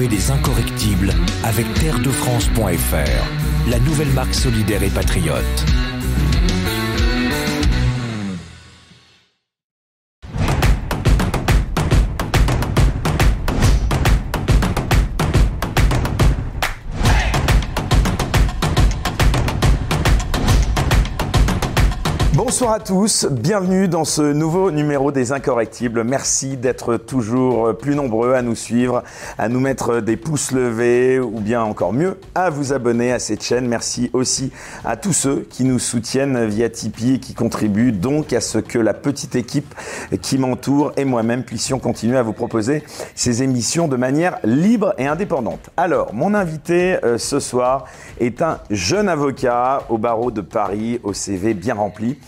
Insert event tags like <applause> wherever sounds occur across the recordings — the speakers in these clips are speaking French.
Les incorrectibles avec terredefrance.fr, la nouvelle marque solidaire et patriote. Bonsoir à tous, bienvenue dans ce nouveau numéro des Incorrectibles. Merci d'être toujours plus nombreux à nous suivre, à nous mettre des pouces levés ou bien encore mieux, à vous abonner à cette chaîne. Merci aussi à tous ceux qui nous soutiennent via Tipeee et qui contribuent donc à ce que la petite équipe qui m'entoure et moi-même puissions continuer à vous proposer ces émissions de manière libre et indépendante. Alors, mon invité euh, ce soir est un jeune avocat au barreau de Paris, au CV bien rempli.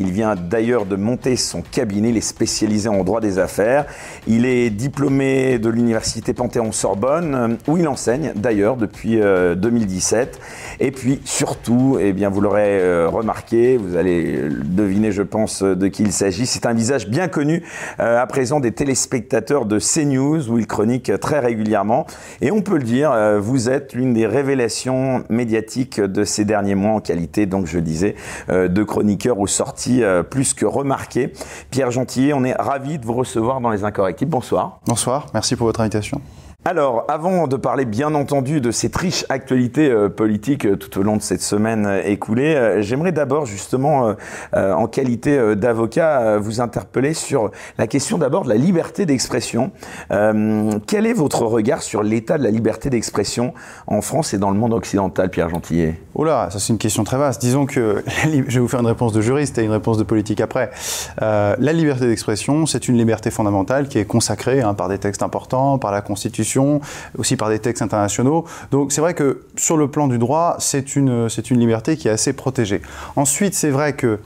Il vient d'ailleurs de monter son cabinet, il est spécialisé en droit des affaires. Il est diplômé de l'université Panthéon-Sorbonne, où il enseigne d'ailleurs depuis 2017. Euh, Et puis surtout, eh bien, vous l'aurez euh, remarqué, vous allez deviner, je pense, de qui il s'agit. C'est un visage bien connu euh, à présent des téléspectateurs de CNews, où il chronique très régulièrement. Et on peut le dire, vous êtes l'une des révélations médiatiques de ces derniers mois en qualité, donc je disais, de chroniqueur aux sorties plus que remarquées. Pierre Gentillet, on est ravi de vous recevoir dans les Incorrectibles. Bonsoir. Bonsoir, merci pour votre invitation. Alors, avant de parler bien entendu de cette riche actualité euh, politique euh, tout au long de cette semaine euh, écoulée, euh, j'aimerais d'abord justement, euh, en qualité d'avocat, vous interpeller sur la question d'abord de la liberté d'expression. Quel est votre regard sur l'état de la liberté d'expression en France et dans le monde occidental, Pierre Gentillet? Oh là, ça c'est une question très vaste. Disons que, <laughs> je vais vous faire une réponse de juriste et une réponse de politique après. La liberté d'expression, c'est une liberté fondamentale qui est consacrée hein, par des textes importants, par la Constitution, aussi par des textes internationaux. Donc c'est vrai que sur le plan du droit, c'est une, liberté qui est assez protégée. Ensuite, c'est vrai que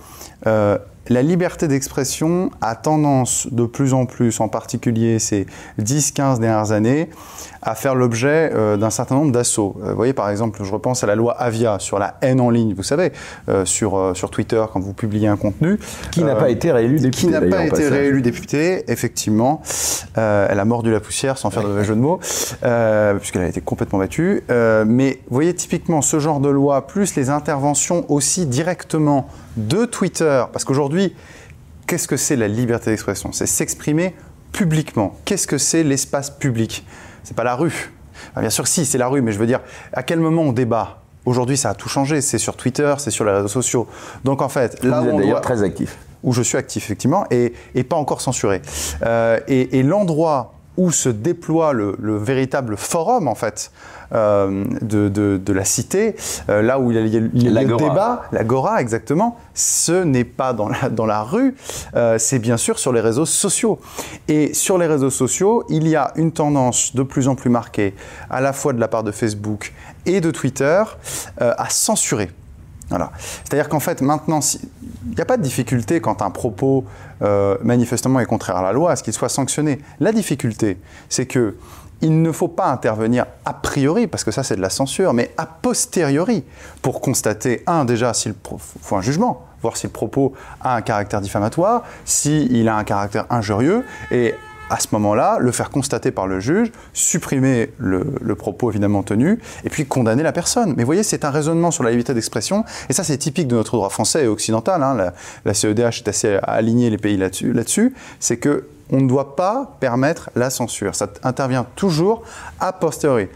euh, la liberté d'expression a tendance de plus en plus, en particulier ces 10-15 dernières années, à faire l'objet euh, d'un certain nombre d'assauts. Euh, vous voyez, par exemple, je repense à la loi Avia sur la haine en ligne, vous savez, euh, sur, sur Twitter, quand vous publiez un contenu. Qui n'a pas été réélu député Qui n'a pas été réélu député, effectivement. Elle a mordu la poussière, sans faire de mauvais jeu de mots, puisqu'elle a été complètement battue. Mais vous voyez, typiquement, ce genre de loi, plus les interventions aussi directement de Twitter, parce qu'aujourd'hui, qu'est-ce que c'est la liberté d'expression? C'est s'exprimer publiquement. Qu'est-ce que c'est l'espace public? C'est pas la rue. Enfin, bien sûr, si, c'est la rue, mais je veux dire, à quel moment on débat? Aujourd'hui, ça a tout changé. C'est sur Twitter, c'est sur les réseaux sociaux. Donc, en fait, là vous où êtes on d'ailleurs doit- très actif. où je suis actif effectivement et, et pas encore censuré. Euh, et et l'endroit où se déploie le, le véritable forum en fait euh, de, de- de la cité, euh, là où il y a, il y le débat, l'agora exactement, ce n'est pas dans la, dans la rue, euh, c'est bien sûr sur les réseaux sociaux. Et sur les réseaux sociaux, il y a une tendance de plus en plus marquée, à la fois de la part de Facebook et de Twitter, à censurer. Voilà. C'est-à-dire qu'en fait, maintenant, si- il n'y a pas de difficulté quand un propos manifestement est contraire à la loi à ce qu'il soit sanctionné. La difficulté, c'est que il ne faut pas intervenir a priori, parce que ça c'est de la censure, mais a posteriori, pour constater, un, déjà, s'il faut un jugement, voir si le propos a un caractère diffamatoire, s'il a un caractère injurieux, et à ce moment-là, le faire constater par le juge, supprimer le, propos évidemment tenu, et puis condamner la personne. Mais vous voyez, c'est un raisonnement sur la liberté d'expression, et ça c'est typique de notre droit français et occidental. hein. La, CEDH est assez alignée les pays là-dessus. C'est que on ne doit pas permettre la censure. Ça intervient toujours a posteriori.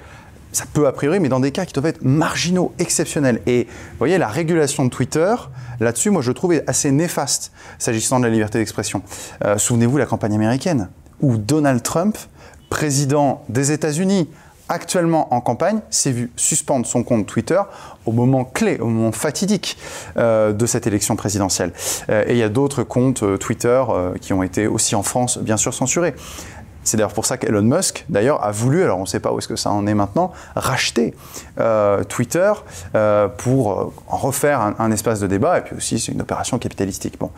Ça peut a priori, mais dans des cas qui doivent être marginaux, exceptionnels. Et vous voyez, la régulation de Twitter, là-dessus, moi je trouve est assez néfaste s'agissant de la liberté d'expression. Euh, Souvenez-vous la campagne américaine, où Donald Trump, président des États-Unis, actuellement en campagne, s'est vu suspendre son compte Twitter au moment clé, au moment fatidique euh, de cette élection présidentielle. Euh, et il y a d'autres comptes euh, Twitter qui ont été aussi en France, bien sûr, censurés. C'est d'ailleurs pour ça qu'Elon Musk, d'ailleurs, a voulu, alors on ne sait pas où est-ce que ça en est maintenant, racheter euh, Twitter euh, pour euh, en refaire un, espace de débat. Et puis aussi, c'est une opération capitalistique. Bon.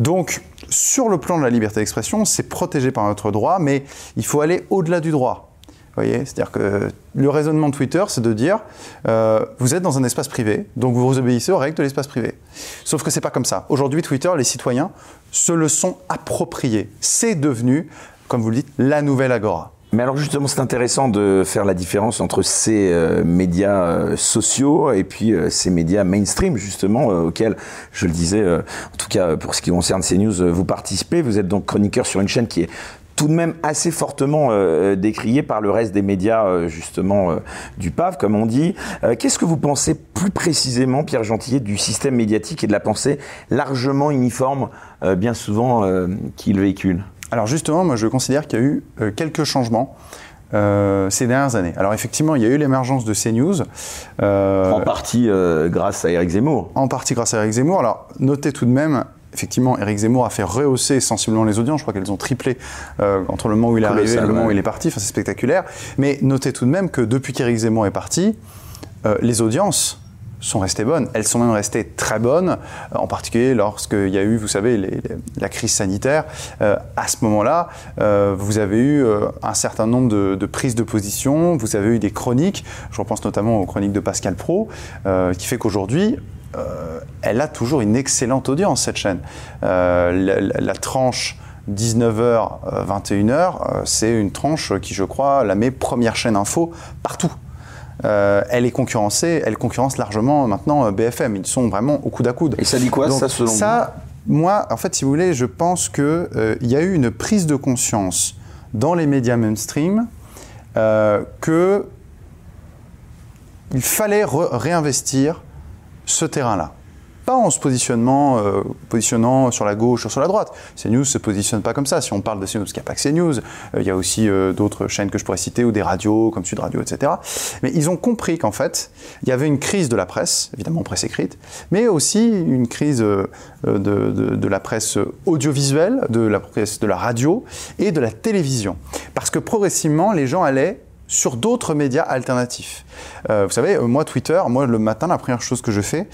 Donc, sur le plan de la liberté d'expression, c'est protégé par notre droit, mais il faut aller au-delà du droit. Vous C'est-à-dire que le raisonnement de Twitter, c'est de dire vous êtes dans un espace privé, donc vous obéissez aux règles de l'espace privé. Sauf que c'est pas comme ça. Aujourd'hui, Twitter, les citoyens se le sont appropriés. C'est devenu, comme vous le dites, la nouvelle agora. Mais alors justement, c'est intéressant de faire la différence entre ces euh, médias euh, sociaux et puis euh, ces médias mainstream, justement, auxquels, je le disais, en tout cas pour ce qui concerne CNews, vous participez. Vous êtes donc chroniqueur sur une chaîne qui est tout de même assez fortement décriée par le reste des médias, justement, du PAV, comme on dit. Qu'est-ce que vous pensez plus précisément, Pierre Gentillet, du système médiatique et de la pensée largement uniforme, bien souvent, qu'il véhicule? Alors justement, moi je considère qu'il y a eu euh, quelques changements. Euh, ces dernières années. Alors effectivement, il y a eu l'émergence de CNews. Euh, en partie grâce à Eric Zemmour. En partie grâce à Eric Zemmour. Alors notez tout de même, effectivement, Eric Zemmour a fait rehausser sensiblement les audiences. Je crois qu'elles ont triplé entre le moment où il est arrivé et le moment où il est parti. Enfin, c'est spectaculaire. Mais notez tout de même que depuis qu'Eric Zemmour est parti, les audiences sont restées bonnes. Elles sont même restées très bonnes, en particulier lorsqu'il y a eu, vous savez, la crise sanitaire. Euh, à ce moment-là, euh, vous avez eu euh, un certain nombre de, prises de position, vous avez eu des chroniques, je repense notamment aux chroniques de Pascal Pro, qui fait qu'aujourd'hui, elle a toujours une excellente audience, cette chaîne. La, la, tranche 19h, 21h, c'est une tranche qui, je crois, la met première chaîne info partout. Euh, elle est concurrencée, elle concurrence largement maintenant euh, BFM. Ils sont vraiment au coude à coude. Et ça dit quoi, ça, selon ça, moi, en fait, si vous voulez, je pense qu'il euh, y a eu une prise de conscience dans les médias mainstream euh, qu'il fallait réinvestir ce terrain-là en se positionnement, euh, positionnant sur la gauche ou sur la droite. CNews se positionne pas comme ça. Si on parle de CNews, il n'y a pas que CNews, euh, il y a aussi euh, d'autres chaînes que je pourrais citer ou des radios comme Sud Radio, etc. Mais ils ont compris qu'en fait, il y avait une crise de la presse, évidemment presse écrite, mais aussi une crise de, la presse audiovisuelle, de la presse de la radio et de la télévision. Parce que progressivement, les gens allaient sur d'autres médias alternatifs. Euh, vous savez, euh, moi, Twitter, moi, le matin, la première chose que je fais,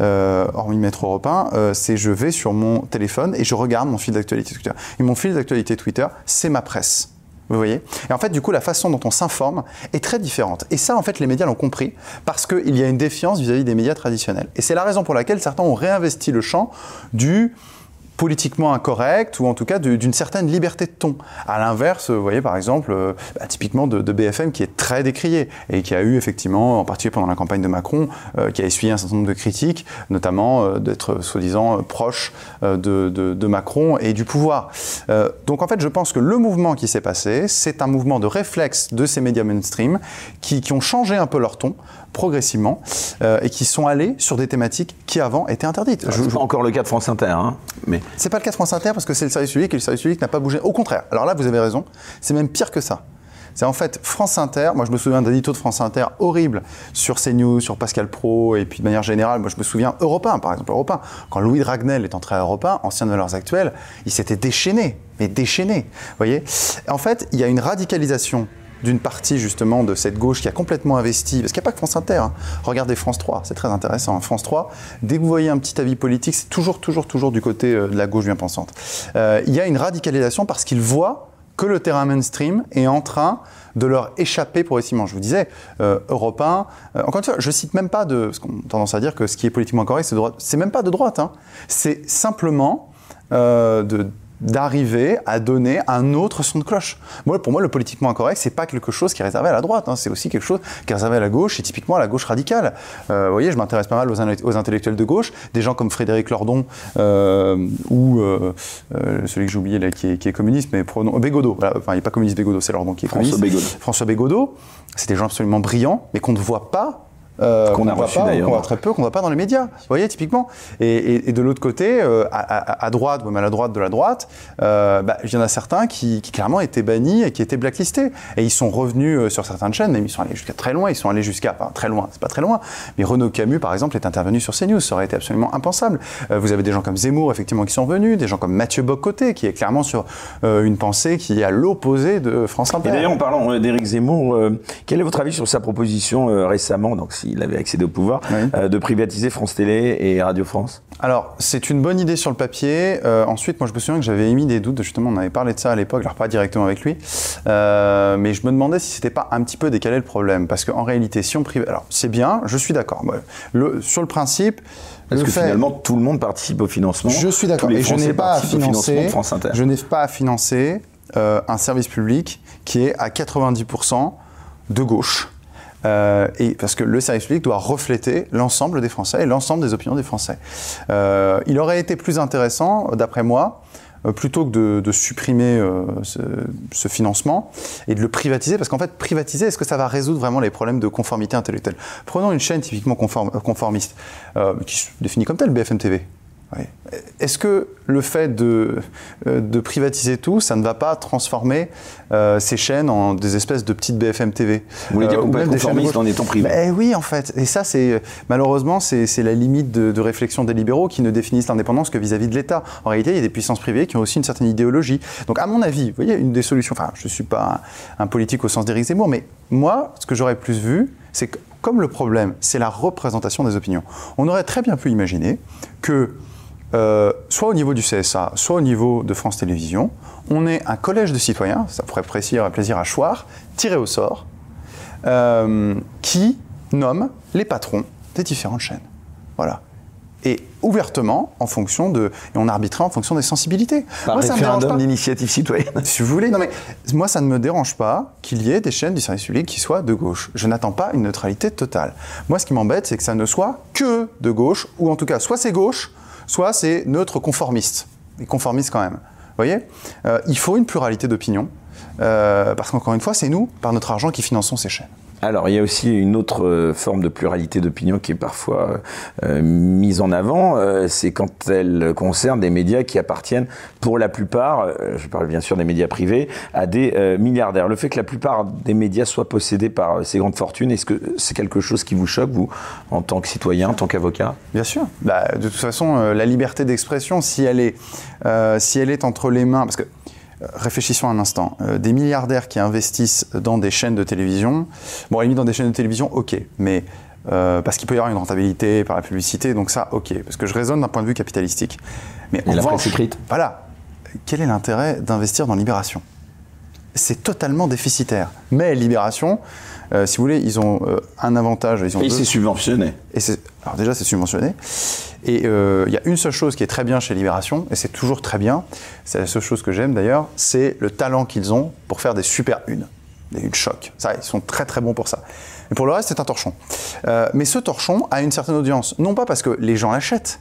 euh, hormis mettre Europe 1, euh, c'est je vais sur mon téléphone et je regarde mon fil d'actualité Twitter. Et mon fil d'actualité Twitter, c'est ma presse. Vous voyez? Et en fait, du coup, la façon dont on s'informe est très différente. Et ça, en fait, les médias l'ont compris parce qu'il y a une défiance vis-à-vis -vis des médias traditionnels. Et c'est la raison pour laquelle certains ont réinvesti le champ du politiquement incorrect ou en tout cas d'une certaine liberté de ton. À l'inverse, vous voyez par exemple, euh, bah, typiquement de, BFM qui est très décrié et qui a eu effectivement, en particulier pendant la campagne de Macron, euh, qui a essuyé un certain nombre de critiques, notamment euh, d'être soi-disant proche de, de, Macron et du pouvoir. donc en fait, je pense que le mouvement qui s'est passé, c'est un mouvement de réflexe de ces médias mainstream qui, qui ont changé un peu leur ton progressivement euh, et qui sont allés sur des thématiques qui avant étaient interdites. C'est pas encore le cas de France Inter, hein, mais c'est pas le cas de France Inter parce que c'est le service public et le service public n'a pas bougé. Au contraire. Alors là, vous avez raison. C'est même pire que ça. C'est en fait France Inter. Moi, je me souviens d'éditos de France Inter horribles sur CNews, sur Pascal Pro, et puis de manière générale, moi, je me souviens Europe 1, par exemple, Europe 1. Quand Louis Dragnel est entré à Europe 1, ancien de Valeurs Actuelles, il s'était déchaîné, mais déchaîné. Vous voyez? En fait, il y a une radicalisation d'une partie justement de cette gauche qui a complètement investi, parce qu'il n'y a pas que France Inter, hein. regardez France 3, c'est très intéressant. France 3, dès que vous voyez un petit avis politique, c'est toujours, toujours, toujours du côté euh, de la gauche bien pensante. Euh, il y a une radicalisation parce qu'ils voient que le terrain mainstream est en train de leur échapper progressivement. Je vous disais, euh, Europe 1, euh, encore une fois, je cite même pas de, parce qu'on a tendance à dire que ce qui est politiquement correct, c'est de droite. Même pas de droite, hein. c'est simplement de d'arriver à donner un autre son de cloche. Moi, pour moi, le politiquement incorrect, c'est pas quelque chose qui est réservé à la droite, hein. c'est aussi quelque chose qui est réservé à la gauche et typiquement à la gauche radicale. Euh, vous voyez, je m'intéresse pas mal aux, aux, intellectuels de gauche, des gens comme Frédéric Lordon euh, ou euh, celui que j'ai oublié là, qui est, qui est, communiste, mais pronom, Bégodeau. Enfin, il n'est pas communiste Bégodeau, c'est Lordon qui est François communiste. François Bégodeau. C'est des gens absolument brillants, mais qu'on ne voit pas euh, qu'on a reçu d'ailleurs. Qu'on voit très peu, qu'on ne voit pas dans les médias. Vous voyez, typiquement. Et, de l'autre côté, euh, à, droite, même à la droite de la droite, euh, bah, il y en a certains qui, clairement étaient bannis et qui étaient blacklistés. Et ils sont revenus sur certaines chaînes, même ils sont allés jusqu'à très loin. Ils sont allés jusqu'à, enfin très loin, c'est pas très loin. Mais Renaud Camus, par exemple, est intervenu sur CNews. Ça aurait été absolument impensable. vous avez des gens comme Zemmour, effectivement, qui sont venus, des gens comme Mathieu Bocoté, qui est clairement sur une pensée qui est à l'opposé de France Inter. Et d'ailleurs, en parlant d'Éric Zemmour, quel est votre avis sur sa proposition récemment, donc s'il avait accédé au pouvoir, euh, de privatiser France Télé et Radio France Alors, c'est une bonne idée sur le papier. Euh, ensuite, moi, je me souviens que j'avais émis des doutes. Justement, on avait parlé de ça à l'époque, alors pas directement avec lui. Euh, mais je me demandais si c'était pas un petit peu décalé le problème. Parce qu'en réalité, si on prive. Alors, c'est bien, je suis d'accord. sur le principe. Parce que finalement, tout le monde participe au financement. Je suis d'accord. Et je n'ai pas à financer. Je n'ai pas à financer un service public qui est à 90% de gauche. Et parce que le service public doit refléter l'ensemble des Français et l'ensemble des opinions des Français. il aurait été plus intéressant, d'après moi, euh, plutôt que de, supprimer euh, ce, financement et de le privatiser, parce qu'en fait, privatiser, est-ce que ça va résoudre vraiment les problèmes de conformité intellectuelle? Prenons une chaîne typiquement conformiste, euh, qui se définit comme telle, BFM TV. Est-ce que le fait de, euh, de, privatiser tout, ça ne va pas transformer euh, ces chaînes en des espèces de petites BFM TV Vous voulez dire euh, qu'on peut être conformiste en étant privé? Ben Oui, en fait. Et ça, c'est malheureusement, c'est la limite de, réflexion des libéraux qui ne définissent l'indépendance que vis-à-vis de l'État. En réalité, il y a des puissances privées qui ont aussi une certaine idéologie. Donc, à mon avis, vous voyez, une des solutions, enfin, je ne suis pas un, un politique au sens d'Éric Zemmour, mais moi, ce que j'aurais plus vu, c'est que comme le problème, c'est la représentation des opinions, on aurait très bien pu imaginer que euh, soit au niveau du CSA, soit au niveau de France Télévisions, on est un collège de citoyens, ça pourrait plaisir, plaisir à choir, tiré au sort, euh, qui nomme les patrons des différentes chaînes. Voilà. Et ouvertement, en fonction de. Et on arbitrait en fonction des sensibilités. Par moi, référendum d'initiative citoyenne. Si vous voulez. Non, mais moi, ça ne me dérange pas qu'il y ait des chaînes du service public qui soient de gauche. Je n'attends pas une neutralité totale. Moi, ce qui m'embête, c'est que ça ne soit que de gauche, ou en tout cas, soit c'est gauche, soit c'est neutre conformiste, mais conformiste quand même. Vous voyez euh, Il faut une pluralité d'opinions, euh, parce qu'encore une fois, c'est nous, par notre argent, qui finançons ces chaînes. Alors, il y a aussi une autre euh, forme de pluralité d'opinion qui est parfois euh, mise en avant, euh, c'est quand elle concerne des médias qui appartiennent, pour la plupart, je parle bien sûr des médias privés, à des milliardaires. Le fait que la plupart des médias soient possédés par ces grandes fortunes, est-ce que c'est quelque chose qui vous choque, vous, en tant que citoyen, en tant qu'avocat? Bien sûr. Bah, de toute façon, la liberté d'expression, si elle est, si elle est entre les mains, parce que réfléchissons un instant. Euh, des milliardaires qui investissent dans des chaînes de télévision, bon, à dans des chaînes de télévision, ok, mais euh, parce qu'il peut y avoir une rentabilité par la publicité, donc ça, ok, parce que je raisonne d'un point de vue capitalistique. Mais Et la Voilà. Quel est l'intérêt d'investir dans Libération? C'est totalement déficitaire. Mais Libération, euh, si vous voulez, ils ont un avantage. Ils ont et c'est subventionné. Et alors déjà, c'est subventionné. Et euh, il y a une seule chose qui est très bien chez Libération, et c'est toujours très bien, c'est la seule chose que j'aime d'ailleurs, c'est le talent qu'ils ont pour faire des super unes, des unes choc. Ça, ils sont très très bons pour ça. Mais pour le reste, c'est un torchon. Euh, mais ce torchon a une certaine audience, non pas parce que les gens l'achètent,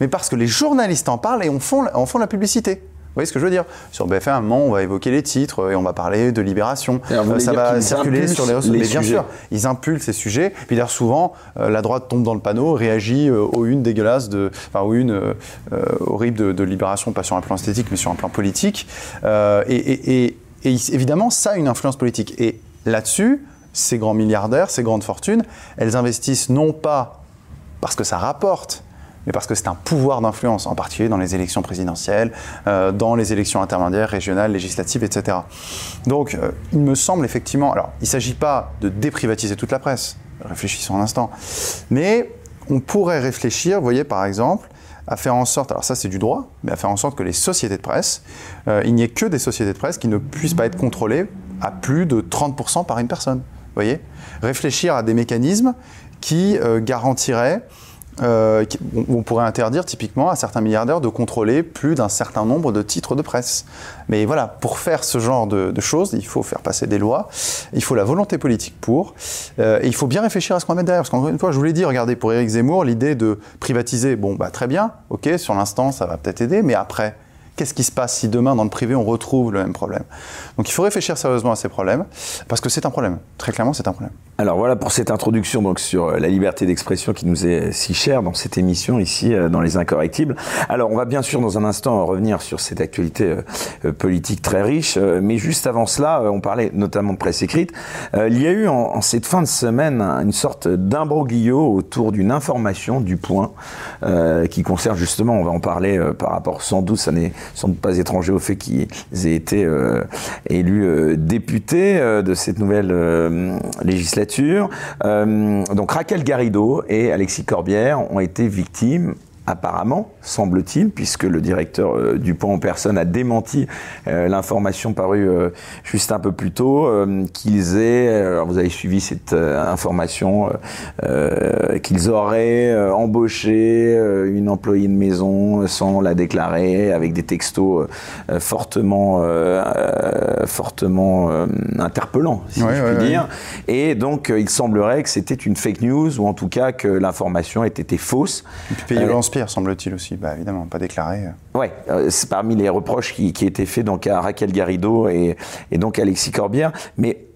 mais parce que les journalistes en parlent et font, en font la publicité. Vous voyez ce que je veux dire? Sur BFM, à un moment, on va évoquer les titres et on va parler de libération. Euh, ça va circuler sur les réseaux Mais bien sûr, ils impulsent ces sujets. Puis d'ailleurs, souvent, euh, la droite tombe dans le panneau, réagit euh, aux unes dégueulasses, de, enfin aux unes horribles de, libération, pas sur un plan esthétique, mais sur un plan politique. Et, et, évidemment, ça a une influence politique. Et là-dessus, ces grands milliardaires, ces grandes fortunes, elles investissent non pas parce que ça rapporte, mais parce que c'est un pouvoir d'influence, en particulier dans les élections présidentielles, euh, dans les élections intermédiaires, régionales, législatives, etc. Donc, euh, il me semble effectivement, alors, il ne s'agit pas de déprivatiser toute la presse, réfléchissons un instant, mais on pourrait réfléchir, vous voyez, par exemple, à faire en sorte, alors ça c'est du droit, mais à faire en sorte que les sociétés de presse, euh, il n'y ait que des sociétés de presse qui ne puissent pas être contrôlées à plus de 30% par une personne. Vous voyez Réfléchir à des mécanismes qui garantiraient euh, on pourrait interdire typiquement à certains milliardaires de contrôler plus d'un certain nombre de titres de presse. Mais voilà, pour faire ce genre de, choses, il faut faire passer des lois, il faut la volonté politique pour, euh, et il faut bien réfléchir à ce qu'on va mettre derrière. Parce qu'encore une fois, je vous l'ai dit, regardez, pour Éric Zemmour, l'idée de privatiser, bon, bah très bien, ok, sur l'instant, ça va peut-être aider, mais après, qu'est-ce qui se passe si demain, dans le privé, on retrouve le même problème? Donc il faut réfléchir sérieusement à ces problèmes, parce que c'est un problème. Très clairement, c'est un problème. Alors voilà pour cette introduction donc, sur euh, la liberté d'expression qui nous est si chère dans cette émission ici, euh, dans Les Incorrectibles. Alors on va bien sûr dans un instant revenir sur cette actualité euh, politique très riche, mais juste avant cela, on parlait notamment de presse écrite. Il y a eu en, cette fin de semaine une sorte d'imbroglio autour d'une information du point qui concerne justement, on va en parler par rapport sans doute, ça n'est doute pas étranger au fait qu'ils aient été euh, élus euh, députés euh, de cette nouvelle législature. donc Raquel Garrido et Alexis Corbière ont été victimes apparemment, semble-t-il, puisque le directeur euh, Dupont en personne a démenti euh, l'information parue euh, juste un peu plus tôt, euh, qu'ils aient, alors vous avez suivi cette information, qu'ils auraient embauché une employée de maison sans la déclarer, avec des textos fortement, fortement interpellants, si Ouais, je ouais, puis ouais. dire. Et donc, il semblerait que c'était une fake news, ou en tout cas que l'information ait été fausse. Et puis Euh, semble-t-il aussi. Bah évidemment, pas déclaré. Ouais, euh, c'est parmi les reproches qui, qui étaient faits donc à Raquel Garrido et, et donc à Alexis Corbière. Mais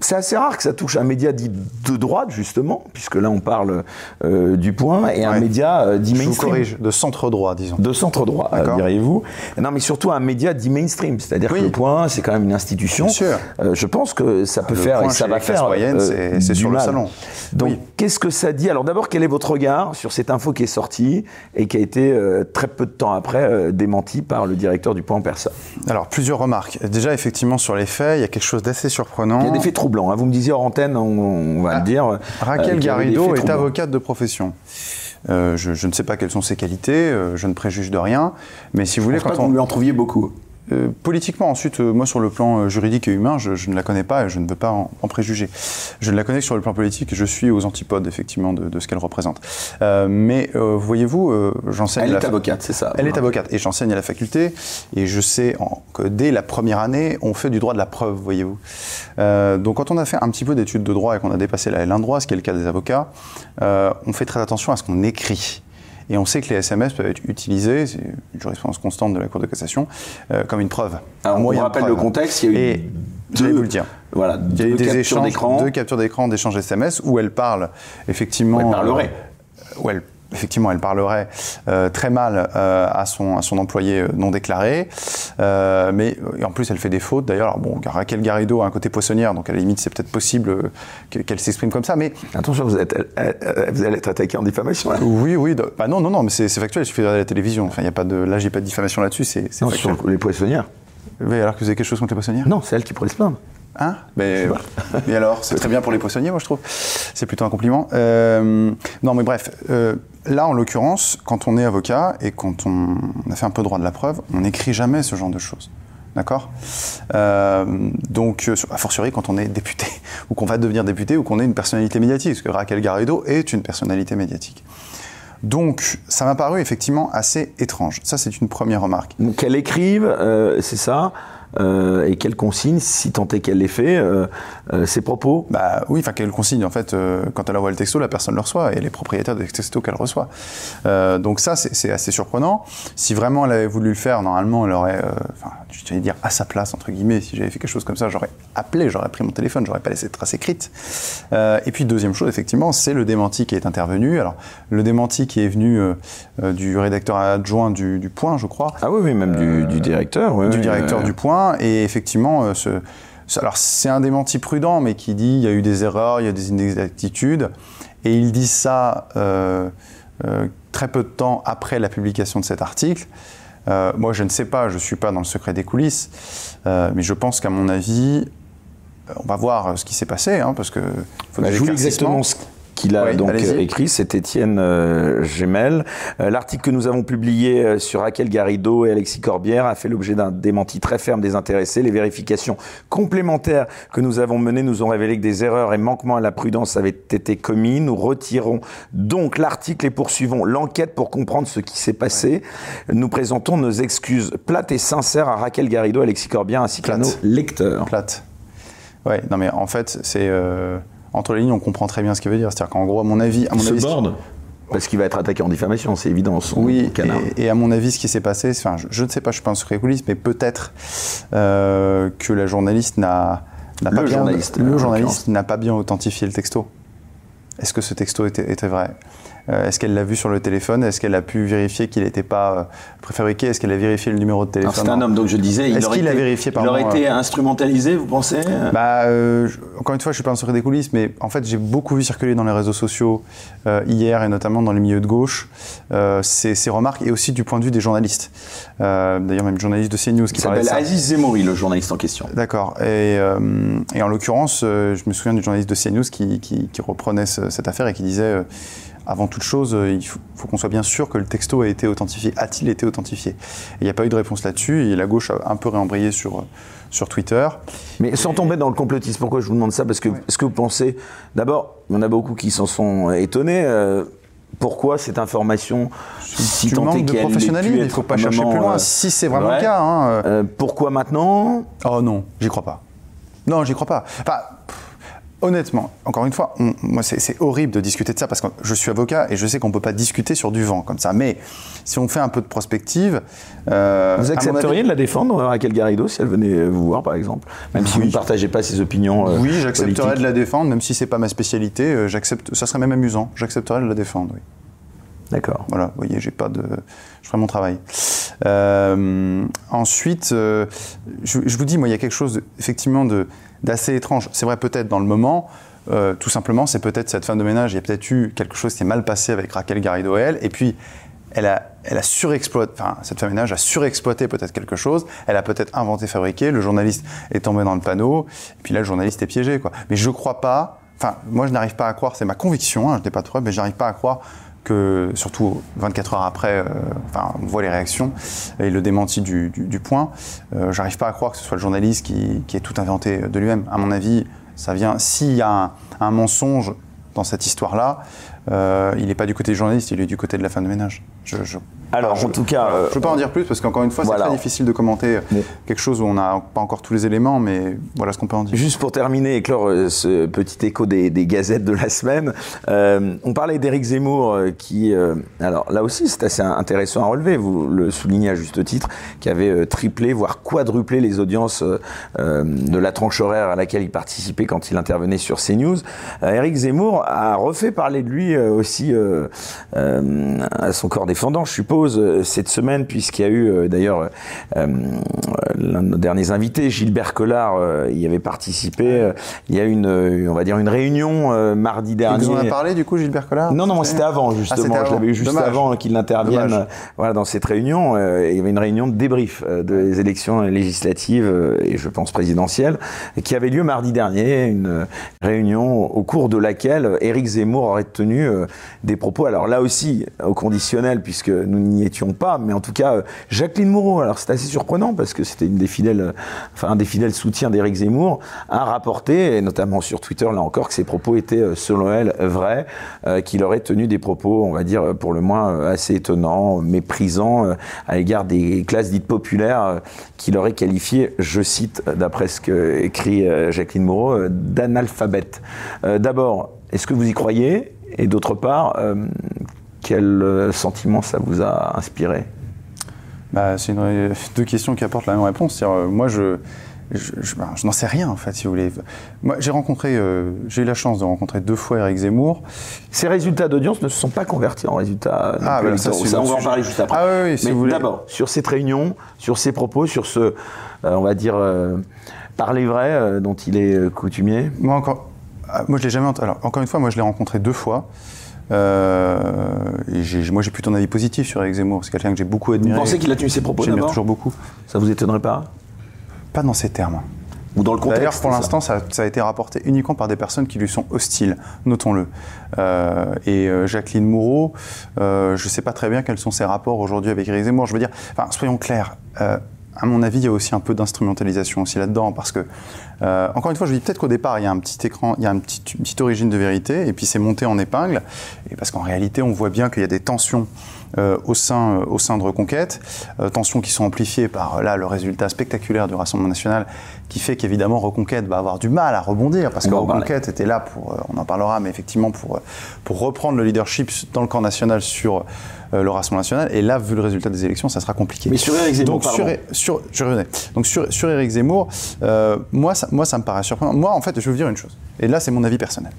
c'est assez rare que ça touche un média dit de droite, justement, puisque là on parle euh, du point, et un Ouais. média euh, dit Je vous mainstream. corrige, de centre droit, disons. De centre droit, euh, diriez-vous. Non, mais surtout un média dit mainstream, c'est-à-dire Oui. que le point, c'est quand même une institution. Bien sûr. Euh, je pense que ça peut Le faire et Point ça chez va faire. euh, c'est- sur le mal. salon. Donc, Oui. qu'est-ce que ça dit? Alors, d'abord, quel est votre regard sur cette info qui est sortie et qui a été très peu de temps après démentie par le directeur du point en personne Alors, plusieurs remarques. Déjà, effectivement, sur les faits, il y a quelque chose d'assez surprenant. Il y a des faits hein. Vous me disiez hors antenne, on, on va Ah, le dire. euh, Raquel des Garrido est avocate de profession. Euh, je, je ne sais pas quelles sont ses qualités, euh, je ne préjuge de rien, mais si vous Je voulez, pense pas quand que vous on, lui en trouviez beaucoup. Euh, politiquement, ensuite, euh, moi sur le plan euh, juridique et humain, je, je ne la connais pas et je ne veux pas en, en préjuger. Je ne la connais que sur le plan politique je suis aux antipodes, effectivement, de, de ce qu'elle représente. Euh, mais voyez-vous, j'enseigne. Elle est avocate, c'est ça Elle est avocate et j'enseigne à la faculté et je sais en- que dès la première année, on fait du droit de la preuve, voyez-vous. Donc quand on a fait un petit peu d'études de droit et qu'on a dépassé la L1 droit, ce qui est le cas des avocats, on fait très attention à ce qu'on écrit. Et on sait que les SMS peuvent être utilisés, c'est une jurisprudence constante de la Cour de cassation, euh, comme une preuve. Alors, un on rappelle le contexte, il y a eu deux- vous le dire. Voilà, Il y a eu des captures échanges, deux captures d'écran d'échanges SMS où elle parle effectivement. Où elle parlerait. euh, où elle, effectivement, elle parlerait euh, très mal euh, à, son, à son employé euh, non déclaré. Euh, mais en plus, elle fait des fautes. D'ailleurs, bon, Raquel Garrido a un côté poissonnière, donc à la limite, c'est peut-être possible que- qu'elle s'exprime comme ça. Mais Attention, vous, êtes, vous allez être attaqué en diffamation. Là. oui, oui. bah non, non, non, mais c'est factuel. Il suffit de regarder la télévision. Enfin, il y a pas de, là, j'ai pas de diffamation là-dessus. C'est les poissonnières. Oui, alors que vous avez quelque chose contre les poissonnières? Non, c'est elle qui pourrait se plaindre. Hein mais, <laughs> mais alors, c'est très bien pour les poissonniers, moi je trouve. C'est plutôt un compliment. Euh, non, mais bref, euh, là en l'occurrence, quand on est avocat et quand on, a fait un peu droit de la preuve, on n'écrit jamais ce genre de choses. D'accord? Euh, Donc, a fortiori quand on est député, <laughs> ou qu'on va devenir député, ou qu'on est une personnalité médiatique, parce que Raquel Garrido est une personnalité médiatique. Donc, ça m'a paru effectivement assez étrange. Ça, c'est une première remarque. Donc, qu'elle écrive, euh, c'est ça, euh, et qu'elle consigne, si tant est qu'elle les fait, euh, euh, ses propos? Bah oui, enfin qu'elle consigne en fait, quand elle envoie le texto, la personne le reçoit et elle est propriétaire des textos qu'elle reçoit. Donc ça, c'est assez surprenant. Si vraiment elle avait voulu le faire, normalement, elle aurait, enfin, je vais dire à sa place entre guillemets, si j'avais fait quelque chose comme ça, j'aurais appelé, j'aurais pris mon téléphone, j'aurais pas laissé de trace écrite. Et puis deuxième chose, effectivement, c'est le démenti qui est intervenu. Alors le démenti qui est venu du rédacteur adjoint du, du Point, je crois, Ah oui, oui, même du, du directeur. oui, du directeur du Point. Et effectivement, euh, ce, alors c'est un démenti prudent, mais qui dit il y a eu des erreurs, il y a des inexactitudes. Et il dit ça euh, euh, très peu de temps après la publication de cet article. Euh, moi, je ne sais pas, je ne suis pas dans le secret des coulisses, mais je pense qu'à mon avis, on va voir ce qui s'est passé, hein, parce que faut Bah, je vous exactement ce qu'il a Oui, donc euh, écrit, c'est Étienne euh, Gemel. Euh, L'article que nous avons publié sur Raquel Garrido et Alexis Corbière a fait l'objet d'un démenti très ferme des intéressés. Les vérifications complémentaires que nous avons menées nous ont révélé que des erreurs et manquements à la prudence avaient été commis. Nous retirons donc l'article et poursuivons l'enquête pour comprendre ce qui s'est passé. Nous présentons nos excuses plates et sincères à Raquel Garrido, Alexis Corbière ainsi qu'à nos Plates. lecteurs. plate. Ouais, non mais en fait, c'est euh, entre les lignes, on comprend très bien ce qu'il veut dire. C'est-à-dire qu'en gros, à mon avis, à mon Il se avis, parce qu'il va être attaqué en diffamation, c'est évident. Son Oui, canard. et, et à mon avis, ce qui s'est passé, enfin, je, je ne sais pas, je suis pas un secret des coulisses, mais peut-être euh, que la journaliste n'a n'a Le pas bien, journaliste, le journaliste n'a pas bien authentifié le texto. Est-ce que ce texto était, était vrai? Euh, Est-ce qu'elle l'a vu sur le téléphone? Est-ce qu'elle a pu vérifier qu'il n'était pas euh, préfabriqué? Est-ce qu'elle a vérifié le numéro de téléphone c'est un homme, donc je disais, il Est-ce qu'il a vérifié, il pardon, aurait euh, été instrumentalisé, vous pensez Bah, euh, encore une fois, je suis pas un secret des coulisses, mais en fait, j'ai beaucoup vu circuler dans les réseaux sociaux euh, hier et notamment dans les milieux de gauche euh, ces, ces remarques et aussi du point de vue des journalistes. Euh, D'ailleurs, même journaliste de CNews Il qui parlait de s'appelle. Aziz Zemouri, le journaliste en question. D'accord. Et, euh, et en l'occurrence, euh, je me souviens du journaliste de CNews qui, qui, qui reprenait ce- cette affaire et qui disait euh, avant toute chose, euh, il faut, qu'on soit bien sûr que le texto a été authentifié. A-t-il été authentifié? Il n'y a pas eu de réponse là-dessus, et la gauche a un peu réembrayé sur, sur Twitter. Mais sans tomber dans le complotisme, pourquoi je vous demande ça? Parce que, est-ce que vous pensez, d'abord, il y en a beaucoup qui s'en sont étonnés, pourquoi cette information si tu manques de professionnalisme, il ne faut pas chercher plus loin. si c'est vraiment le cas. Hein, pourquoi maintenant? Oh non, j'y crois pas. Non, j'y crois pas. Enfin, honnêtement, encore une fois, moi c'est horrible de discuter de ça parce que je suis avocat et je sais qu'on ne peut pas discuter sur du vent comme ça. Mais si on fait un peu de prospective. Euh, vous accepteriez de la défendre, Raquel Garrido, si elle venait vous voir par exemple Même si vous ne partagez pas ses opinions. Euh, oui, j'accepterais de la défendre, même si c'est pas ma spécialité. Euh, j'accepte, ça serait même amusant. J'accepterais de la défendre, oui. D'accord. Voilà, vous voyez, j'ai pas de. Je ferai mon travail. ensuite, je, je, vous dis, moi, il y a quelque chose, effectivement, de d'assez étrange. C'est vrai peut-être dans le moment, euh, tout simplement, c'est peut-être cette fin de ménage, il y a peut-être eu quelque chose qui s'est mal passé avec Raquel Garrido et puis elle a, elle a surexploité, enfin, cette femme de ménage a surexploité peut-être quelque chose, elle a peut-être inventé, fabriqué, le journaliste est tombé dans le panneau, et puis là, le journaliste est piégé, quoi. Mais je crois pas, enfin, moi, je n'arrive pas à croire, c'est ma conviction, hein, je n'ai pas de preuve, mais je n'arrive pas à croire que, surtout 24 heures après, euh, enfin, on voit les réactions et le démenti du, point. Euh, j'arrive pas à croire que ce soit le journaliste qui, qui ait tout inventé de lui-même. À mon avis, ça vient. S'il y a un, mensonge dans cette histoire-là, euh, il n'est pas du côté du journaliste, il est du côté de la femme de ménage. je, alors, en tout cas. je ne peux pas en dire plus parce qu'encore une fois, c'est très difficile de commenter quelque chose où on n'a pas encore tous les éléments, mais voilà ce qu'on peut en dire. Juste pour terminer et clore euh, ce petit écho des, gazettes de la semaine, euh, on parlait d'Éric Zemmour euh, qui. alors là aussi, c'est assez intéressant à relever, vous le soulignez à juste titre, qui avait triplé, voire quadruplé les audiences de la tranche horaire à laquelle il participait quand il intervenait sur CNews. Éric Zemmour a refait parler de lui aussi à son corps défendant, je suppose euh, cette semaine, puisqu'il y a eu euh, d'ailleurs euh, l'un de nos derniers invités, Gilbert Collard, y avait participé. Il y a une, on va dire, une réunion mardi dernier. Vous en avez parlé du coup, Gilbert Collard? Non, non, c'était avant justement. Ah, Je l'avais eu juste avant qu'il n'intervienne voilà, dans cette réunion. il y avait une réunion de débrief des élections législatives et je pense présidentielles qui avait lieu mardi dernier. Une réunion au cours de laquelle Éric Zemmour aurait tenu des propos. Alors là aussi, au conditionnel, puisque nous n'y étions pas, mais en tout cas, euh, Jacqueline Moreau, alors c'est assez surprenant parce que c'était une des fidèles, euh, enfin un des fidèles soutiens d'Éric Zemmour, a rapporté, et notamment sur Twitter là encore, que ses propos étaient euh, selon elle vrais, qu'il aurait tenu des propos, on va dire pour le moins assez étonnants, méprisants à l'égard des classes dites populaires, qu'il aurait qualifié, je cite, d'après ce que écrit Jacqueline Moreau, d'analphabète. D'abord, est-ce que vous y croyez? Et d'autre part, quel euh, sentiment ça vous a inspiré bah, C'est deux questions qui apportent la même réponse. Euh, moi, je, bah, je, n'en sais rien en fait, si vous voulez. Moi, j'ai rencontré, euh, j'ai eu la chance de rencontrer deux fois Eric Zemmour. Ces résultats d'audience ne se sont pas convertis en résultats. Ah, bah, ça, on va en parler juste après. Ah, oui, oui, Mais d'abord, sur cette réunion, sur ses propos, sur ce, on va dire, parler vrai dont il est coutumier. Moi encore, ah, moi je l'ai jamais. Alors encore une fois, moi je l'ai rencontré deux fois. Euh, et moi, j'ai plutôt un avis positif sur Eric Zemmour. C'est quelqu'un que j'ai beaucoup admiré. Vous pensez qu'il a tenu ses propos J'aime toujours beaucoup. Ça vous étonnerait pas? Pas dans ces termes. Ou dans le contexte D'ailleurs, pour l'instant, ça, a été rapporté uniquement par des personnes qui lui sont hostiles, notons-le. Euh, et euh, Jacqueline Moreau, je ne sais pas très bien quels sont ses rapports aujourd'hui avec Eric Zemmour. Je veux dire, enfin, soyons clairs, à mon avis, il y a aussi un peu d'instrumentalisation aussi là-dedans, parce que, euh, encore une fois, je dis peut-être qu'au départ, il y a un petit écran, il y a une petite, une petite origine de vérité, et puis c'est monté en épingle, et parce qu'en réalité, on voit bien qu'il y a des tensions euh, au, sein, euh, au sein de Reconquête, tensions qui sont amplifiées par là le résultat spectaculaire du Rassemblement national, qui fait qu'évidemment Reconquête va avoir du mal à rebondir, parce que Reconquête était là pour, on en parlera, mais effectivement pour, pour reprendre le leadership dans le camp national sur euh, le Rassemblement national. Et là, vu le résultat des élections, ça sera compliqué. Mais sur Éric Zemmour, Donc, sur, sur, je revenais. Donc sur, sur Éric Zemmour, euh, moi, ça, moi, ça me paraît surprenant. Moi, en fait, je vais vous dire une chose. Et là, c'est mon avis personnel.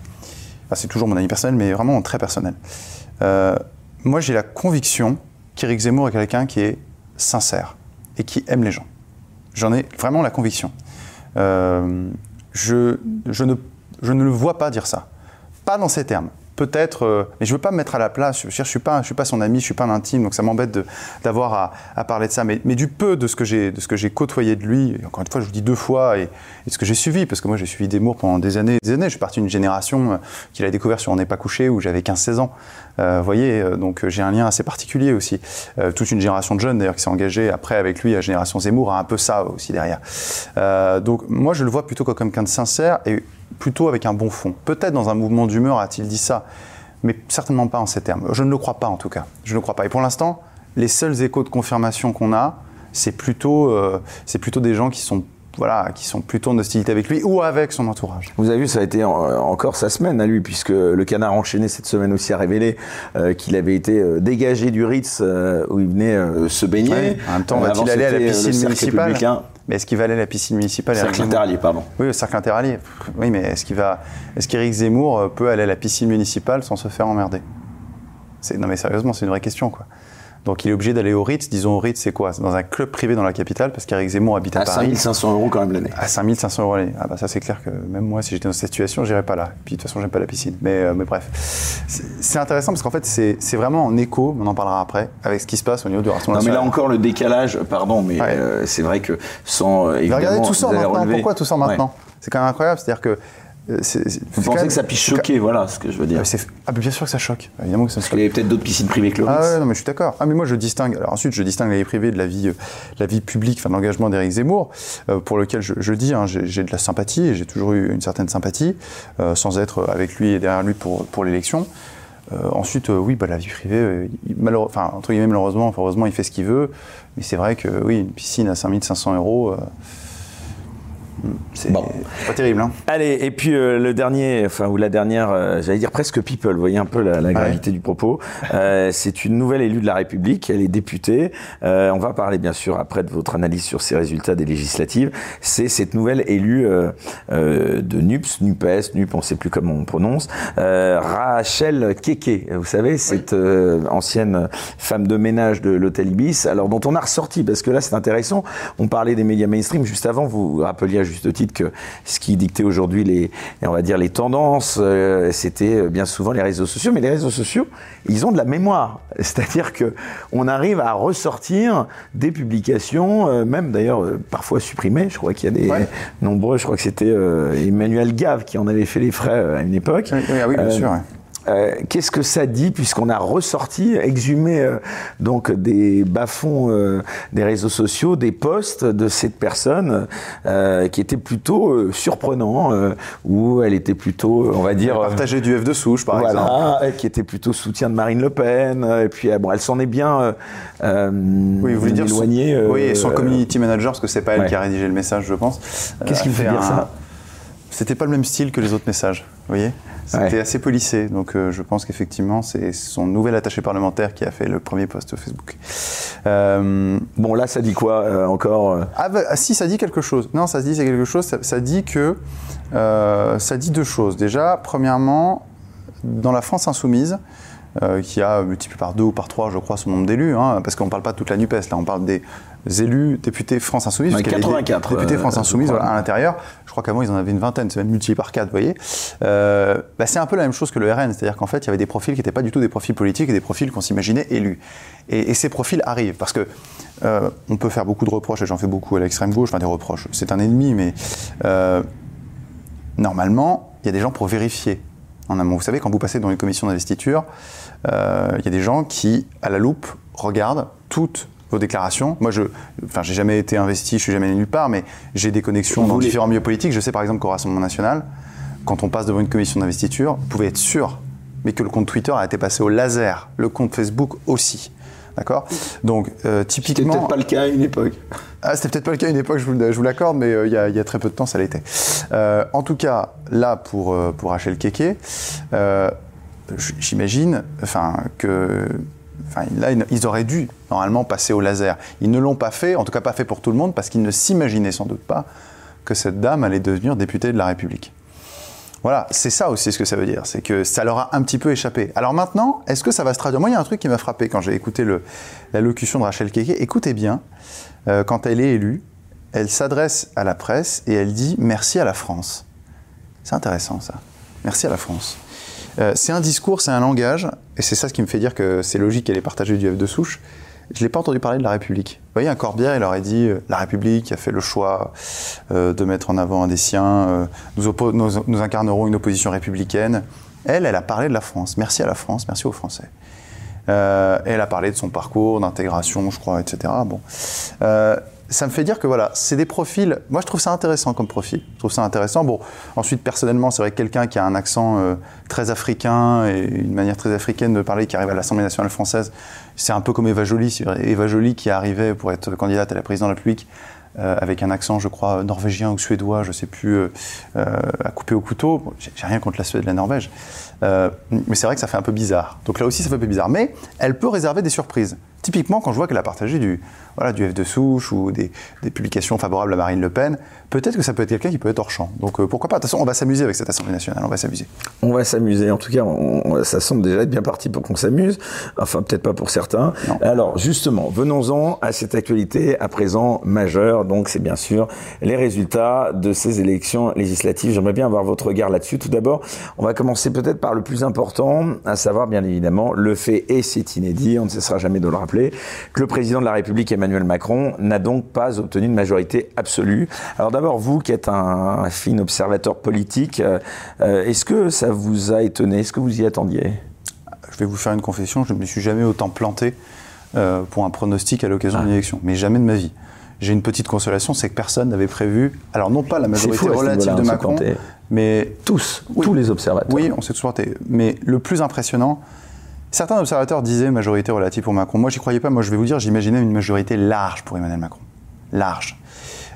Enfin, c'est toujours mon avis personnel, mais vraiment très personnel. Euh, moi, j'ai la conviction qu'Éric Zemmour est quelqu'un qui est sincère et qui aime les gens. J'en ai vraiment la conviction. je, je, ne, je ne le vois pas dire ça. Pas dans ces termes. Peut-être, euh, mais je veux pas me mettre à la place. Je, ne suis pas, je suis pas son ami, je suis pas un intime, donc ça m'embête d'avoir à, parler de ça. Mais, du peu de ce que j'ai, côtoyé de lui, encore une fois, je vous dis deux fois, et, ce que j'ai suivi, parce que moi j'ai suivi Desmours pendant des années, des années. Je suis parti d'une génération euh, qu'il a découvert sur On n'est pas couché, où j'avais 15-16 ans. Euh, vous voyez, donc j'ai un lien assez particulier aussi. toute une génération de jeunes d'ailleurs qui s'est engagée après avec lui, la génération Zemmour a un peu ça aussi derrière. donc moi je le vois plutôt comme quelqu'un de sincère et plutôt avec un bon fond. Peut-être dans un mouvement d'humeur a-t-il dit ça, mais certainement pas en ces termes. Je ne le crois pas en tout cas. Je ne le crois pas. Et pour l'instant, les seuls échos de confirmation qu'on a, c'est plutôt, euh, c'est plutôt des gens qui sont voilà, qui sont plutôt en hostilité avec lui ou avec son entourage. Vous avez vu, ça a été encore sa semaine à lui, puisque le canard enchaîné cette semaine aussi a révélé euh, qu'il avait été euh, dégagé du Ritz où il venait se baigner. En même temps, va-t-il aller à la piscine municipale mais est-ce qu'il va aller à la piscine municipale Cercle interallié, pardon. Oui, le cercle interallié. Oui, mais est-ce qu'il va, est-ce qu'Éric Zemmour euh, peut aller à la piscine municipale sans se faire emmerder? Non, mais sérieusement, c'est une vraie question, quoi. Donc il est obligé d'aller au Ritz. Disons au Ritz, c'est quoi? C'est dans un club privé dans la capitale, parce qu'Éric Zemmour habite à, à Paris. 5500 euros quand même l'année. À 5500 euros l'année. Ah bah ça c'est clair que même moi, si j'étais dans cette situation, j'irais pas là. Puis de toute façon, j'aime pas la piscine. Mais, euh, mais bref, c'est intéressant parce qu'en fait, c'est vraiment en écho, on en parlera après, avec ce qui se passe au niveau du Rassemblement Non mais là encore le décalage, pardon, mais euh, c'est vrai que sans euh, évidemment. regardez tout ça maintenant. Pourquoi tout ça maintenant? C'est quand même incroyable. C'est-à-dire que euh, Vous pensez que ça puisse choquer, voilà ce que je veux dire. Ah, bien sûr que ça choque. Évidemment que ça qu'il y avait peut-être d'autres piscines privées que le Ah non, mais je suis d'accord. Ah, mais moi je distingue. Alors ensuite, je distingue la vie privée de la vie, euh, la vie publique, enfin l'engagement d'Éric Zemmour, euh, pour lequel je, dis, hein, j'ai de la sympathie et j'ai toujours eu une certaine sympathie, sans être avec lui et derrière lui pour, pour l'élection. ensuite, oui, bah, la vie privée, enfin, entre guillemets, malheureusement, heureusement, il fait ce qu'il veut. Mais c'est vrai que, oui, une piscine à 5500 euros, c'est pas terrible. Hein. Allez, et puis euh, le dernier, enfin, ou la dernière, euh, j'allais dire presque people, vous voyez un peu la, gravité du propos. Euh, c'est une nouvelle élue de la République, elle est députée. on va parler bien sûr après de votre analyse sur ces résultats des législatives. C'est cette nouvelle élue de NUPS, NUPES, NUP, on ne sait plus comment on prononce, Rachel Keke. Vous savez, cette ancienne femme de ménage de l'hôtel Ibis, alors dont on a ressorti, parce que là c'est intéressant, on parlait des médias mainstream, juste avant, vous vous rappeliez à juste titre que ce qui dictait aujourd'hui les, on va dire les tendances, euh, c'était euh, bien souvent les réseaux sociaux. Mais les réseaux sociaux, ils ont de la mémoire, <laughs> c'est-à-dire que on arrive à ressortir des publications, euh, même d'ailleurs parfois supprimées. Je crois qu'il y a des nombreux. Je crois que c'était Emmanuel Gave qui en avait fait les frais à une époque. Oui, oui bien sûr. Euh, qu'est-ce que ça dit puisqu'on a ressorti, exhumé euh, donc des bas-fonds euh, des réseaux sociaux, des posts de cette personne qui était plutôt surprenant, où elle était plutôt, on va dire, partager du F de souche par voilà, qui était plutôt soutien de Marine Le Pen, et puis bon, elle s'en est bien oui, vous dire éloignée. Son, oui, et son community manager, parce que c'est pas elle qui a rédigé le message, je pense. Qu'est-ce qu'il fait dire ça? C'était pas le même style que les autres messages, vous voyez? C'était assez polissé, donc euh, je pense qu'effectivement, c'est son nouvel attaché parlementaire qui a fait le premier post Facebook. Euh, bon, là, ça dit quoi euh, encore ah, bah, ah, si, ça dit quelque chose. Non, ça dit quelque chose. Ça, dit que ça dit deux choses. Déjà, premièrement, dans la France insoumise, qui a multiplié par deux ou par trois, je crois, son nombre d'élus, hein, parce qu'on ne parle pas de toute la NUPES, là, on parle des élus députés France Insoumise. 84. Députés France Insoumise à l'intérieur. Je crois qu'avant, ils en avaient une vingtaine, c'est même multiplié par quatre, vous voyez. Euh, bah, c'est un peu la même chose que le RN, c'est-à-dire qu'en fait, il y avait des profils qui n'étaient pas du tout des profils politiques et des profils qu'on s'imaginait élus. Et, ces profils arrivent, parce que euh, on peut faire beaucoup de reproches, et j'en fais beaucoup à l'extrême gauche, enfin des reproches, c'est un ennemi, mais euh, normalement, il y a des gens pour vérifier en amont. Vous savez, quand vous passez dans une commission d'investiture, il y a des gens qui, à la loupe, regardent toutes vos déclarations. Moi, je, enfin, j'ai jamais été investi, je suis jamais allé nulle part, mais j'ai des connexions dans différents milieux politiques. Je sais par exemple qu'au Rassemblement national, quand on passe devant une commission d'investiture, vous pouvez être sûr, mais que le compte Twitter a été passé au laser, le compte Facebook aussi. D'accord? Donc, euh, typiquement. C'était peut-être pas le cas à une époque. Ah, c'était peut-être pas le cas à une époque, je vous, l'accorde, mais euh, il y, a très peu de temps, ça l'était. Euh, en tout cas, là, pour, pour Rachel Keke, j'imagine enfin, que Enfin, là, ils auraient dû normalement passer au laser. Ils ne l'ont pas fait, en tout cas pas fait pour tout le monde, parce qu'ils ne s'imaginaient sans doute pas que cette dame allait devenir députée de la République. Voilà, c'est ça aussi ce que ça veut dire, c'est que ça leur a un petit peu échappé. Alors maintenant, est-ce que ça va se traduire? Moi, il y a un truc qui m'a frappé quand j'ai écouté l'allocution de Rachel Keke. Écoutez bien, euh, quand elle est élue, elle s'adresse à la presse et elle dit merci à la France. C'est intéressant ça. Merci à la France. Euh, c'est un discours, c'est un langage, et c'est ça ce qui me fait dire que c'est logique qu'elle ait partagé du F de souche. Je ne l'ai pas entendu parler de la République. Vous voyez, un Corbière, il aurait dit euh, la République a fait le choix euh, de mettre en avant un des siens, nous, nous, incarnerons une opposition républicaine. Elle, elle a parlé de la France. Merci à la France, merci aux Français. elle a parlé de son parcours, d'intégration, je crois, etc. Bon ça me fait dire que voilà, c'est des profils. Moi, je trouve ça intéressant comme profil. Je trouve ça intéressant. Bon, ensuite, personnellement, c'est vrai que quelqu'un qui a un accent euh, très africain et une manière très africaine de parler, qui arrive à l'Assemblée nationale française, c'est un peu comme Eva Joly. Eva Joly qui arrivait pour être candidate à la présidence de la République euh, avec un accent, je crois, norvégien ou suédois, je ne sais plus, euh, à couper au couteau. J'ai rien contre la Suède et la Norvège. mais c'est vrai que ça fait un peu bizarre. Donc là aussi, ça fait un peu bizarre. Mais elle peut réserver des surprises. Typiquement, quand je vois qu'elle a partagé du, voilà, du F de souche ou des, publications favorables à Marine Le Pen, peut-être que ça peut être quelqu'un qui peut être hors champ. Donc euh, pourquoi pas De toute façon, on va s'amuser avec cette Assemblée nationale, on va s'amuser. On va s'amuser. En tout cas, ça semble déjà être bien parti pour qu'on s'amuse. Enfin, peut-être pas pour certains. Alors, justement, venons-en à cette actualité à présent majeure. Donc, c'est bien sûr les résultats de ces élections législatives. J'aimerais bien avoir votre regard là-dessus. Tout d'abord, on va commencer peut-être par le plus important, à savoir, bien évidemment, le fait, et c'est inédit, on ne cessera jamais de le rappeler, que le président de la République, Emmanuel Macron, n'a donc pas obtenu une majorité absolue. Alors d'abord, vous qui êtes un, fin observateur politique, euh, euh, est-ce que ça vous a étonné? Est-ce que vous y attendiez? Je vais vous faire une confession, je ne me suis jamais autant planté euh, pour un pronostic à l'occasion d'une ah. élection, mais jamais de ma vie. J'ai une petite consolation, c'est que personne n'avait prévu, alors non pas la majorité relative de Macron, mais tous, tous les observateurs. Oui, on s'est tous planté. Mais le plus impressionnant, Certains observateurs disaient majorité relative pour Macron. Moi, j'y croyais pas. Moi, je vais vous dire, j'imaginais une majorité large pour Emmanuel Macron. Large.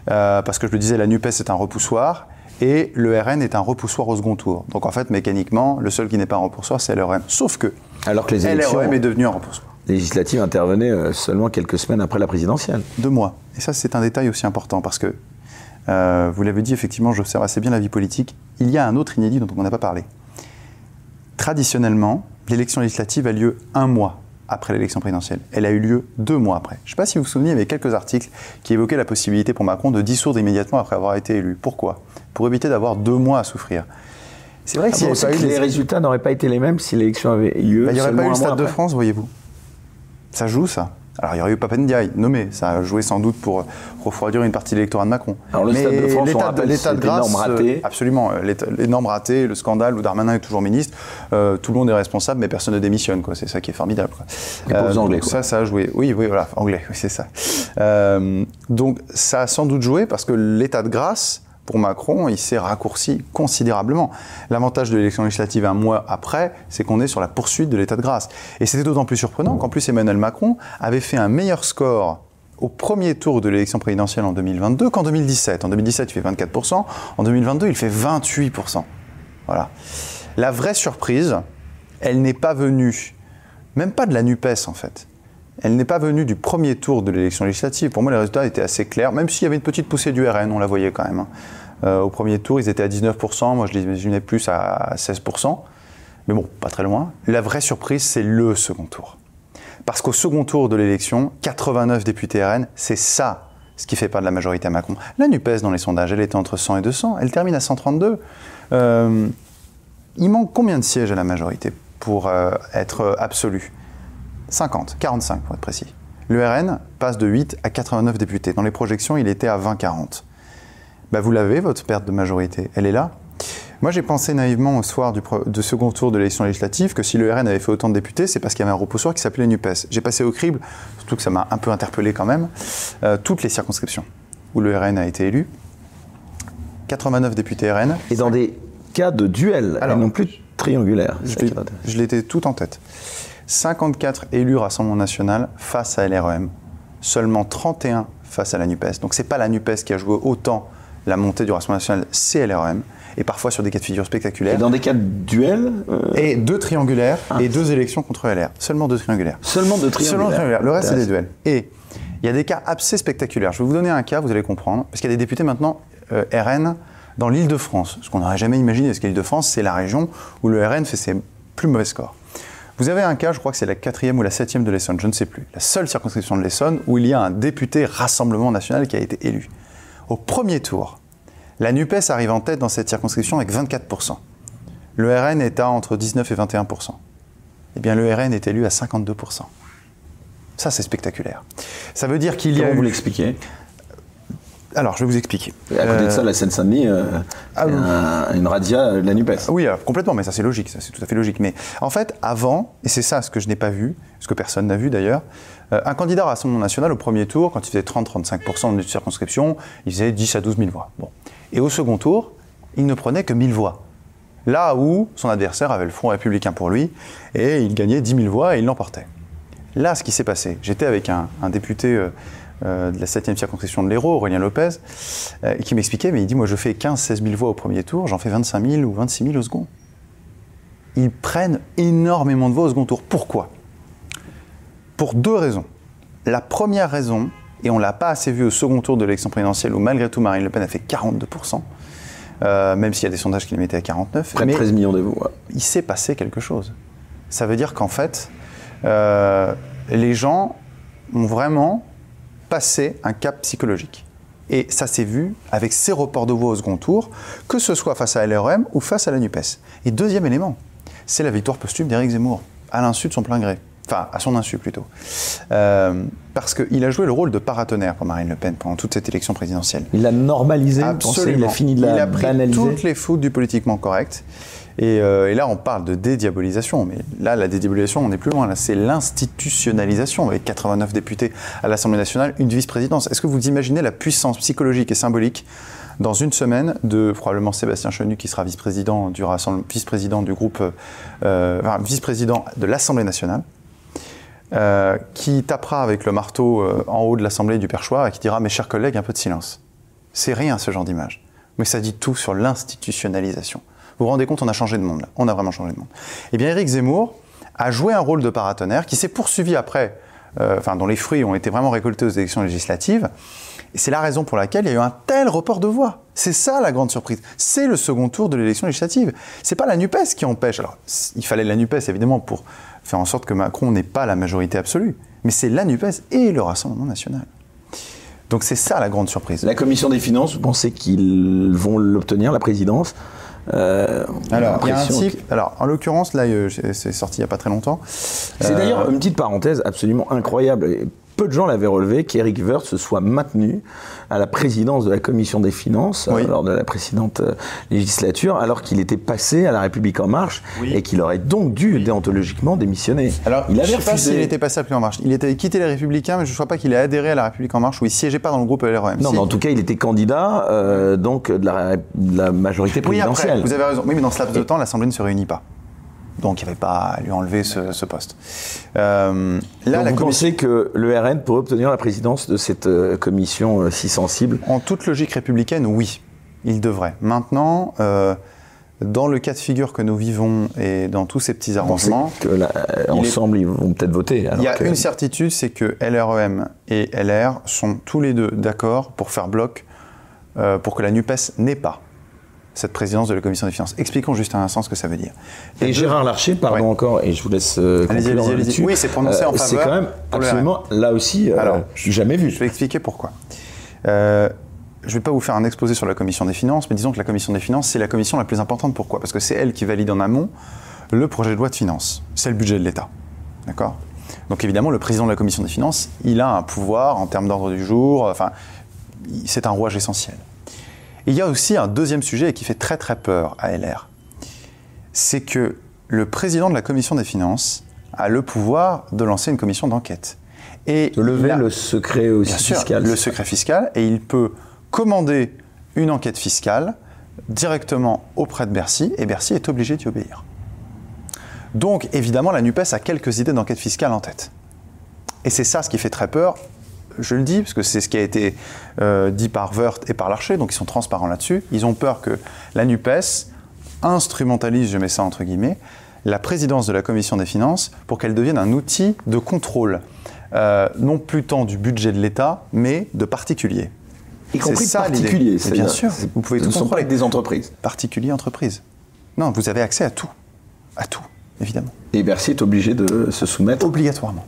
Euh, parce que je le disais, la NUPES est un repoussoir et le RN est un repoussoir au second tour. Donc en fait, mécaniquement, le seul qui n'est pas un repoussoir, c'est LRM. Sauf que Alors que les élections LREM est devenu un repoussoir. Législative intervenait euh, seulement quelques semaines après la présidentielle. Deux mois. Et ça, c'est un détail aussi important parce que, euh, vous l'avez dit, effectivement, j'observe assez bien la vie politique. Il y a un autre inédit dont on n'a pas parlé. Traditionnellement, l'élection législative a lieu un mois après l'élection présidentielle. Elle a eu lieu deux mois après. Je ne sais pas si vous vous souvenez, il y avait quelques articles qui évoquaient la possibilité pour Macron de dissoudre immédiatement après avoir été élu. Pourquoi? Pour éviter d'avoir deux mois à souffrir. C'est vrai que, ah les résultats n'auraient pas été les mêmes si l'élection avait eu lieu. Bah, il n'y aurait pas eu le Stade de France, voyez-vous. Ça joue, ça. Alors, il y aurait eu Papendiaï, nommé. Ça a joué sans doute pour refroidir une partie de l'électorat de Macron. Alors, le Mais Stade de France, l'état de, grâce, raté. Euh, absolument. Euh, les normes ratées, le scandale où Darmanin est toujours ministre, euh, tout le monde est responsable, mais personne ne démissionne. C'est ça qui est formidable. Quoi. pour anglais. Ça, ça a joué. Oui, oui, voilà, anglais, oui, c'est ça. donc, ça a sans doute joué parce que l'état de grâce pour Macron, il s'est raccourci considérablement. L'avantage de l'élection législative un mois après, c'est qu'on est sur la poursuite de l'état de grâce. Et c'était d'autant plus surprenant qu'en plus Emmanuel Macron avait fait un meilleur score au premier tour de l'élection présidentielle en 2022 qu'en 2017. En 2017, il fait 24%, en 2022, il fait 28%. Voilà. La vraie surprise, elle n'est pas venue, même pas de la NUPES en fait. Elle n'est pas venue du premier tour de l'élection législative. Pour moi, les résultats étaient assez clairs, même s'il y avait une petite poussée du RN, on la voyait quand même. Hein. Euh, au premier tour, ils étaient à 19%, moi je les imaginais plus à 16%. Mais bon, pas très loin. La vraie surprise, c'est le second tour. Parce qu'au second tour de l'élection, 89 députés RN, c'est ça ce qui fait pas de la majorité à Macron. La NUPES, dans les sondages, elle était entre 100 et 200. Elle termine à 132. Euh, il manque combien de sièges à la majorité pour euh, être absolu? 50, 45 pour être précis. Le RN passe de 8 à 89 députés. Dans les projections, il était à 20-40. Bah, vous l'avez, votre perte de majorité. Elle est là. Moi, j'ai pensé naïvement au soir du de second tour de l'élection législative que si le RN avait fait autant de députés, c'est parce qu'il y avait un repoussoir qui s'appelait NUPES. J'ai passé au crible, surtout que ça m'a un peu interpellé quand même, euh, toutes les circonscriptions où le RN a été élu. 89 députés RN. Et dans des cas de duel, Alors, non plus triangulaire. Je l'étais tout en tête. 54 élus Rassemblement National face à LREM, seulement 31 face à la NUPES. Donc c'est pas la NUPES qui a joué autant la montée du Rassemblement National, c'est LREM. Et parfois sur des cas de figure spectaculaires. Et dans des cas de duel euh, Et deux triangulaires ah. et deux élections contre LR. Seulement deux triangulaires. Seulement deux triangulaires. Seulement triangulaires. Le reste, c'est des duels. Et il y a des cas assez spectaculaires. Je vais vous donner un cas, vous allez comprendre. Parce qu'il y a des députés maintenant euh, RN dans l'île de France. Ce qu'on n'aurait jamais imaginé, parce que l'île de France, c'est la région où le RN fait ses plus mauvais scores. Vous avez un cas, je crois que c'est la quatrième ou la septième de l'Essonne, je ne sais plus, la seule circonscription de l'Essonne où il y a un député Rassemblement national qui a été élu. Au premier tour, la NUPES arrive en tête dans cette circonscription avec 24%. le RN est à entre 19 et 21% Eh bien, le RN est élu à 52% Ça, c'est spectaculaire. Ça veut dire qu'il y a. Comment vous l'expliquez? Alors, je vais vous expliquer. À côté de Euh, ça, la Seine-Saint-Denis, euh, ah, un- une radia de la NUPES. Oui, euh, complètement, mais ça c'est logique, ça c'est tout à fait logique. Mais en fait, avant, et c'est ça ce que je n'ai pas vu, ce que personne n'a vu d'ailleurs, euh, un candidat au Rassemblement national au premier tour, quand il faisait 30-35% de circonscription, il faisait 10 à 12 000 voix. Bon. Et au second tour, il ne prenait que 1000 voix. Là où son adversaire avait le Front républicain pour lui, et il gagnait 10 000 voix et il l'emportait. Là, ce qui s'est passé, j'étais avec un, un député euh, euh, de la 7e circonscription de l'Hérault, Aurélien Lopez, euh, qui m'expliquait, mais il dit, moi je fais 15-16 000 voix au premier tour, j'en fais 25 000 ou 26 000 au second. Ils prennent énormément de voix au second tour. Pourquoi? Pour deux raisons. La première raison, et on ne l'a pas assez vu au second tour de l'élection présidentielle, où malgré tout Marine Le Pen a fait 42%, euh, même s'il y a des sondages qui les mettaient à 49%. Près de mais- 13 millions de voix. il s'est passé quelque chose. Ça veut dire qu'en fait, les gens ont vraiment passé un cap psychologique. Et ça s'est vu avec ces reports de voix au second tour, que ce soit face à LREM ou face à la NUPES. Et deuxième élément, c'est la victoire posthume d'Éric Zemmour, à l'insu de son plein gré. Enfin, à son insu plutôt. Euh, parce qu'il a joué le rôle de paratonnerre pour Marine Le Pen pendant toute cette élection présidentielle. Il l'a normalisé, pensez Il a fini de la Il a pris banaliser toutes les fautes du politiquement correct. Et, euh, et là, on parle de dédiabolisation. Mais là, la dédiabolisation, on est plus loin. Là, c'est l'institutionnalisation avec 89 députés à l'Assemblée nationale, une vice-présidence. Est-ce que vous imaginez la puissance psychologique et symbolique dans une semaine de probablement Sébastien Chenu qui sera vice-président du, groupe, euh, vice-président de l'Assemblée nationale, euh, qui tapera avec le marteau en haut de l'Assemblée du perchoir et qui dira Mes chers collègues, un peu de silence. C'est rien ce genre d'image. Mais ça dit tout sur l'institutionnalisation. Vous vous rendez compte, on a changé de monde. On a vraiment changé de monde. Eh bien, Éric Zemmour a joué un rôle de paratonnerre qui s'est poursuivi après, euh, dont les fruits ont été vraiment récoltés aux élections législatives. Et c'est la raison pour laquelle il y a eu un tel report de voix. C'est ça la grande surprise. C'est le second tour de l'élection législative. C'est pas la NUPES qui empêche. Alors, il fallait la NUPES évidemment pour faire en sorte que Macron n'ait pas la majorité absolue. Mais c'est la NUPES et le Rassemblement national. Donc c'est ça la grande surprise. La commission des finances, vous pensez qu'ils vont l'obtenir, la présidence? Euh, Alors, il y a un. Alors, en l'occurrence, là, euh, c'est sorti il n'y a pas très longtemps. C'est Euh, d'ailleurs une petite parenthèse absolument incroyable. Peu de gens l'avaient relevé qu'Éric Woerth se soit maintenu à la présidence de la commission des finances Oui. euh, lors de la précédente euh, législature, alors qu'il était passé à la République en marche Oui. et qu'il aurait donc dû déontologiquement démissionner. Alors, il je avait ne sais pas s'il était passé à République en marche. Il était quitté les Républicains, mais je ne crois pas qu'il ait adhéré à la République en marche ou il siégeait pas dans le groupe LREM. Non, mais en tout cas, il était candidat euh, donc de la, de la majorité Oui, après, présidentielle. vous avez raison. Oui, mais dans ce laps de temps, l'Assemblée ne se réunit pas. Donc, il n'y avait pas à lui enlever ce, ce poste. Euh, là, Donc la vous commission, pensez que le RN pourrait obtenir la présidence de cette euh, commission euh, si sensible? En toute logique républicaine, oui, il devrait. Maintenant, euh, dans le cas de figure que nous vivons et dans tous ces petits arrangements, que là, euh, Il est- ensemble ils vont peut-être voter Il y a que- une certitude, c'est que LREM et LR sont tous les deux d'accord pour faire bloc euh, pour que la NUPES n'ait pas cette présidence de la Commission des finances. Expliquons juste un instant ce que ça veut dire. Et Gérard Larcher, pardon Ouais. encore, et je vous laisse euh, allez-y, allez-y. là-dessus. Oui, c'est prononcé en C'est faveur quand même absolument, là aussi, euh, Alors, jamais vu. Je vais expliquer pourquoi. Euh, je ne vais pas vous faire un exposé sur la Commission des finances, mais disons que la Commission des finances, c'est la commission la plus importante. Pourquoi? Parce que c'est elle qui valide en amont le projet de loi de finances. C'est le budget de l'État. D'accord? Donc évidemment, le président de la Commission des finances, il a un pouvoir en termes d'ordre du jour. Enfin, c'est un rouage essentiel. Et il y a aussi un deuxième sujet qui fait très très peur à LR. C'est que le président de la Commission des finances a le pouvoir de lancer une commission d'enquête. Et De lever a- le secret aussi Bien sûr, fiscal. le secret fiscal, et il peut commander une enquête fiscale directement auprès de Bercy, et Bercy est obligé d'y obéir. Donc, évidemment, la NUPES a quelques idées d'enquête fiscale en tête. Et c'est ça ce qui fait très peur. Je le dis, parce que c'est ce qui a été euh, dit par Wörth et par Larcher, donc ils sont transparents là-dessus. Ils ont peur que la NUPES instrumentalise, je mets ça entre guillemets, la présidence de la Commission des finances pour qu'elle devienne un outil de contrôle, euh, non plus tant du budget de l'État, mais de particuliers. y compris c'est ça, particuliers. C'est-à-dire, bien sûr, c'est- vous pouvez tout pas contrôler. avec des entreprises. Particuliers, entreprises. Non, vous avez accès à tout. À tout, évidemment. Et Bercy est obligé de se soumettre. Obligatoirement.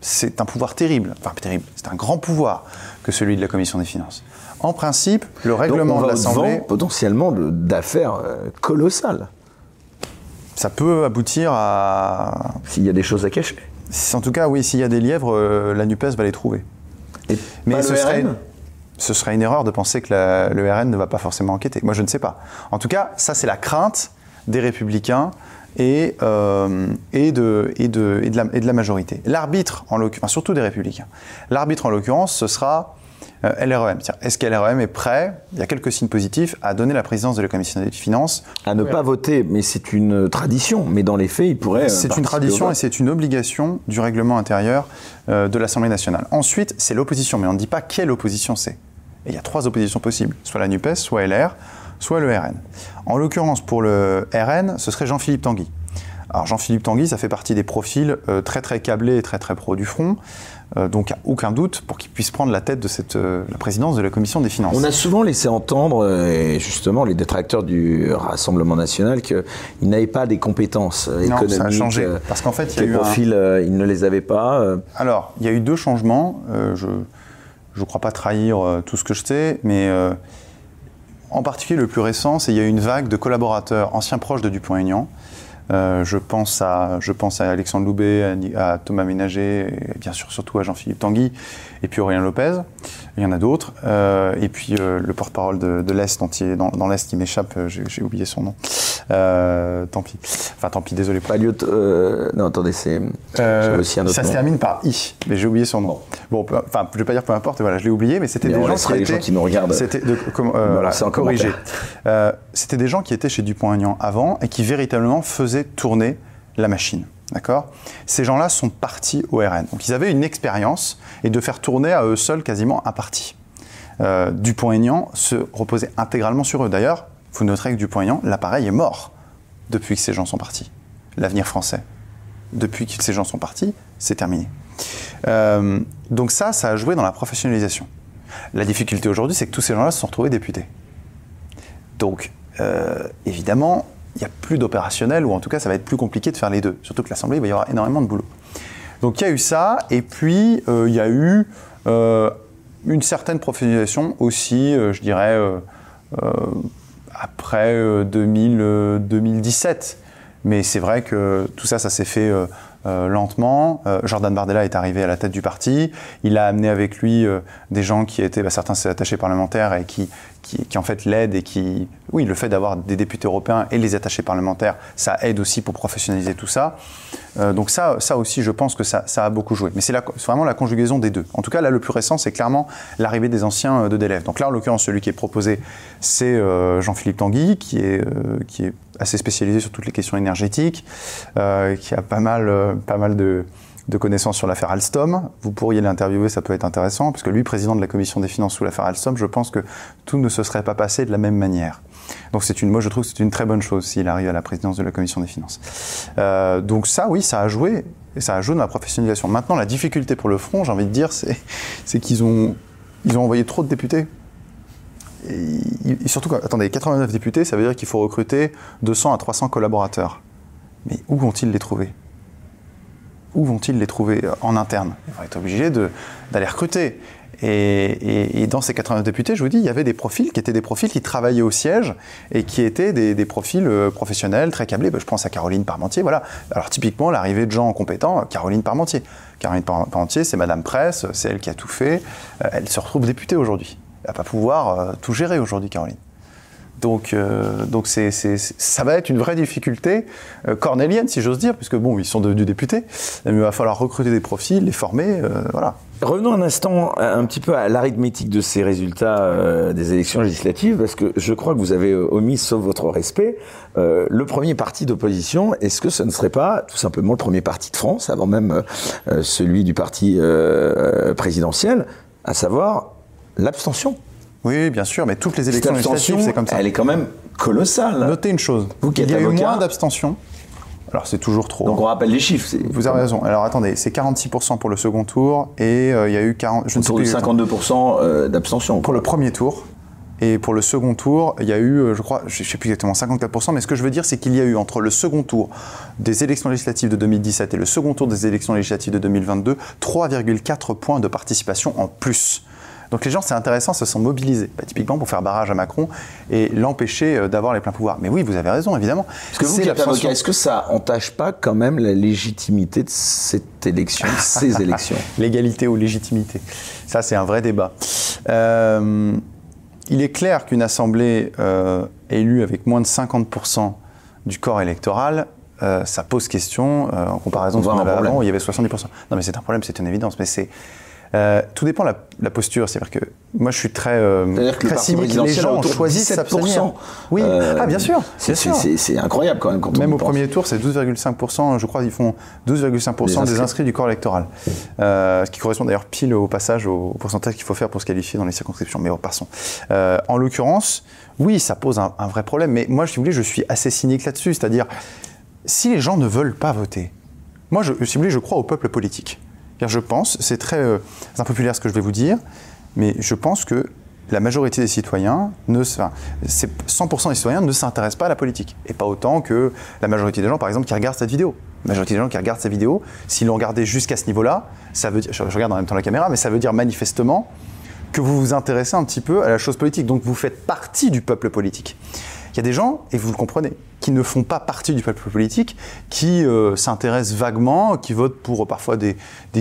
C'est un pouvoir terrible, enfin terrible, c'est un grand pouvoir que celui de la Commission des finances. En principe, le Donc, règlement on de va l'Assemblée. au-devant, potentiellement de- d'affaires euh, colossales. ça peut aboutir à. S'il y a des choses à cacher. En tout cas, oui, s'il y a des lièvres, euh, la NUPES va les trouver. Et Mais pas ce le serait, RN ce serait une erreur de penser que la- le RN ne va pas forcément enquêter. Moi, je ne sais pas. En tout cas, ça, c'est la crainte des républicains et, euh, et, de, et, de, et, de la, et de la majorité. L'arbitre, en l'occurrence, surtout des républicains, l'arbitre, en l'occurrence, ce sera euh, LREM. Est-ce que LREM est prêt, il y a quelques signes positifs, à donner la présidence de la commission des finances À ne pas voter, mais c'est une tradition. Mais dans les faits, il pourrait. euh, C'est une tradition et c'est une obligation du règlement intérieur euh, de l'Assemblée nationale. Ensuite, c'est l'opposition, mais on ne dit pas quelle opposition c'est. Et il y a trois oppositions possibles, soit la NUPES, soit LR, soit le RN. En l'occurrence, pour le RN, ce serait Jean-Philippe Tanguy. Alors Jean-Philippe Tanguy, ça fait partie des profils euh, très très câblés et très très pro du front, Euh, donc il n'y a aucun doute pour qu'il puisse prendre la tête de cette, euh, la présidence de la commission des finances. On a souvent laissé entendre, euh, justement les détracteurs du Rassemblement national, qu'ils n'avaient pas des compétences euh, Non, économiques. ça a changé, parce qu'en fait, il y a les eu un- profils, euh, ils ne les avaient pas. Alors, il y a eu deux changements. Je ne crois pas trahir tout ce que je sais, mais en particulier le plus récent, c'est qu'il y a une vague de collaborateurs anciens proches de Dupont-Aignan. Euh, je, pense à, Alexandre Loubet, à Thomas Ménager, et bien sûr surtout à Jean-Philippe Tanguy, et puis Aurélien Lopez. Il y en a d'autres. Euh, et puis euh, le porte-parole de, de l'Est, dans, dans l'Est qui m'échappe, euh, j'ai oublié son nom. Euh, tant pis. Enfin, tant pis, désolé Palliot, euh, non, attendez, c'est. j'ai aussi un autre ça se termine par I, mais j'ai oublié son nom. Bon, enfin, je vais pas dire peu importe, voilà, je l'ai oublié, mais c'était des gens laissera les gens qui nous regardent. C'était de- Voilà, corrigé. Euh, c'était des gens qui étaient chez Dupont-Aignan avant et qui véritablement faisaient tourner la machine. D'accord? Ces gens-là sont partis au RN. Donc ils avaient une expérience et de faire tourner à eux seuls quasiment un parti. Euh, Dupont-Aignan se reposait intégralement sur eux. D'ailleurs, vous noterez que Dupont-Aignan, l'appareil est mort depuis que ces gens sont partis. L'avenir français. Depuis que ces gens sont partis, c'est terminé. Euh, donc ça, ça a joué dans la professionnalisation. La difficulté aujourd'hui, c'est que tous ces gens-là se sont retrouvés députés. Donc, euh, évidemment, il n'y a plus d'opérationnel, ou en tout cas, ça va être plus compliqué de faire les deux. Surtout que l'Assemblée, il va y avoir énormément de boulot. Donc, il y a eu ça, et puis, euh, il y a eu euh, une certaine professionnalisation aussi, euh, je dirais, après euh, 2000, euh, 2017. Mais c'est vrai que tout ça, ça s'est fait euh, lentement. Euh, Jordan Bardella est arrivé à la tête du parti. Il a amené avec lui euh, des gens qui étaient, bah, certains c'est attachés parlementaires et qui, qui, qui, en fait l'aident et qui, oui, le fait d'avoir des députés européens et les attachés parlementaires, ça aide aussi pour professionnaliser tout ça. Euh, donc ça, ça aussi, je pense que ça, a beaucoup joué. Mais c'est vraiment la conjugaison des deux. En tout cas, là, le plus récent, c'est clairement l'arrivée des anciens euh, de Deleuze. Donc là, en l'occurrence, celui qui est proposé, c'est euh, Jean-Philippe Tanguy, qui est, assez spécialisé sur toutes les questions énergétiques, qui a pas mal, pas mal de, de connaissances sur l'affaire Alstom. Vous pourriez l'interviewer, ça peut être intéressant, parce que lui, président de la commission des finances sous l'affaire Alstom, je pense que tout ne se serait pas passé de la même manière. Donc c'est une, moi je trouve que c'est une très bonne chose s'il arrive à la présidence de la commission des finances. Euh, donc ça, oui, ça a joué, et ça a joué dans la professionnalisation. Maintenant, la difficulté pour le front, j'ai envie de dire, c'est, c'est qu'ils ont, ils ont envoyé trop de députés. Et, surtout, attendez, 89 députés, ça veut dire qu'il faut recruter 200 à 300 collaborateurs. Mais où vont-ils les trouver? Où vont-ils les trouver en interne? Ils vont être obligés de- d'aller recruter. Et, et- et dans ces 89 députés, je vous dis, il y avait des profils qui étaient des profils qui travaillaient au siège et qui étaient des, des profils euh, professionnels, très câblés. Ben, je pense à Caroline Parmentier, voilà. Alors typiquement, l'arrivée de gens compétents, Caroline Parmentier. Caroline Par- Parmentier, c'est Madame Presse, c'est elle qui a tout fait. Euh, Elle se retrouve députée aujourd'hui. Elle va pas pouvoir euh, tout gérer aujourd'hui, Caroline. Donc, euh, donc c'est, ça va être une vraie difficulté euh, cornélienne, si j'ose dire, puisque bon, ils sont devenus députés, mais il va falloir recruter des profils, les former, euh, voilà. Revenons un instant un petit peu à l'arithmétique de ces résultats euh, des élections législatives, parce que je crois que vous avez euh, omis, sauf votre respect, euh, le premier parti d'opposition. Est-ce que ce ne serait pas tout simplement le premier parti de France, avant même euh, celui du parti euh, présidentiel, à savoir l'abstention? Oui, bien sûr, mais toutes les élections législatives, c'est comme ça. elle est quand même colossale. Notez une chose, Vous qui il y a eu moins d'abstention. Alors c'est toujours trop. Donc on rappelle les chiffres. Vous avez raison. Alors attendez, c'est 46% pour le second tour et euh, il y a eu 40, je ne sais de plus exactement. 52% euh, d'abstention. pour le premier tour. Et pour le second tour, il y a eu, euh, je crois, je ne sais plus exactement 54%, mais ce que je veux dire, c'est qu'il y a eu entre le second tour des élections législatives de 2017 et le second tour des élections législatives de 2022, 3,4 points de participation en plus. Donc les gens, c'est intéressant, se sont mobilisés, bah, typiquement pour faire barrage à Macron et l'empêcher euh, d'avoir les pleins pouvoirs. Mais oui, vous avez raison, évidemment. Parce que vous, qui êtes est-ce que ça entache pas quand même la légitimité de cette élection, de ces <laughs> élections? L'égalité ou légitimité Ça, c'est un vrai débat. Euh, il est clair qu'une assemblée euh, élue avec moins de 50% du corps électoral, euh, ça pose question euh, en comparaison de ce qu'on avait avant, où il y avait 70%. Non, mais c'est un problème, c'est une évidence. Mais c'est euh, tout dépend de la, la posture. C'est-à-dire que moi, je suis très, euh, très que cynique. Les gens ont choisi 17%. Oui, euh, ah, bien sûr. C'est incroyable quand même. Quand même au premier tour, c'est 12,5%. Je crois qu'ils font 12,5% des, inscrits du corps électoral. Ce qui correspond d'ailleurs pile au passage au, pourcentage qu'il faut faire pour se qualifier dans les circonscriptions. Mais passons. Euh, en l'occurrence, oui, ça pose un, un, vrai problème. Mais moi, si vous voulez, je suis assez cynique là-dessus. C'est-à-dire, si les gens ne veulent pas voter, moi, je, si vous voulez, je crois au peuple politique. Car je pense, c'est très euh, impopulaire ce que je vais vous dire, mais je pense que la majorité des citoyens, ne, enfin, 100% des citoyens ne s'intéressent pas à la politique. Et pas autant que la majorité des gens, par exemple, qui regardent cette vidéo. La majorité des gens qui regardent cette vidéo, s'ils l'ont regardée jusqu'à ce niveau-là, ça veut dire, je regarde en même temps la caméra, mais ça veut dire manifestement que vous vous intéressez un petit peu à la chose politique. Donc vous faites partie du peuple politique. Il y a des gens, et vous le comprenez, qui ne font pas partie du peuple politique, qui euh, s'intéressent vaguement, qui votent pour euh, parfois des,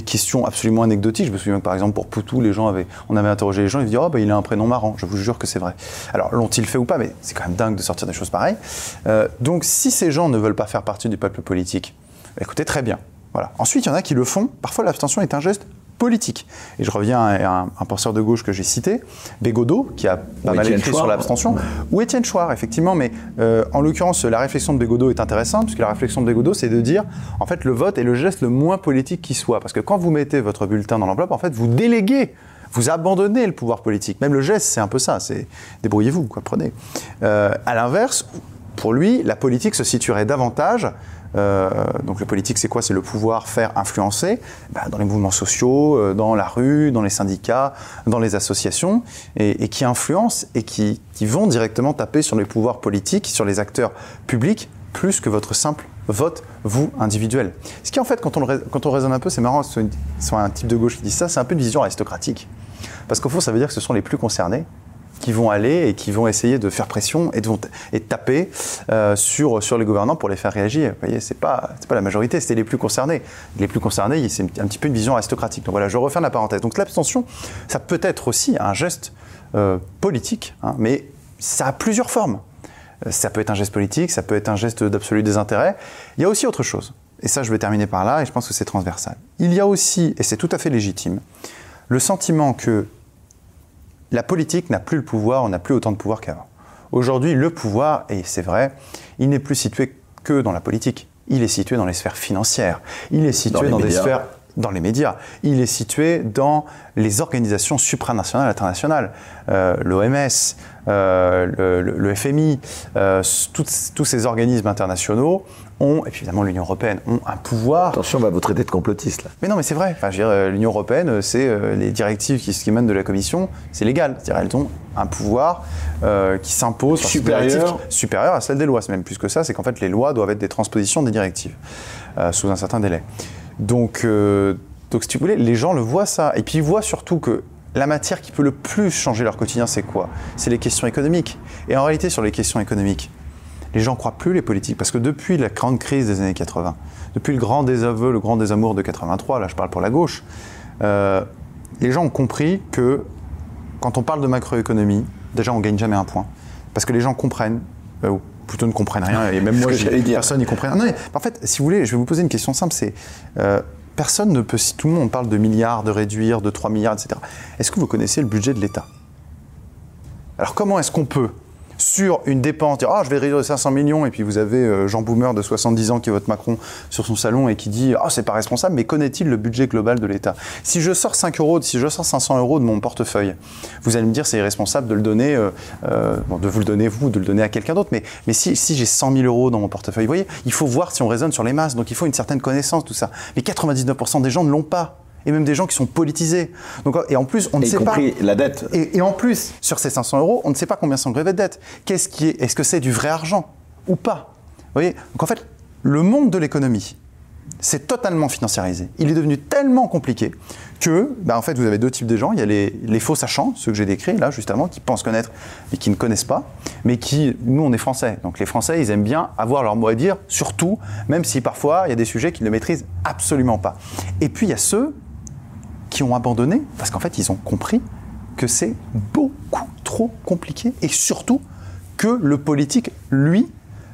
questions absolument anecdotiques. Je me souviens que par exemple pour Poutou, on avait interrogé les gens, ils disaient oh bah, il a un prénom marrant. Je vous jure que c'est vrai. Alors l'ont-ils fait ou pas? Mais c'est quand même dingue de sortir des choses pareilles. Euh, donc si ces gens ne veulent pas faire partie du peuple politique, écoutez très bien. Voilà. Ensuite, il y en a qui le font. Parfois, l'abstention est un geste politique. Et je reviens à un, un penseur de gauche que j'ai cité, Bégodeau, qui a pas mal écrit sur l'abstention, ou Étienne Chouard, effectivement. Mais euh, en l'occurrence, la réflexion de Bégodeau est intéressante, puisque la réflexion de Bégodeau, c'est de dire, en fait, le vote est le geste le moins politique qui soit. Parce que quand vous mettez votre bulletin dans l'enveloppe, en fait, vous déléguez vous abandonnez le pouvoir politique. Même le geste, c'est un peu ça. C'est débrouillez-vous, quoi, prenez. Euh, à l'inverse, pour lui, la politique se situerait davantage euh, donc le politique, c'est quoi? C'est le pouvoir faire influencer ben, dans les mouvements sociaux, euh, dans la rue, dans les syndicats, dans les associations, et, qui influencent et qui, qui, vont directement taper sur les pouvoirs politiques, sur les acteurs publics, plus que votre simple vote, vous, individuel. Ce qui, en fait, quand on, quand on raisonne un peu, c'est marrant, c'est un type de gauche qui dit ça, c'est un peu une vision aristocratique. Parce qu'au fond, ça veut dire que ce sont les plus concernés qui vont aller et qui vont essayer de faire pression et de, et taper euh, sur, sur les gouvernants pour les faire réagir. Vous voyez, c'est pas, pas la majorité, c'était les plus concernés. Les plus concernés, c'est un petit peu une vision aristocratique. Donc voilà, je referme la parenthèse. Donc l'abstention, ça peut être aussi un geste euh, politique, hein, mais ça a plusieurs formes. Euh, ça peut être un geste politique, ça peut être un geste d'absolu désintérêt. Il y a aussi autre chose. Et ça, je vais terminer par là, et je pense que c'est transversal. Il y a aussi, et c'est tout à fait légitime, le sentiment que la politique n'a plus le pouvoir, on n'a plus autant de pouvoir qu'avant. Aujourd'hui, le pouvoir, et c'est vrai, il n'est plus situé que dans la politique. Il est situé dans les sphères financières. Il est situé dans, dans des sphères dans les médias. Il est situé dans les organisations supranationales, internationales, euh, l'OMS, euh, le, FMI, euh, tous ces organismes internationaux ont, et puis évidemment l'Union européenne, ont un pouvoir. Attention, on va vous traiter de complotiste là. Mais non, mais c'est vrai. Enfin, l'Union européenne, c'est les directives qui, qui émanent de la Commission, c'est légal. C'est-à-dire elles ont un pouvoir euh, qui s'impose supérieur. supérieur à celle des lois. C'est même plus que ça, c'est qu'en fait les lois doivent être des transpositions des directives sous un certain délai. Donc, euh, donc, si tu voulais, les gens le voient ça. Et puis ils voient surtout que la matière qui peut le plus changer leur quotidien, c'est quoi? C'est les questions économiques. Et en réalité, sur les questions économiques, les gens croient plus les politiques. Parce que depuis la grande crise des années 80, depuis le grand désaveu, le grand désamour de 83, là je parle pour la gauche, euh, les gens ont compris que quand on parle de macroéconomie, déjà on gagne jamais un point. Parce que les gens comprennent, euh, plutôt ne comprennent rien, et même <laughs> moi, personne n'y comprend rien. Non, mais, en fait, si vous voulez, je vais vous poser une question simple, c'est... Euh, personne ne peut, si tout le monde parle de milliards, de réduire, de 3 milliards, etc. Est-ce que vous connaissez le budget de l'État? Alors comment est-ce qu'on peut sur une dépense, dire ah je vais réduire de 500 millions et puis vous avez euh, Jean Boomer de 70 ans qui vote Macron sur son salon et qui dit ah c'est pas responsable mais connaît-il le budget global de l'État? Si je sors 5 euros, si je sors 500 euros de mon portefeuille, vous allez me dire c'est irresponsable de le donner, euh, euh, de vous le donner vous, de le donner à quelqu'un d'autre, mais, mais si, si j'ai 100 000 euros dans mon portefeuille, vous voyez, il faut voir si on raisonne sur les masses, donc il faut une certaine connaissance tout ça. Mais 99% des gens ne l'ont pas et même des gens qui sont politisés. Donc, et en plus, on ne et sait compris pas. la dette. Et, et, en plus, sur ces 500 euros, on ne sait pas combien sont grevés de dette. Qu'est-ce qui est Est-ce que c'est du vrai argent ou pas? Vous voyez? Donc en fait, le monde de l'économie c'est totalement financiarisé. Il est devenu tellement compliqué que, bah, en fait, vous avez deux types de gens. Il y a les, les faux sachants, ceux que j'ai décrits là, justement, qui pensent connaître et qui ne connaissent pas, mais qui, nous, on est français. Donc les Français, ils aiment bien avoir leur mot à dire, surtout, même si parfois, il y a des sujets qu'ils ne maîtrisent absolument pas. Et puis, il y a ceux qui ont abandonné, parce qu'en fait, ils ont compris que c'est beaucoup trop compliqué, et surtout que le politique, lui,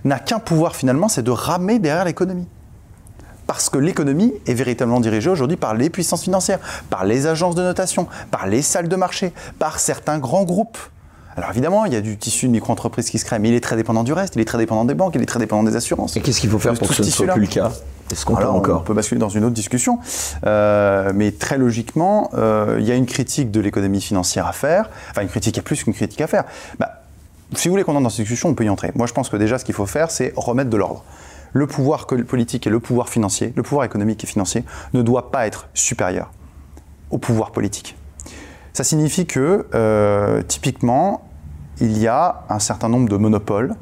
n'a qu'un pouvoir finalement, c'est de ramer derrière l'économie parce que l'économie est véritablement dirigée aujourd'hui par les puissances financières, par les agences de notation, par les salles de marché, par certains grands groupes. Alors évidemment, il y a du tissu de micro-entreprise qui se crée, mais il est très dépendant du reste, il est très dépendant des banques, il est très dépendant des assurances. Et qu'est-ce qu'il faut faire pour que ce ne soit plus le cas? Est-ce qu'on peut encore? On peut basculer dans une autre discussion, Euh, mais très logiquement, euh, il y a une critique de l'économie financière à faire. Enfin, une critique, il y a plus qu'une critique à faire. Bah, si vous voulez qu'on entre dans cette discussion, on peut y entrer. Moi, je pense que déjà, ce qu'il faut faire, c'est remettre de l'ordre. Le pouvoir que- politique et le pouvoir financier, le pouvoir économique et financier, ne doit pas être supérieur au pouvoir politique. Ça signifie que, euh, typiquement, il y a un certain nombre de monopoles,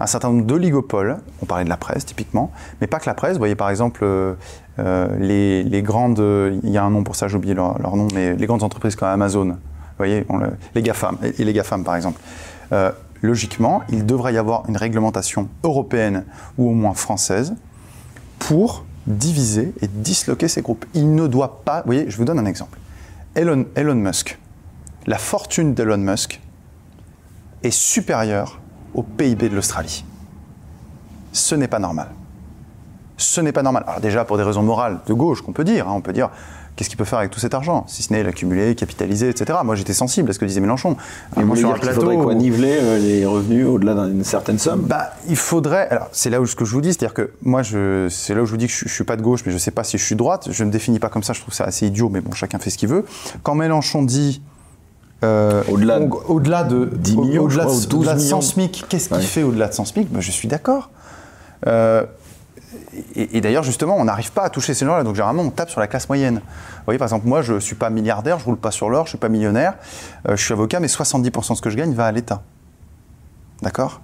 un certain nombre d'oligopoles. On parlait de la presse, typiquement, mais pas que la presse. Vous voyez, par exemple, euh, euh, les, grandes. Il y a un nom pour ça, j'ai oublié leur, nom, mais les grandes entreprises comme Amazon, vous voyez, on le- les GAFAM, et les GAFAM, par exemple. Logiquement, il devrait y avoir une réglementation européenne ou au moins française pour diviser et disloquer ces groupes. Il ne doit pas. Vous voyez, je vous donne un exemple. Elon, Musk, la fortune d'Elon Musk est supérieure au PIB de l'Australie. Ce n'est pas normal. Ce n'est pas normal. Alors déjà pour des raisons morales de gauche qu'on peut dire, hein, on peut dire qu'est-ce qu'il peut faire avec tout cet argent, si ce n'est l'accumuler, capitaliser, etc. Moi j'étais sensible à ce que disait Mélenchon. Et Moi, vous sur un dire qu'il faudrait quoi Niveler euh, les revenus au-delà d'une certaine somme? Bah, il faudrait. Alors, c'est là où ce que je vous dis, c'est-à-dire que moi, je, c'est là où je vous dis que je, je suis pas de gauche, mais je sais pas si je suis de droite. Je ne me définis pas comme ça. Je trouve ça assez idiot, mais bon, chacun fait ce qu'il veut. Quand Mélenchon dit euh, Au-delà de- au- au-delà de 10 millions, au-delà de, ou 12 au-delà de 100 millions. SMIC, qu'est-ce qu'il Ouais. fait au-delà de 100 SMIC? Ben, Je suis d'accord. Euh, et, d'ailleurs, justement, on n'arrive pas à toucher ces gens-là. Donc, généralement, on tape sur la classe moyenne. Vous voyez, par exemple, moi, je ne suis pas milliardaire, je roule pas sur l'or, je suis pas millionnaire, euh, je suis avocat, mais 70% de ce que je gagne va à l'État. D'accord?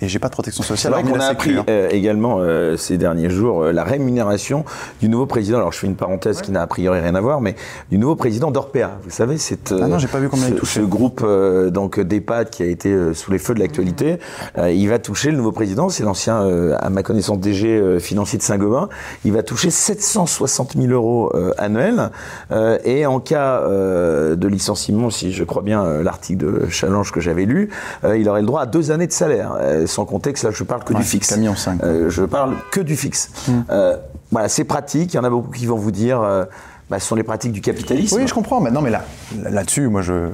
Et j'ai pas de protection sociale. hormis qu'on la a appris hein. euh, également euh, ces derniers jours euh, la rémunération du nouveau président. Alors je fais une parenthèse qui n'a a priori rien à voir, mais du nouveau président d'Orpea. Vous savez, c'est euh, Ah non, j'ai pas vu combien il ce, touchait. ce groupe euh, donc d'EHPAD qui a été euh, sous les feux de l'actualité. Euh, il va toucher le nouveau président, c'est l'ancien, euh, à ma connaissance, DG euh, financier de Saint-Gobain. Il va toucher 760 000 euros euh, annuels Euh, et en cas euh, de licenciement, si je crois bien euh, l'article de Challenge que j'avais lu, euh, il aurait le droit à deux années de salaire, euh, sans compter que là je parle que Ouais, du fixe. c'est million cinq. Euh, je parle que du fixe. Hmm. Euh, voilà, c'est pratique. Il y en a beaucoup qui vont vous dire, euh, bah, ce sont les pratiques du capitalisme. Oui, je comprends. Mais non, mais là, là-dessus, moi, je,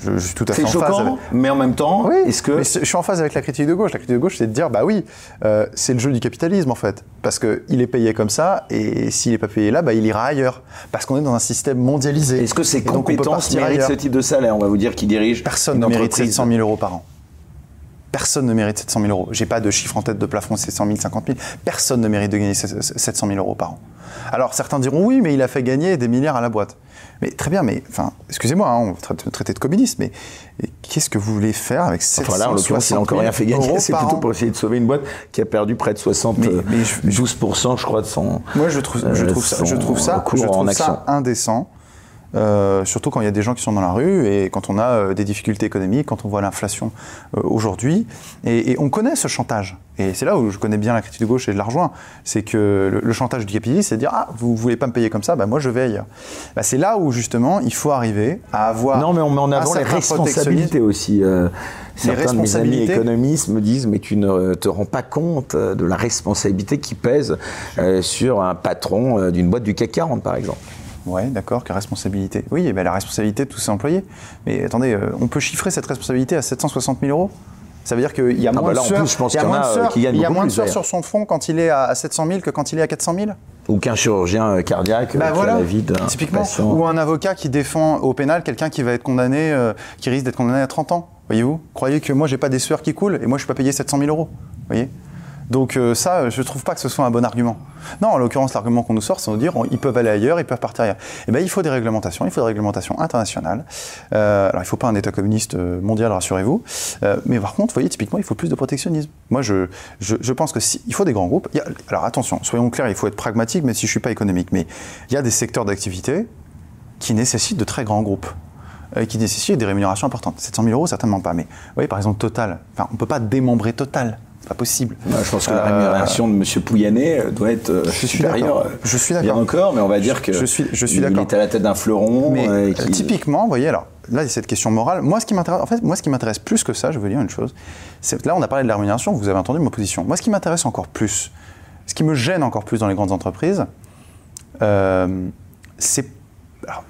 je, je suis tout à fait c'est en phase. choquant, avec- mais en même temps, Oui, est-ce que mais c'est- je suis en phase avec la critique de gauche. La critique de gauche, c'est de dire, bah oui, euh, c'est le jeu du capitalisme en fait, parce qu'il est payé comme ça, et s'il n'est pas payé là, bah, il ira ailleurs, parce qu'on est dans un système mondialisé. est-ce que ces Et donc, on peut compétences partir méritent ailleurs. ce type de salaire? On va vous dire qui dirige Personne ne mérite entreprise. 700 000 euros par an. Personne ne mérite 700 000 euros. J'ai pas de chiffre en tête de plafond, c'est 100 000, 50 000. Personne ne mérite de gagner 700 000 euros par an. Alors certains diront oui, mais il a fait gagner des milliards à la boîte. Mais très bien, mais enfin, excusez-moi, hein, on va tra- traiter de communiste, mais qu'est-ce que vous voulez faire avec 700 Enfin là, en l'occurrence, il n'a encore rien fait gagner. <laughs> C'est plutôt pour essayer de sauver une boîte qui a perdu près de 60, Mais- mais je- 12%, je crois, de son. Moi, je trouve, je trouve ça, je trouve ça, je trouve ça indécent. Euh, surtout quand il y a des gens qui sont dans la rue et quand on a euh, des difficultés économiques, quand on voit l'inflation euh, aujourd'hui. Et, et on connaît ce chantage. Et c'est là où je connais bien la critique de gauche et je la rejoins. C'est que le, le chantage du capitalisme, c'est de dire Ah, vous voulez pas me payer comme ça, bah, moi je vais ailleurs. Bah, c'est là où justement il faut arriver à avoir. Non, mais on met en avant les responsabilités aussi. certains de mes amis économistes me disent, mais tu ne te rends pas compte de la responsabilité qui pèse sur un patron d'une boîte du CAC 40, par exemple. Ouais, d'accord, quelle responsabilité Oui, eh ben, la responsabilité de tous ces employés. Mais attendez, euh, on peut chiffrer cette responsabilité à 760 000 euros? Ça veut dire qu'il y a Ah moins bah là, de sueur, plus, je pense il y a qu'il y en moins de a, euh, sueur- qui gagnent il y a beaucoup moins de plus, sueur d'ailleurs. sur son front quand il est à 700 000 que quand il est à 400 000 Ou qu'un chirurgien euh, cardiaque euh, Bah qui voilà, a la vie d'un typiquement. patient. Ou un avocat qui défend au pénal quelqu'un qui va être condamné, euh, qui risque d'être condamné à 30 ans. Voyez-vous? Croyez que moi, j'ai pas des sueurs qui coulent et moi, je suis pas payé 700 000 euros. Voyez? Donc euh, ça, je ne trouve pas que ce soit un bon argument. Non, en l'occurrence, l'argument qu'on nous sort, c'est de dire ils peuvent aller ailleurs, ils peuvent partir ailleurs. Eh bien, il faut des réglementations, il faut des réglementations internationales. Euh, alors, il ne faut pas un État communiste euh, mondial, rassurez-vous. mais par contre, vous voyez, typiquement, il faut plus de protectionnisme. Moi, je, je, pense que il faut des grands groupes. alors, attention, soyons clairs, il faut être pragmatique, même si je ne suis pas économique. Mais il y a des secteurs d'activité qui nécessitent de très grands groupes qui nécessitent des rémunérations importantes. 700 000 euros, certainement pas. Mais vous voyez, par exemple, Total, on ne peut pas démembrer Total pas possible. je pense que la rémunération de M. Pouyanné euh, doit être euh, je supérieure. Je suis d'accord. Bien encore, mais on va dire que je suis, je suis il est à la tête d'un fleuron. Mais euh, typiquement, vous voyez, alors là, il y a cette question morale. Moi, ce qui m'intéresse, en fait, moi, ce qui m'intéresse plus que ça, je veux dire une chose. C'est là, on a parlé de la rémunération. Vous avez entendu ma position. Moi, ce qui m'intéresse encore plus, ce qui me gêne encore plus dans les grandes entreprises, c'est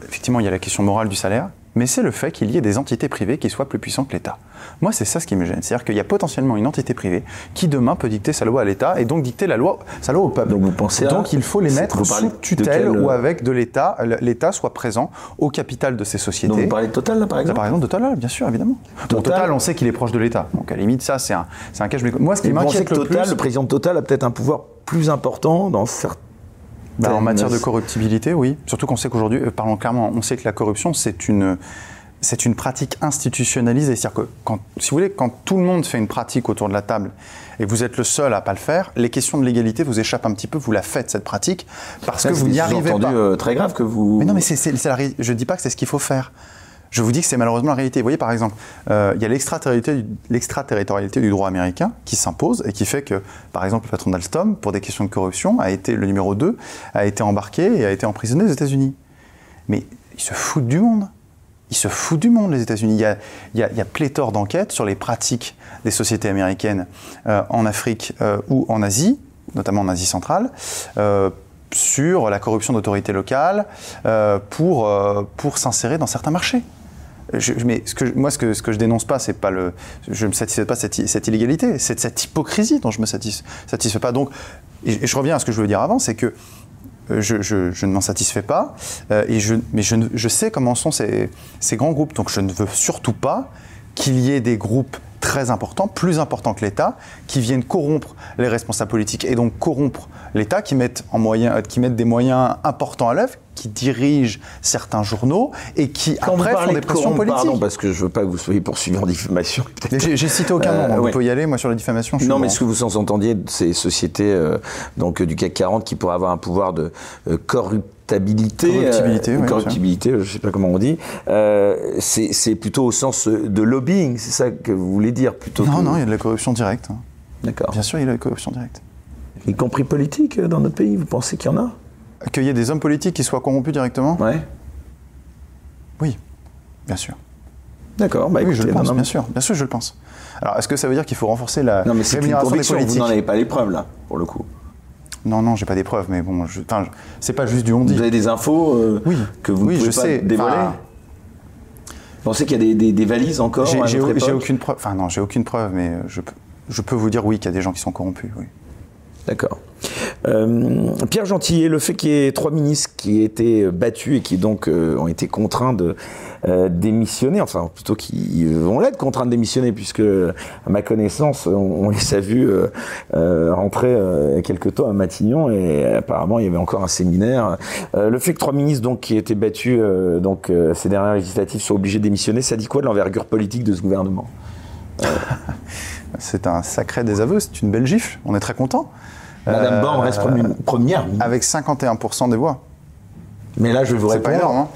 effectivement, il y a la question morale du salaire, mais c'est le fait qu'il y ait des entités privées qui soient plus puissantes que l'État. Moi, c'est ça ce qui me gêne. C'est-à-dire qu'il y a potentiellement une entité privée qui demain peut dicter sa loi à l'État et donc dicter la loi, sa loi au peuple. Donc, vous pensez donc il faut les mettre sous tutelle ou avec de l'État, l'État soit présent au capital de ces sociétés. Donc vous parlez de Total, là, par exemple Par exemple, de Total, bien sûr, évidemment. Total, on sait qu'il est proche de l'État. Donc à la limite, ça, c'est un, c'est un cas. Moi, ce qui m'inquiète le Total, plus, le président de Total a peut-être un pouvoir plus important dans certains bah, en matière de corruptibilité, oui. Surtout qu'on sait qu'aujourd'hui, euh, parlons clairement, on sait que la corruption, c'est une, c'est une pratique institutionnalisée. C'est-à-dire que, quand, si vous voulez, quand tout le monde fait une pratique autour de la table et que vous êtes le seul à pas le faire, les questions de légalité vous échappent un petit peu. Vous la faites cette pratique parce que vous n'y arrivez entendu, pas. Euh, très grave que vous. Mais non, mais c'est, je dis pas que c'est ce qu'il faut faire. Je vous dis que c'est malheureusement la réalité. Vous voyez, par exemple, euh, il y a l'extraterritorialité du droit américain qui s'impose et qui fait que, par exemple, le patron d'Alstom, pour des questions de corruption, a été le numéro 2, a été embarqué et a été emprisonné aux États-Unis. Mais ils se foutent du monde. Ils se foutent du monde, les États-Unis. Il, y a, pléthore d'enquêtes sur les pratiques des sociétés américaines euh, en Afrique euh, ou en Asie, notamment en Asie centrale, sur la corruption d'autorités locales pour s'insérer dans certains marchés. Mais moi, ce que, ce que je dénonce pas, c'est pas le, je ne me satisfais pas cette, cette illégalité, c'est cette hypocrisie dont je me satisfais, pas. Donc, et, je reviens à ce que je veux dire avant, c'est que euh, je, ne m'en satisfais pas, euh, mais je, sais comment sont ces grands groupes. Donc je ne veux surtout pas qu'il y ait des groupes très importants, plus importants que l'État, qui viennent corrompre les responsables politiques et donc corrompre l'État, qui mettent, en moyen, qui mettent des moyens importants à l'œuvre, qui dirigent certains journaux et qui après font des pressions politiques. Pardon, parce que je veux pas que vous soyez poursuivi en diffamation. <laughs> J'ai cité aucun nom, euh, on peut y aller, moi sur la diffamation. non, mais ce que vous en entendiez ces sociétés euh, donc du CAC 40 qui pourraient avoir un pouvoir de euh, corruptibilité, corruptibilité, euh, corruptibilité je sais pas comment on dit, c'est plutôt au sens de lobbying, c'est ça que vous voulez dire plutôt Non, non, il y a de la corruption directe. D'accord. Bien sûr, il y a de la corruption directe. Y compris politique dans notre pays, vous pensez qu'il y en a? Qu'il y ait des hommes politiques qui soient corrompus directement? Ouais. Oui, bien sûr. D'accord, bah, oui, je le pense, bien sûr, bien sûr, je le pense. Alors, est-ce que ça veut dire qu'il faut renforcer la non, mais rémunération des politiques Vous n'en avez pas les preuves là, pour le coup. Non, non, j'ai pas des preuves, mais bon, je, c'est pas juste du on dit. Vous avez des infos euh, oui. que vous oui, pouvez je pas sais. dévoiler Vous pensez qu'il y a des, des, valises encore J'ai aucune preuve. Enfin non, j'ai aucune preuve, mais je, je peux vous dire oui qu'il y a des gens qui sont corrompus. Oui. D'accord. Euh, Pierre Gentillet, le fait qu'il y ait trois ministres qui aient été battus et qui donc euh, ont été contraints de euh, démissionner, enfin plutôt qui vont l'être contraints de démissionner, puisque à ma connaissance, on, les a vus rentrer quelque temps à Matignon et apparemment il y avait encore un séminaire. le fait que trois ministres donc qui étaient battus donc ces dernières législatives soient obligés de démissionner, ça dit quoi de l'envergure politique de ce gouvernement? <laughs> C'est un sacré désaveu, c'est une belle gifle, on est très content. Madame Borne reste première. Avec 51% des voix. Mais là, je vous réponds. pas énorme, hein.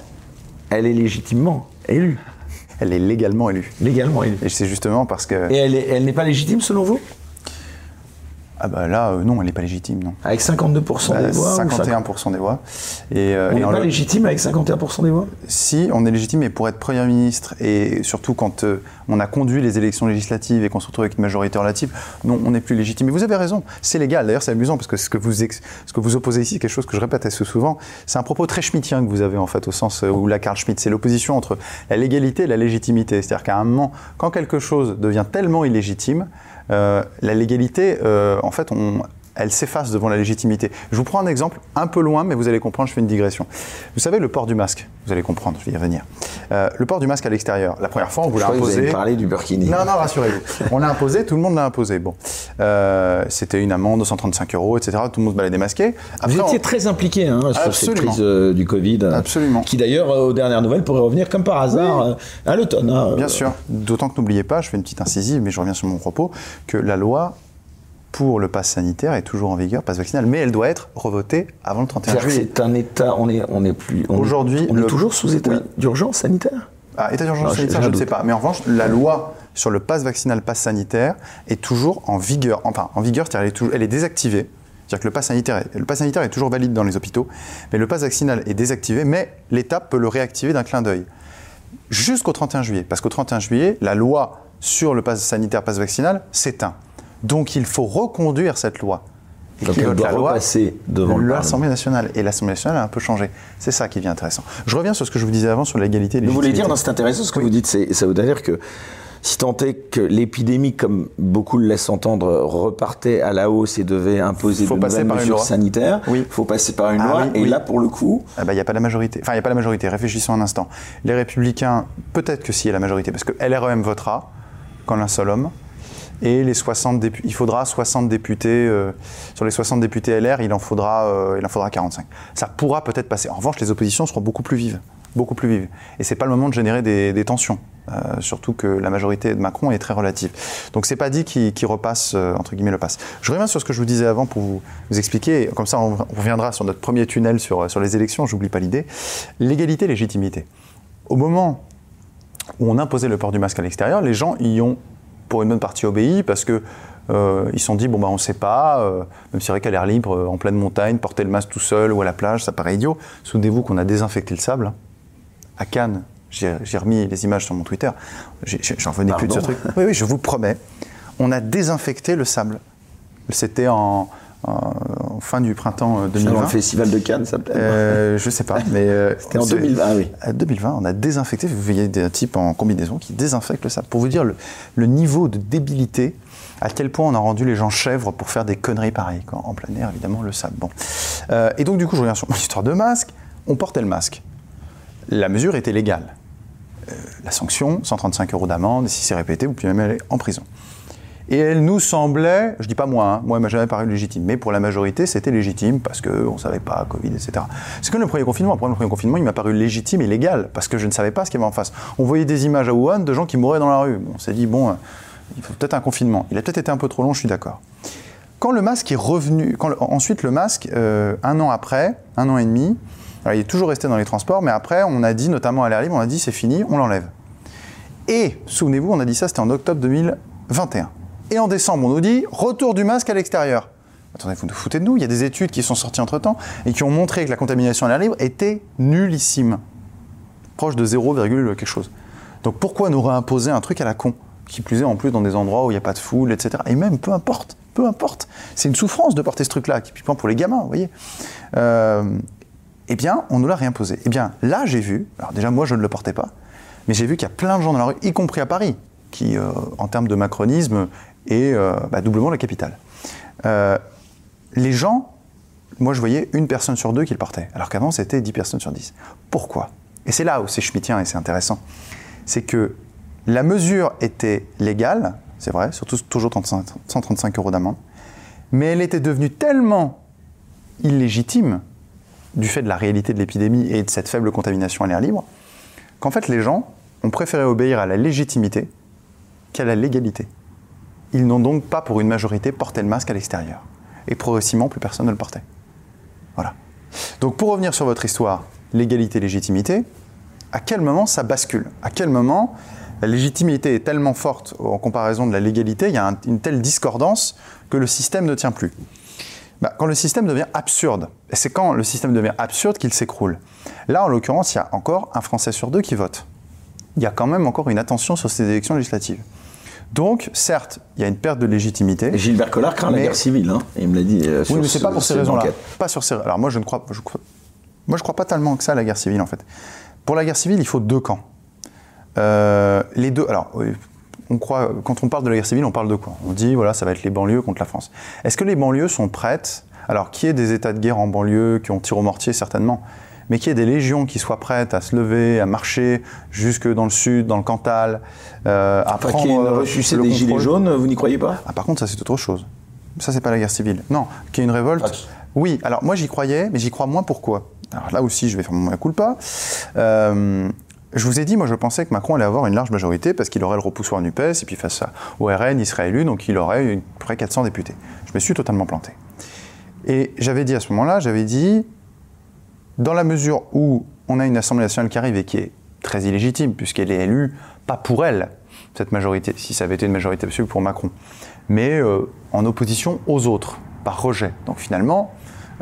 Elle est légitimement élue. Elle est légalement élue. Légalement élue. Et c'est justement parce que. Et elle n'est pas légitime selon vous? Ah bah là, euh, non, elle n'est pas légitime, non. Avec 52% des voix 51% des voix. Et, euh, on n'est pas légitime avec 51% des voix? Si, on est légitime, mais pour être Premier ministre, et surtout quand euh, on a conduit les élections législatives et qu'on se retrouve avec une majorité relative, non, on n'est plus légitime. Mais vous avez raison, c'est légal. D'ailleurs, c'est amusant, parce que ce que, vous ce que vous opposez ici, quelque chose que je répète assez souvent, c'est un propos très schmittien que vous avez, en fait, au sens où la Karl Schmitt, c'est l'opposition entre la légalité et la légitimité. C'est-à-dire qu'à un moment, quand quelque chose devient tellement illégitime, la légalité, euh, en fait, on, elle s'efface devant la légitimité. Je vous prends un exemple un peu loin, mais vous allez comprendre, je fais une digression. Vous savez, le port du masque, vous allez comprendre, je vais y revenir. Euh, le port du masque à l'extérieur, la première fois, on vous l'a que vous imposé. allez parler du burkini. Non, non, rassurez-vous. On l'a imposé, tout le monde l'a imposé. Bon, Euh, c'était une amende de 135 euros, etc. Tout le monde se baladait masqué. Vous étiez on- très impliqué hein, sur cette crise euh, du Covid. Absolument. Qui d'ailleurs, euh, aux dernières nouvelles, pourrait revenir comme par hasard euh, à l'automne. hein. Bien sûr. D'autant que n'oubliez pas, je fais une petite incisive, mais je reviens sur mon propos, que la loi pour le pass sanitaire est toujours en vigueur, pass vaccinal, mais elle doit être revotée avant le 31 C'est-à-dire que juillet. c'est un état, on est, on est plus. Aujourd'hui, on est toujours sous état Oui. d'urgence sanitaire? Ah, état d'urgence sanitaire, je ne sais pas. Mais en revanche, la loi sur le pass vaccinal, pass sanitaire est toujours en vigueur. Enfin, en vigueur, c'est-à-dire elle est, toujours- elle est désactivée. C'est-à-dire que le pass, sanitaire est, le pass sanitaire est toujours valide dans les hôpitaux, mais le pass vaccinal est désactivé, mais l'État peut le réactiver d'un clin d'œil. Jusqu'au 31 juillet. Parce qu'au 31 juillet, la loi sur le pass sanitaire, pass vaccinal s'éteint. Donc il faut reconduire cette loi. Et Donc elle doit la loi repasser devant le l'Assemblée nationale. Et l'Assemblée nationale a un peu changé. C'est ça qui devient intéressant. Je reviens sur ce que je vous disais avant sur l'égalité et Vous voulez dire, c'est intéressant ce que vous dites, ça veut dire que si tant est que l'épidémie, comme beaucoup le laissent entendre, repartait à la hausse et devait imposer Faut de nouvelles par mesures loi. sanitaires, il Oui. faut passer par une Ah loi. oui, et oui. là, pour le coup, Ah bah, il n'y a pas la majorité. Enfin, il n'y a pas la majorité. Réfléchissons un instant. Les Républicains, peut-être que s'il y a la majorité, parce que LREM votera, quand un seul homme. Et les 60 députés, il faudra 60 députés, euh, sur les 60 députés LR, il en faudra, euh, il en faudra 45. Ça pourra peut-être passer. En revanche, les oppositions seront beaucoup plus vives. Beaucoup plus vives. Et c'est pas le moment de générer des, tensions. Euh, surtout que la majorité de Macron est très relative. Donc c'est pas dit qu'il repasse, entre guillemets, le passe. Je reviens sur ce que je vous disais avant pour vous, expliquer, comme ça on, on reviendra sur notre premier tunnel sur, sur les élections, j'oublie pas l'idée. L'égalité, légitimité. Au moment où on imposait le port du masque à l'extérieur, les gens y ont, pour une bonne partie, obéi parce que euh, ils se sont dit bon bah on sait pas, euh, même si c'est vrai qu'à l'air libre, euh, en pleine montagne, porter le masque tout seul ou à la plage, ça paraît idiot. Souvenez-vous qu'on a désinfecté le sable hein. à Cannes. J'ai remis les images sur mon Twitter. J'en revenais plus de ce truc. Oui, oui, je vous promets. On a désinfecté le sable. C'était en fin du printemps euh, dans 2020. le festival de Cannes, ça peut-être. Euh, je sais pas, mais euh, <laughs> C'était en c'est- 2020, oui. à 2020, on a désinfecté. Vous voyez des types en combinaison qui désinfectent le sable. Pour vous dire le, le niveau de débilité, à quel point on a rendu les gens chèvres pour faire des conneries pareilles. Quand, en plein air, évidemment, le sable. Bon. Euh, et donc, du coup, je reviens sur mon <laughs> histoire de masque. On portait le masque. La mesure était légale. Euh, la sanction, 135 euros d'amende, et si c'est répété, vous pouvez même aller en prison. Et elle nous semblait, je dis pas moi, hein, moi elle m'a jamais paru légitime, mais pour la majorité c'était légitime parce qu'on ne savait pas, Covid, etc. C'est comme le premier confinement. Pour le premier confinement, il m'a paru légitime et légal parce que je ne savais pas ce qu'il y avait en face. On voyait des images à Wuhan de gens qui mouraient dans la rue. On s'est dit, bon, euh, il faut peut-être un confinement. Il a peut-être été un peu trop long, je suis d'accord. Quand le masque est revenu, ensuite le masque, euh, un an après, un an et demi, il est toujours resté dans les transports, mais après on a dit, notamment à l'air libre, on a dit c'est fini, on l'enlève. Et, souvenez-vous, on a dit ça, c'était en octobre 2021. Et en décembre, on nous dit retour du masque à l'extérieur. Attendez, vous nous foutez de nous, il y a des études qui sont sorties entre-temps et qui ont montré que la contamination à l'air libre était nullissime. Proche de 0, quelque chose. Donc pourquoi nous réimposer un truc à la con Qui plus est en plus dans des endroits où il n'y a pas de foule, etc. Et même, peu importe, peu importe. C'est une souffrance de porter ce truc-là, typiquement pour les gamins, vous voyez. Euh, eh bien, on nous l'a réimposé. Eh bien, là, j'ai vu, alors déjà, moi, je ne le portais pas, mais j'ai vu qu'il y a plein de gens dans la rue, y compris à Paris, qui, euh, en termes de macronisme, est euh, bah, doublement la capitale. Euh, les gens, moi, je voyais une personne sur deux qui le portait, alors qu'avant, c'était 10 personnes sur 10. Pourquoi? Et c'est là où c'est schmittien et c'est intéressant. C'est que la mesure était légale, c'est vrai, surtout toujours 35 135 euros d'amende, mais elle était devenue tellement illégitime du fait de la réalité de l'épidémie et de cette faible contamination à l'air libre, qu'en fait les gens ont préféré obéir à la légitimité qu'à la légalité. Ils n'ont donc pas, pour une majorité, porté le masque à l'extérieur. Et progressivement, plus personne ne le portait. Voilà. Donc pour revenir sur votre histoire, légalité, légitimité, à quel moment ça bascule? À quel moment la légitimité est tellement forte en comparaison de la légalité, il y a un- une telle discordance que le système ne tient plus? Bah, Quand le système devient absurde. Et c'est quand le système devient absurde qu'il s'écroule. Là, en l'occurrence, il y a encore un Français sur deux qui vote. Il y a quand même encore une attention sur ces élections législatives. Donc, certes, il y a une perte de légitimité. Et Gilbert Collard craint la guerre civile, hein. il me l'a dit. euh, Oui, sur mais c'est ce- pas pour ces raisons-là. Pas sur ces. Alors moi, je ne crois, je crois- moi, je crois pas tellement que ça à la guerre civile en fait. Pour la guerre civile, il faut deux camps. Euh, les deux. Alors, on croit, quand on parle de la guerre civile, on parle de quoi? On dit, voilà, ça va être les banlieues contre la France. Est-ce que les banlieues sont prêtes? Alors, qui est des états de guerre en banlieue, qui ont tir au mortier, certainement mais qu'il y ait des légions qui soient prêtes à se lever, à marcher jusque dans le sud, dans le Cantal, euh, à Enfin, prendre y ait une euh, ressuscité des gilets jaunes, vous n'y croyez pas? Ah, par contre, ça c'est autre chose. Ça c'est pas la guerre civile. Non, qu'il y ait une révolte. Ah, Oui, alors moi j'y croyais, mais j'y crois moins pourquoi? Alors là aussi, je vais faire mon culpa. Euh, je vous ai dit, moi je pensais que Macron allait avoir une large majorité parce qu'il aurait le repoussoir NUPES et puis face à- au RN, il serait élu, donc il aurait une- près 400 députés. Je me suis totalement planté. Et j'avais dit à ce moment-là, j'avais dit, dans la mesure où on a une Assemblée nationale qui arrive et qui est très illégitime, puisqu'elle est élue pas pour elle, cette majorité, si ça avait été une majorité absolue pour Macron, mais euh, en opposition aux autres, par rejet. Donc finalement,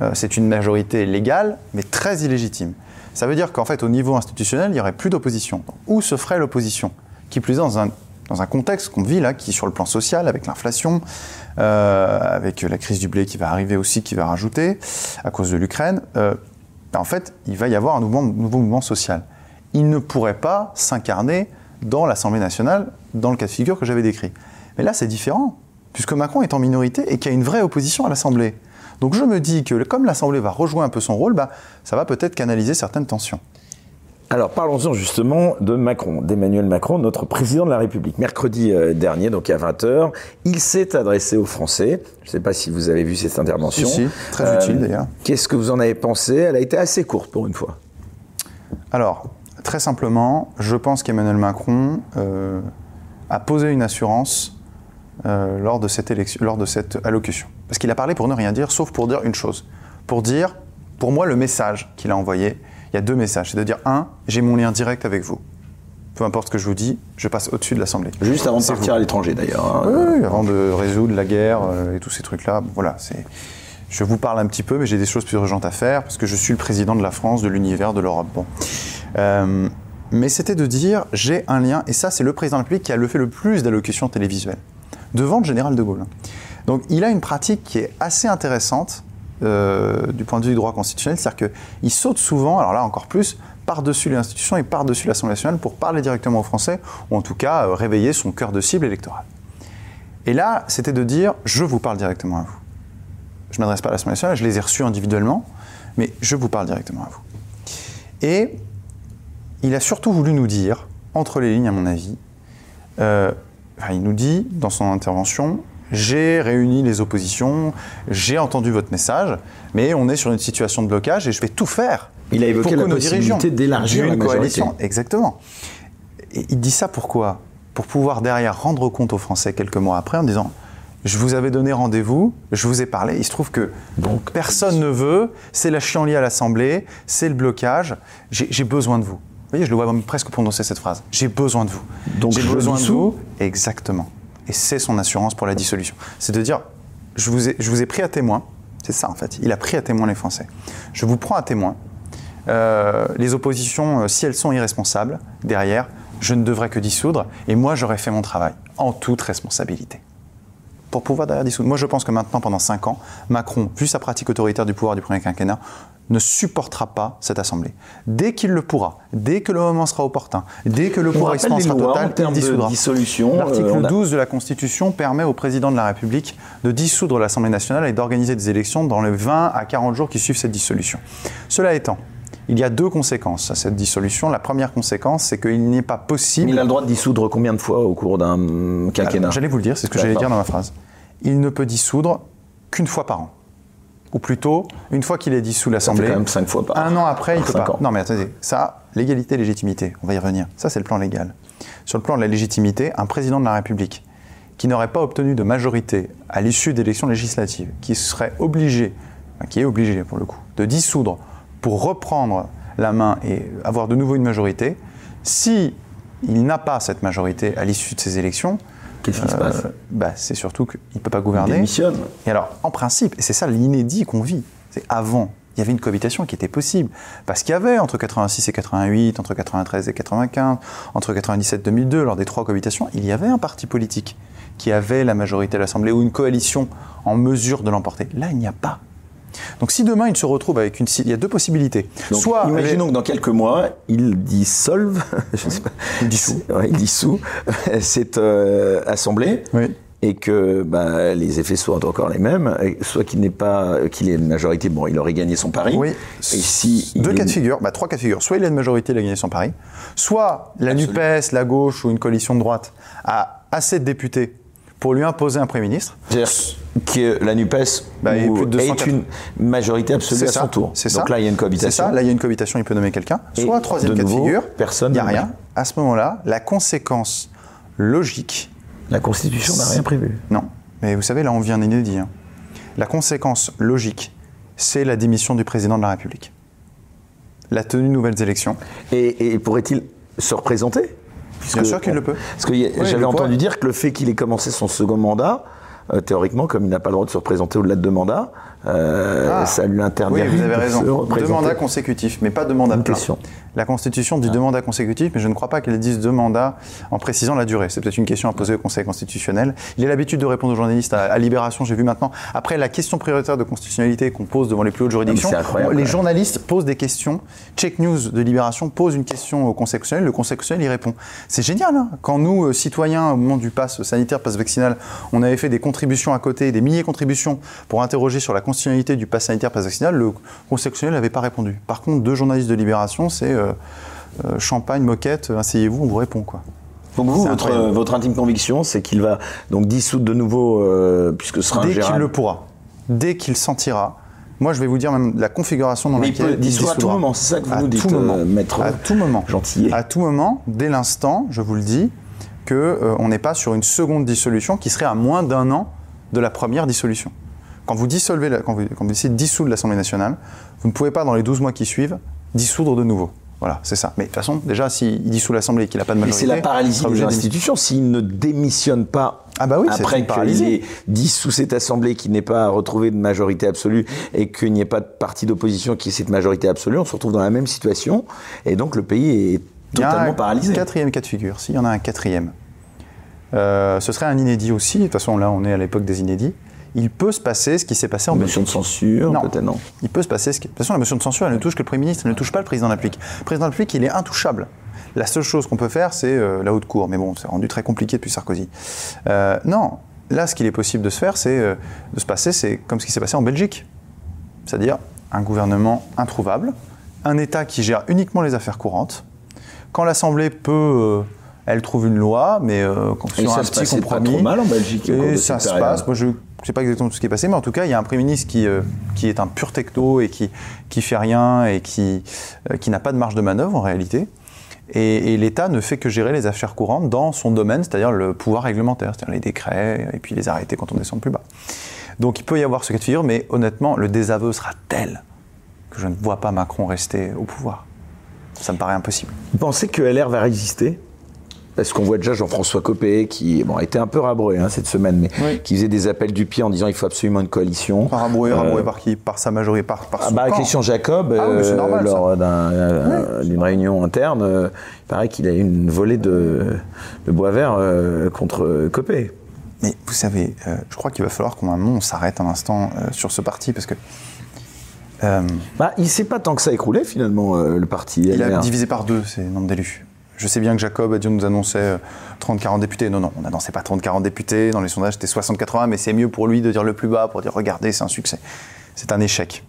euh, c'est une majorité légale, mais très illégitime. Ça veut dire qu'en fait, au niveau institutionnel, il n'y aurait plus d'opposition. Où se ferait l'opposition? Qui plus est dans un, dans un contexte qu'on vit là, qui sur le plan social, avec l'inflation, euh, avec la crise du blé qui va arriver aussi, qui va rajouter, à cause de l'Ukraine, en fait, il va y avoir un nouveau, mouvement social. Il ne pourrait pas s'incarner dans l'Assemblée nationale, dans le cas de figure que j'avais décrit. Mais là, c'est différent, puisque Macron est en minorité et qu'il y a une vraie opposition à l'Assemblée. Donc je me dis que comme l'Assemblée va rejoindre un peu son rôle, bah, ça va peut-être canaliser certaines tensions. Alors parlons-en justement de Macron, d'Emmanuel Macron, notre président de la République. Mercredi euh, dernier, donc à 20h, il s'est adressé aux Français. Je ne sais pas si vous avez vu cette intervention. Si, si, très utile, d'ailleurs. Qu'est-ce que vous en avez pensé? Elle a été assez courte pour une fois. Alors, très simplement, je pense qu'Emmanuel Macron euh, a posé une assurance euh, lors, de cette élection, lors de cette allocution. Parce qu'il a parlé pour ne rien dire, sauf pour dire une chose. Pour dire, pour moi, le message qu'il a envoyé, il y a deux messages. C'est de dire, un, j'ai mon lien direct avec vous. Peu importe ce que je vous dis, je passe au-dessus de l'Assemblée. Juste avant de partir vous. à l'étranger d'ailleurs. hein. Oui, oui, avant de résoudre la guerre euh, et tous ces trucs-là. Voilà, c'est. Je vous parle un petit peu, mais j'ai des choses plus urgentes à faire parce que je suis le président de la France, de l'univers, de l'Europe. Bon. Euh, mais c'était de dire j'ai un lien, et ça, c'est le président de la République qui a le fait le plus d'allocutions télévisuelles, devant le général de Gaulle. Donc il a une pratique qui est assez intéressante euh, du point de vue du droit constitutionnel, c'est-à-dire qu'il saute souvent, alors là encore plus, par-dessus les institutions et par-dessus l'Assemblée nationale pour parler directement aux Français, ou en tout cas euh, réveiller son cœur de cible électorale. Et là, c'était de dire je vous parle directement à vous. Je ne m'adresse pas à l'Assemblée nationale, je les ai reçus individuellement, mais je vous parle directement à vous. Et il a surtout voulu nous dire, entre les lignes à mon avis, euh, il nous dit dans son intervention, j'ai réuni les oppositions, j'ai entendu votre message, mais on est sur une situation de blocage et je vais tout faire. Il a évoqué pour la possibilité d'élargir la majorité. coalition. Exactement. Et il dit ça pourquoi Pour pouvoir derrière rendre compte aux Français quelques mois après en disant je vous avais donné rendez-vous, je vous ai parlé, il se trouve que Donc, personne ne veut, c'est la chienlit à l'Assemblée, c'est le blocage, j'ai besoin de vous. Vous voyez, je le vois même presque prononcer cette phrase. J'ai besoin de vous. Donc, j'ai besoin de vous. Exactement. Et c'est son assurance pour la dissolution. C'est de dire, je vous ai, je vous ai pris à témoin. C'est ça en fait. Il a pris à témoin les Français. Je vous prends à témoin. Euh, les oppositions, euh, si elles sont irresponsables, derrière, je ne devrais que dissoudre. Et moi, j'aurais fait mon travail en toute responsabilité. Pour pouvoir derrière dissoudre. Moi, je pense que maintenant, pendant 5 ans, Macron, vu sa pratique autoritaire du pouvoir du premier quinquennat, ne supportera pas cette Assemblée. Dès qu'il le pourra, dès que le moment sera opportun, dès que le lois en total, il dissoudra. L'article euh, a- 12 de la Constitution permet au président de la République de dissoudre l'Assemblée nationale et d'organiser des élections dans les 20 à 40 jours qui suivent cette dissolution. Cela étant, il y a deux conséquences à cette dissolution. La première conséquence, c'est qu'il n'est pas possible. Il a le droit de dissoudre combien de fois au cours d'un hum, quinquennat? J'allais vous le dire, c'est ce que j'allais dire dans ma phrase. Il ne peut dissoudre qu'une fois par an. Ou plutôt, une fois qu'il est dissous l'Assemblée. quand même cinq fois par Un an après, il peut pas. ans. Non, mais attendez, ça, légalité, légitimité, on va y revenir. Ça, c'est le plan légal. Sur le plan de la légitimité, un président de la République qui n'aurait pas obtenu de majorité à l'issue d'élections législatives, qui serait obligé, enfin, qui est obligé pour le coup, de dissoudre pour reprendre la main et avoir de nouveau une majorité, si il n'a pas cette majorité à l'issue de ces élections, Qu'est-ce qui se euh, passe bah, c'est surtout qu'il ne peut pas Il gouverner. démissionne. Et alors, en principe, et c'est ça l'inédit qu'on vit, c'est avant, il y avait une cohabitation qui était possible. Parce qu'il y avait entre 86 et 88, entre 93 et 95, entre 97 et 2002, lors des trois cohabitations, il y avait un parti politique qui avait la majorité à l'Assemblée ou une coalition en mesure de l'emporter. Là, il n'y a pas. Donc si demain il se retrouve avec une... Il y a deux possibilités. Donc, Soit... imaginons que dans quelques mois, il dissolve, <laughs> je sais pas, Il dissout. <laughs> Ouais, il dissout <laughs> cette euh, assemblée. Oui. Et que bah, les effets soient encore les mêmes, soit qu'il n'ait pas, qu'il ait une majorité, bon, il aurait gagné son pari. Oui. Et si Deux cas est- de figure, bah, trois cas de figure. Soit il a une majorité, il a gagné son pari. Soit la Absolument. NUPES, la gauche ou une coalition de droite a assez de députés pour lui imposer un Premier ministre. C'est-à-dire que la Nupes Bah, plus de est 280. une majorité absolue à son tour. C'est Donc ça. là, il y a une C'est cohabitation. ça. Là, il y a une cohabitation, il peut nommer quelqu'un. Soit troisième cas de figure, personne il n'y a rien. À ce moment-là, la conséquence logique La Constitution n'a rien prévu. Non. Mais vous savez, là, on vient d'inédit. hein. La conséquence logique, c'est la démission du président de la République. La tenue de nouvelles élections. Et, et pourrait-il se représenter? Bien sûr qu'il le peut. Parce que j'avais entendu dire que le fait qu'il ait commencé son second mandat, euh, théoriquement, comme il n'a pas le droit de se représenter au-delà de deux mandats, euh, Ah. ça lui interdit Oui, vous avez de raison. se Deux mandats consécutifs, mais pas deux mandats pleins. La Constitution dit deux mandats consécutifs, mais je ne crois pas qu'elle dise deux mandats en précisant la durée. C'est peut-être une question à poser au Conseil constitutionnel. Il a l'habitude de répondre aux journalistes à, à Libération, j'ai vu maintenant. Après, la question prioritaire de constitutionnalité qu'on pose devant les plus hautes juridictions, les journalistes posent des questions. Check News de Libération pose une question au Conseil constitutionnel, le Conseil constitutionnel y répond. C'est génial. hein Quand nous, euh, citoyens, au moment du pass sanitaire, pass vaccinal, on avait fait des contributions à côté, des milliers de contributions pour interroger sur la constitutionnalité du pass sanitaire, pass vaccinal, le Conseil constitutionnel n'avait pas répondu. Par contre, deux journalistes de Libération, c'est euh, euh, champagne, moquette, asseyez-vous, on vous répond. quoi. Donc vous, votre, intime conviction, c'est qu'il va donc dissoudre de nouveau, euh, puisque ce sera Dès qu'il le pourra, dès qu'il sentira. Moi, je vais vous dire même la configuration dans Mais il laquelle peut dissoudre à tout moment, c'est ça que vous À nous dites, tout moment. euh, maître À tout moment. Gentillet. À tout moment, dès l'instant, je vous le dis, que euh, on n'est pas sur une seconde dissolution qui serait à moins d'un an de la première dissolution. Quand vous dissolvez, la- quand vous, quand vous décidez de dissoudre l'Assemblée nationale, vous ne pouvez pas, dans les 12 mois qui suivent, dissoudre de nouveau. Voilà, c'est ça. Mais de toute façon, déjà, s'il dissout l'Assemblée et qu'il n'a pas de Mais majorité, c'est la paralysie des institutions. S'il ne démissionne pas Ah bah oui, après une qu'il paralysie. ait dissous cette assemblée qui n'est pas retrouvée de majorité absolue et qu'il n'y ait pas de parti d'opposition qui ait cette majorité absolue, on se retrouve dans la même situation et donc le pays est Il y a totalement un paralysé. Quatrième cas de figure, s'il y en a un quatrième. Euh, ce serait un inédit aussi. De toute façon, là, on est à l'époque des inédits. Il peut se passer ce qui s'est passé en Motion Belgique. de censure, Non. peut-être non. Il peut se passer ce qui... De toute façon, la motion de censure, elle ne touche que le Premier ministre, elle ne touche pas le président de la République. Le président de la République, il est intouchable. La seule chose qu'on peut faire, c'est euh, la haute cour. Mais bon, c'est rendu très compliqué depuis Sarkozy. Euh, non, là, ce qu'il est possible de se faire, c'est euh, de se passer, c'est comme ce qui s'est passé en Belgique. C'est-à-dire un gouvernement introuvable, un État qui gère uniquement les affaires courantes. Quand l'Assemblée peut, elle trouve une loi, mais euh, sur ça un se petit pas compromis. trop mal en Belgique Et ça se période. passe. Moi, je ne sais pas exactement tout ce qui est passé, mais en tout cas, il y a un Premier ministre qui, euh, qui est un pur techno et qui, qui fait rien et qui, euh, qui n'a pas de marge de manœuvre en réalité. Et, et l'État ne fait que gérer les affaires courantes dans son domaine, c'est-à-dire le pouvoir réglementaire, c'est-à-dire les décrets et puis les arrêtés quand on descend plus bas. Donc il peut y avoir ce cas de figure, mais honnêtement, le désaveu sera tel que je ne vois pas Macron rester au pouvoir. Ça me paraît impossible. Vous pensez que LR va résister? Parce qu'on voit déjà Jean-François Copé qui bon, a été un peu rabroué hein, cette semaine, mais Oui. qui faisait des appels du pied en disant il faut absolument une coalition. Par rabroué, Euh, rabroué par qui? Par sa majorité, par, par Ah son bah, camp. Christian Jacob, Ah oui, euh, normal, lors euh, d'une réunion interne, euh, il paraît qu'il a eu une volée de, de bois vert euh, contre Copé. Mais vous savez, euh, je crois qu'il va falloir qu'au moment on s'arrête un instant euh, sur ce parti parce que euh, Bah, il s'est pas tant que ça écroulé finalement euh, le parti. il a divisé par deux ses nombres d'élus. Je sais bien que Jacob a dû nous annoncer euh, 30-40 députés. Non, non, on n'annonçait pas 30-40 députés. Dans les sondages, c'était 60-80, mais c'est mieux pour lui de dire le plus bas, pour dire regardez, c'est un succès. C'est un échec.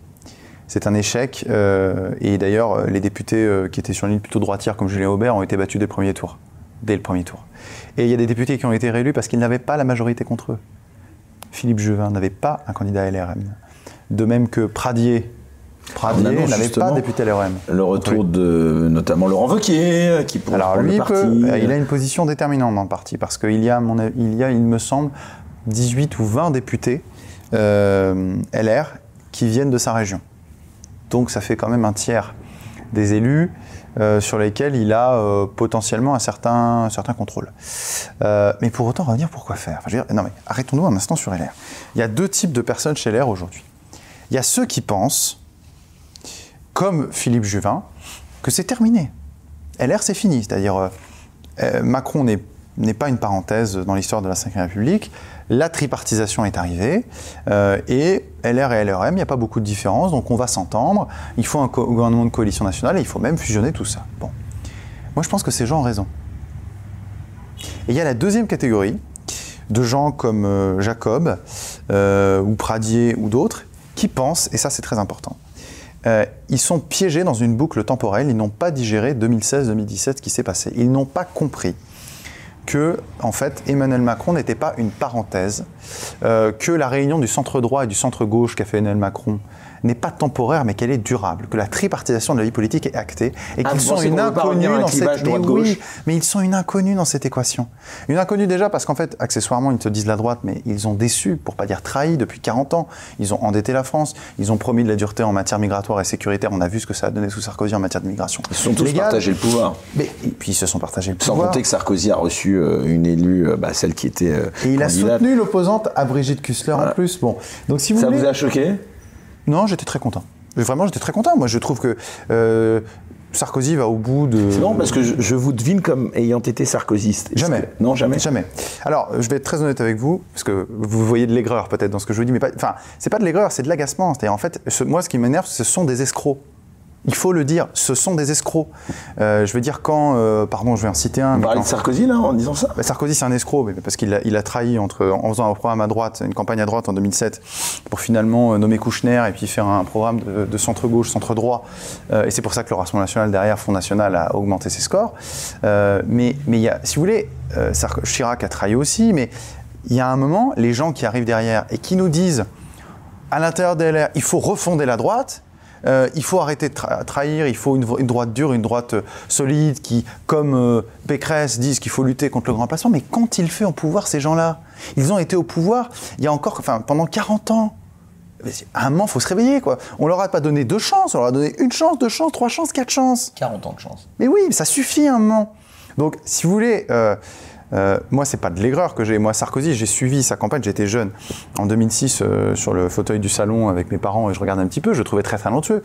C'est un échec. euh, et d'ailleurs, euh, les députés qui étaient sur une ligne plutôt droitière, comme Julien Aubert, ont été battus dès le premier tour. Dès le premier tour. Et il y a des députés qui ont été réélus parce qu'ils n'avaient pas la majorité contre eux. Philippe Juvin n'avait pas un candidat LRM. De même que Pradier. Pradier n'avait pas député LRM. Le retour de notamment Laurent Wauquiez euh, qui pourrait Alors lui, le il, peut- parti. euh, il a une position déterminante dans le parti parce qu'il y a, mon il y a, il me semble, 18 ou 20 députés euh, LR qui viennent de sa région. Donc ça fait quand même un tiers des élus euh, sur lesquels il a euh, potentiellement un certain, un certain contrôle. Euh, mais pour autant, revenir, pourquoi faire? Enfin, je veux dire, Non mais arrêtons-nous un instant sur LR. Il y a deux types de personnes chez LR aujourd'hui. Il y a ceux qui pensent, comme Philippe Juvin, que c'est terminé. LR, c'est fini. C'est-à-dire, euh, euh, Macron n'est pas une parenthèse dans l'histoire de la Ve République. La tripartisation est arrivée euh, et LR et LRM, il n'y a pas beaucoup de différence, donc on va s'entendre. Il faut un gouvernement de coalition nationale et il faut même fusionner tout ça. Bon. Moi, je pense que ces gens ont raison. Et il y a la deuxième catégorie de gens comme Jacob ou Pradier ou d'autres qui pensent, et ça c'est très important, ils sont piégés dans une boucle temporelle, ils n'ont pas digéré 2016-2017 ce qui s'est passé. Ils n'ont pas compris que, en fait, Emmanuel Macron n'était pas une parenthèse, euh, que la réunion du centre droit et du centre gauche qu'a fait Emmanuel Macron n'est pas temporaire, mais qu'elle est durable, que la tripartisation de la vie politique est actée et qu'ils sont une inconnue dans cette mais, oui, mais ils sont une inconnue dans cette équation. Une inconnue déjà parce qu'en fait, accessoirement, ils te disent la droite, mais ils ont déçu, pour pas dire trahi, depuis 40 ans. Ils ont endetté la France, ils ont promis de la dureté en matière migratoire et sécuritaire. On a vu ce que ça a donné sous Sarkozy en matière de migration. Ils se sont tous partagés le pouvoir. Mais, et puis ils se sont partagés le Sans pouvoir. Sans compter que Sarkozy a reçu euh, une élue, euh, bah, celle qui était. Euh, et il a soutenu l'opposante à Brigitte Kussler en plus. Bon, donc si vous ça voulez... vous a choqué? Non, j'étais très content. Vraiment, j'étais très content. Moi, je trouve que euh, Sarkozy va au bout de. C'est non, parce que je, je, vous devine comme ayant été sarkozyste. Jamais. Que... Non, jamais. Jamais. Alors, je vais être très honnête avec vous, parce que vous voyez de l'aigreur peut-être dans ce que je vous dis, mais pas. Enfin, c'est pas de l'aigreur, c'est de l'agacement. C'est-à-dire, en fait, ce, moi, ce qui m'énerve, ce sont des escrocs. Il faut le dire, ce sont des escrocs. Euh, je veux dire quand, euh, pardon, je vais en citer un. On de Sarkozy là en disant ça. Bah, Sarkozy c'est un escroc, mais parce qu'il a, il a trahi entre, en faisant un programme à droite, une campagne à droite en 2007, pour finalement euh, nommer Kouchner et puis faire un programme de, de centre gauche, centre droit. Et c'est pour ça que le Rassemblement national derrière, Front national, a augmenté ses scores. Mais mais il y a, si vous voulez, Chirac a trahi aussi, mais il y a un moment, les gens qui arrivent derrière et qui nous disent à l'intérieur des LR, il faut refonder la droite. Euh, il faut arrêter de tra trahir, il faut une, une, droite dure, une droite euh, solide qui, comme euh, Pécresse, disent qu'il faut lutter contre le grand remplacement. Mais quand il fait au pouvoir ces gens-là? Ils ont été au pouvoir il y a encore, enfin, pendant 40 ans. À un moment, il faut se réveiller, quoi. On leur a pas donné deux chances, on leur a donné une chance, deux chances, trois chances, quatre chances. 40 ans de chance. Mais oui, ça suffit à un moment. Donc, si vous voulez, euh, euh, moi, c'est pas de l'aigreur que j'ai. Moi, Sarkozy, j'ai suivi sa campagne, j'étais jeune. En 2006, euh, sur le fauteuil du salon avec mes parents, et je regardais un petit peu, je le trouvais très talentueux.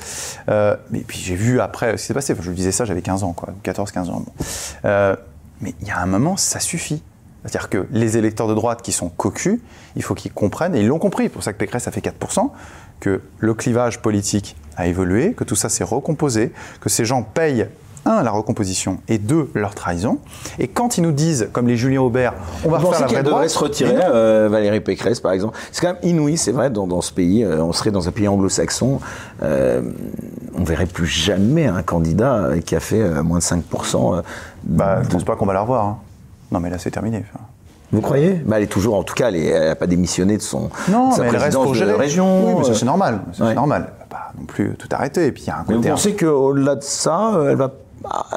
Euh, mais puis j'ai vu après ce qui s'est passé. Je lui disais ça, j'avais 15 ans, quoi, 14-15 ans. Bon. mais il y a un moment, ça suffit. C'est-à-dire que les électeurs de droite qui sont cocus, il faut qu'ils comprennent, et ils l'ont compris, pour ça que Pécresse a fait 4%, que le clivage politique a évolué, que tout ça s'est recomposé, que ces gens payent un, la recomposition, et deux, leur trahison. Et quand ils nous disent, comme les Julien Aubert, on va refaire la vraie droite, se retirer, euh, Valérie Pécresse, par exemple? C'est quand même inouï, c'est vrai, dans, dans, ce pays. Euh, on serait dans un pays anglo-saxon. Euh, on verrait plus jamais un candidat qui a fait euh, moins de 5%. bah, je pense pas qu'on va la revoir. Hein. Non, mais là, c'est terminé. Vous croyez? Bah, Elle est toujours, en tout cas, elle n'a pas démissionné de son non, de sa mais elle reste pour de gérer. région. Oui, mais ça, euh, c'est normal. Ça, ouais. C'est normal. Pas non plus tout arrêter. Et puis il y a un Mais côté. vous pensez qu'au-delà de ça, euh, elle va,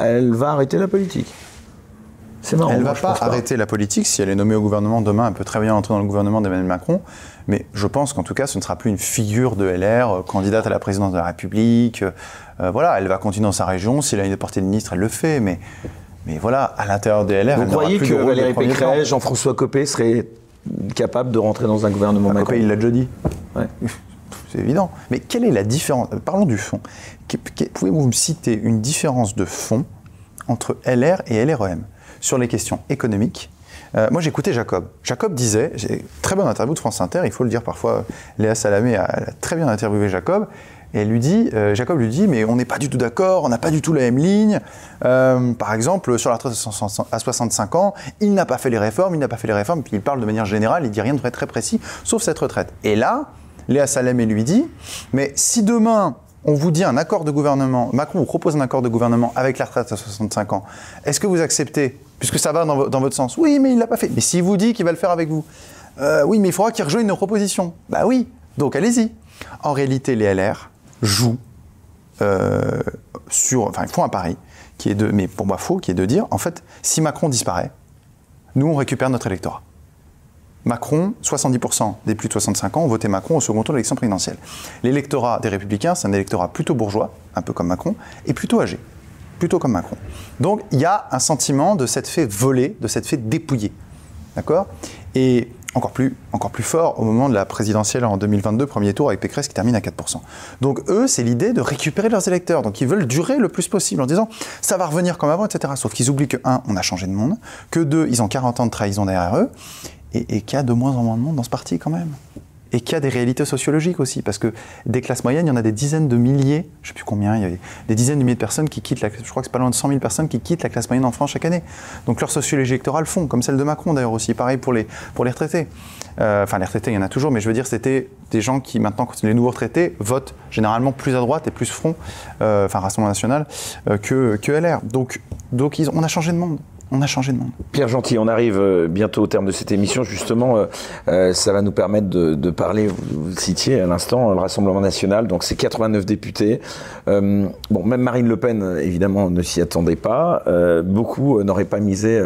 elle va arrêter la politique C'est marrant. Elle moi, va pas arrêter la politique si elle est nommée au gouvernement demain. Elle peut très bien entrer dans le gouvernement d'Emmanuel Macron. Mais je pense qu'en tout cas, ce ne sera plus une figure de LR, euh, candidate à la présidence de la République. Euh, voilà, elle va continuer dans sa région. Si elle a une portée de ministre, elle le fait. Mais, mais voilà, à l'intérieur des LR, Vous elle croyez plus que Valérie. Pécresse, Jean-François Copé seraient capables de rentrer dans un gouvernement Bah, Macron Copé, il l'a déjà dit. Ouais. <laughs> C'est évident. Mais quelle est la différence Parlons du fond. Pouvez-vous me citer une différence de fond entre LR et LREM sur les questions économiques? Euh, moi, j'écoutais Jacob. Jacob disait, très bonne interview de France Inter, il faut le dire parfois, Léa Salamé a, très bien interviewé Jacob, et lui dit, euh, Jacob lui dit, mais on n'est pas du tout d'accord, on n'a pas du tout la même ligne. Euh, par exemple, sur la retraite à 65 ans, il n'a pas fait les réformes, il n'a pas fait les réformes, puis il parle de manière générale, il dit rien de très, très précis, sauf cette retraite. Et là, Léa Salamé lui dit, mais si demain on vous dit un accord de gouvernement, Macron vous propose un accord de gouvernement avec la retraite à 65 ans, est-ce que vous acceptez? Puisque ça va dans, vo- dans votre sens. Oui, mais il l'a pas fait. Mais s'il vous dit qu'il va le faire avec vous, Euh, oui, mais il faudra qu'il rejoigne nos propositions. Bah oui, donc allez-y. En réalité, les LR jouent euh, sur, enfin, ils font un pari qui est de, mais pour moi faux, qui est de dire, en fait, si Macron disparaît, nous on récupère notre électorat. Macron, 70% des plus de 65 ans ont voté Macron au second tour de l'élection présidentielle. L'électorat des Républicains, c'est un électorat plutôt bourgeois, un peu comme Macron, et plutôt âgé, plutôt comme Macron. Donc il y a un sentiment de cette fait volée, de cette fait dépouillée. D'accord? Et encore plus, encore plus fort au moment de la présidentielle en 2022, premier tour avec Pécresse qui termine à 4%. Donc eux, c'est l'idée de récupérer leurs électeurs. Donc ils veulent durer le plus possible en disant ça va revenir comme avant, etc. Sauf qu'ils oublient que, un, on a changé de monde, que deux, ils ont 40 ans de trahison derrière eux, et, et qu'il y a de moins en moins de monde dans ce parti quand même et qu'il y a des réalités sociologiques aussi, parce que des classes moyennes, il y en a des dizaines de milliers, je ne sais plus combien, des dizaines de milliers de personnes qui quittent la je crois que c'est pas loin de 100 000 personnes qui quittent la classe moyenne en France chaque année. Donc leur sociologie électorale fond, comme celle de Macron d'ailleurs aussi, pareil pour les, pour les retraités. Euh, enfin, les retraités, il y en a toujours, mais je veux dire, c'était des gens qui maintenant, quand les nouveaux retraités, votent généralement plus à droite et plus front, euh, enfin Rassemblement National, euh, que, que LR. Donc, donc ils, on a changé de monde on a changé de monde. Pierre Gentil, on arrive euh, bientôt au terme de cette émission. Justement, euh, euh, ça va nous permettre de, parler, vous, le citiez à l'instant, le Rassemblement national, donc c'est 89 députés. bon, même Marine Le Pen, évidemment, ne s'y attendait pas. beaucoup n'auraient pas misé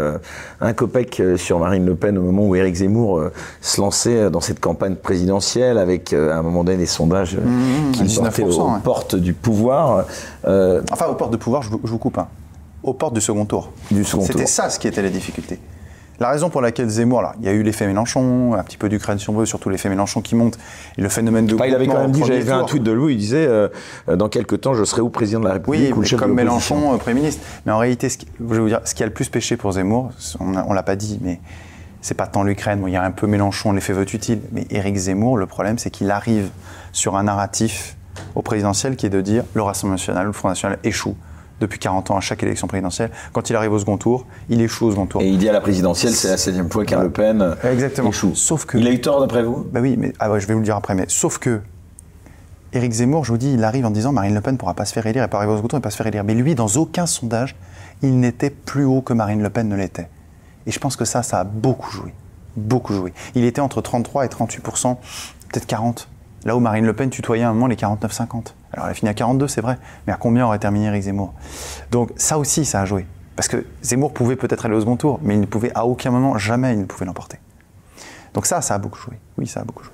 un copec sur Marine Le Pen au moment où Éric Zemmour se lançait dans cette campagne présidentielle avec, à un moment donné, des sondages mmh, qui portaient aux portes du pouvoir. enfin, aux portes du pouvoir, je vous, je vous coupe. Hein aux portes du second tour. Du second C'était ça ce qui était la difficulté. La raison pour laquelle Zemmour, là, il y a eu l'effet Mélenchon, un petit peu d'Ukraine on veut, surtout l'effet Mélenchon qui monte, et le phénomène de. il avait quand même dit, j'avais vu un tweet de Louis, il disait euh, dans quelques temps, je serai où président de la République Oui, comme Mélenchon, euh, Premier ministre. Mais en réalité, ce qui, je vais vous dire, ce qui a le plus péché pour Zemmour, on ne l'a pas dit, mais c'est pas tant l'Ukraine, il y a un peu Mélenchon, l'effet vote utile, mais Éric Zemmour, le problème, c'est qu'il arrive sur un narratif au présidentiel qui est de dire le Rassemblement national, le Front national échoue depuis 40 ans à chaque élection présidentielle. Quand il arrive au second tour, il échoue au second tour. Et il dit à la présidentielle, c'est la 16e fois qu'un Le Pen Exactement. échoue. Sauf que, il a eu tort d'après vous? Bah oui, mais ah ouais, je vais vous le dire après. Mais sauf que Éric Zemmour, je vous dis, il arrive en disant Marine Le Pen ne pourra pas se faire élire, elle peut arriver au second tour, elle ne pas se faire élire. Mais lui, dans aucun sondage, il n'était plus haut que Marine Le Pen ne l'était. Et je pense que ça, ça a beaucoup joué. Beaucoup joué. Il était entre 33 et 38% peut-être 40. Là où Marine Le Pen tutoyait à un moment les 49-50. Alors elle a fini à 42, c'est vrai, mais à combien aurait terminé Eric Zemmour? Donc ça aussi, ça a joué. Parce que Zemmour pouvait peut-être aller au second tour, mais il ne pouvait à aucun moment, jamais, il ne pouvait l'emporter. Donc ça, ça a beaucoup joué. Oui, ça a beaucoup joué.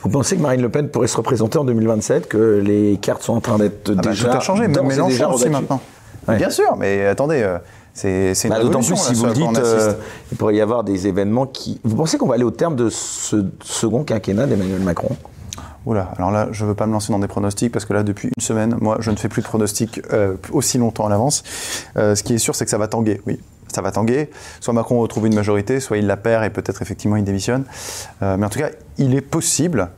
Vous pensez que Marine Le Pen pourrait se représenter en 2027, que les cartes sont en train d'être ah bah, déjà... Tout a changé, même Mélenchon aussi maintenant. Bien sûr, mais attendez... Euh, c'est une bah, D'autant plus si vous dites, euh, il pourrait y avoir des événements qui. Vous pensez qu'on va aller au terme de ce second quinquennat d'Emmanuel Macron? Alors là, je ne veux pas me lancer dans des pronostics parce que là, depuis une semaine, moi, je ne fais plus de pronostics euh, aussi longtemps à l'avance. Euh, ce qui est sûr, c'est que ça va tanguer, oui. Ça va tanguer. Soit Macron retrouve une majorité, soit il la perd et peut-être effectivement il démissionne. Euh, mais en tout cas, il est possible,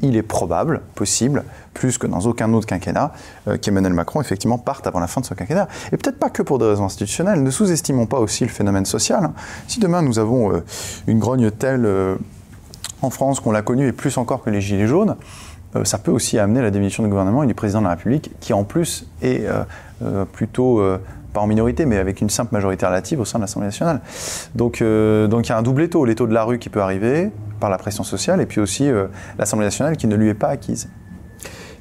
il est probable, possible, plus que dans aucun autre quinquennat, qu'Emmanuel Macron effectivement parte avant la fin de ce quinquennat. Et peut-être pas que pour des raisons institutionnelles. Ne sous-estimons pas aussi le phénomène social. Hein. Si demain nous avons une grogne telle en France qu'on l'a connu et plus encore que les Gilets jaunes, euh, ça peut aussi amener la démission du gouvernement et du président de la République, qui en plus est euh, euh, plutôt, pas en minorité, mais avec une simple majorité relative au sein de l'Assemblée nationale. Donc donc il y a un double étau, l'étau de la rue qui peut arriver par la pression sociale, et puis aussi l'Assemblée nationale qui ne lui est pas acquise.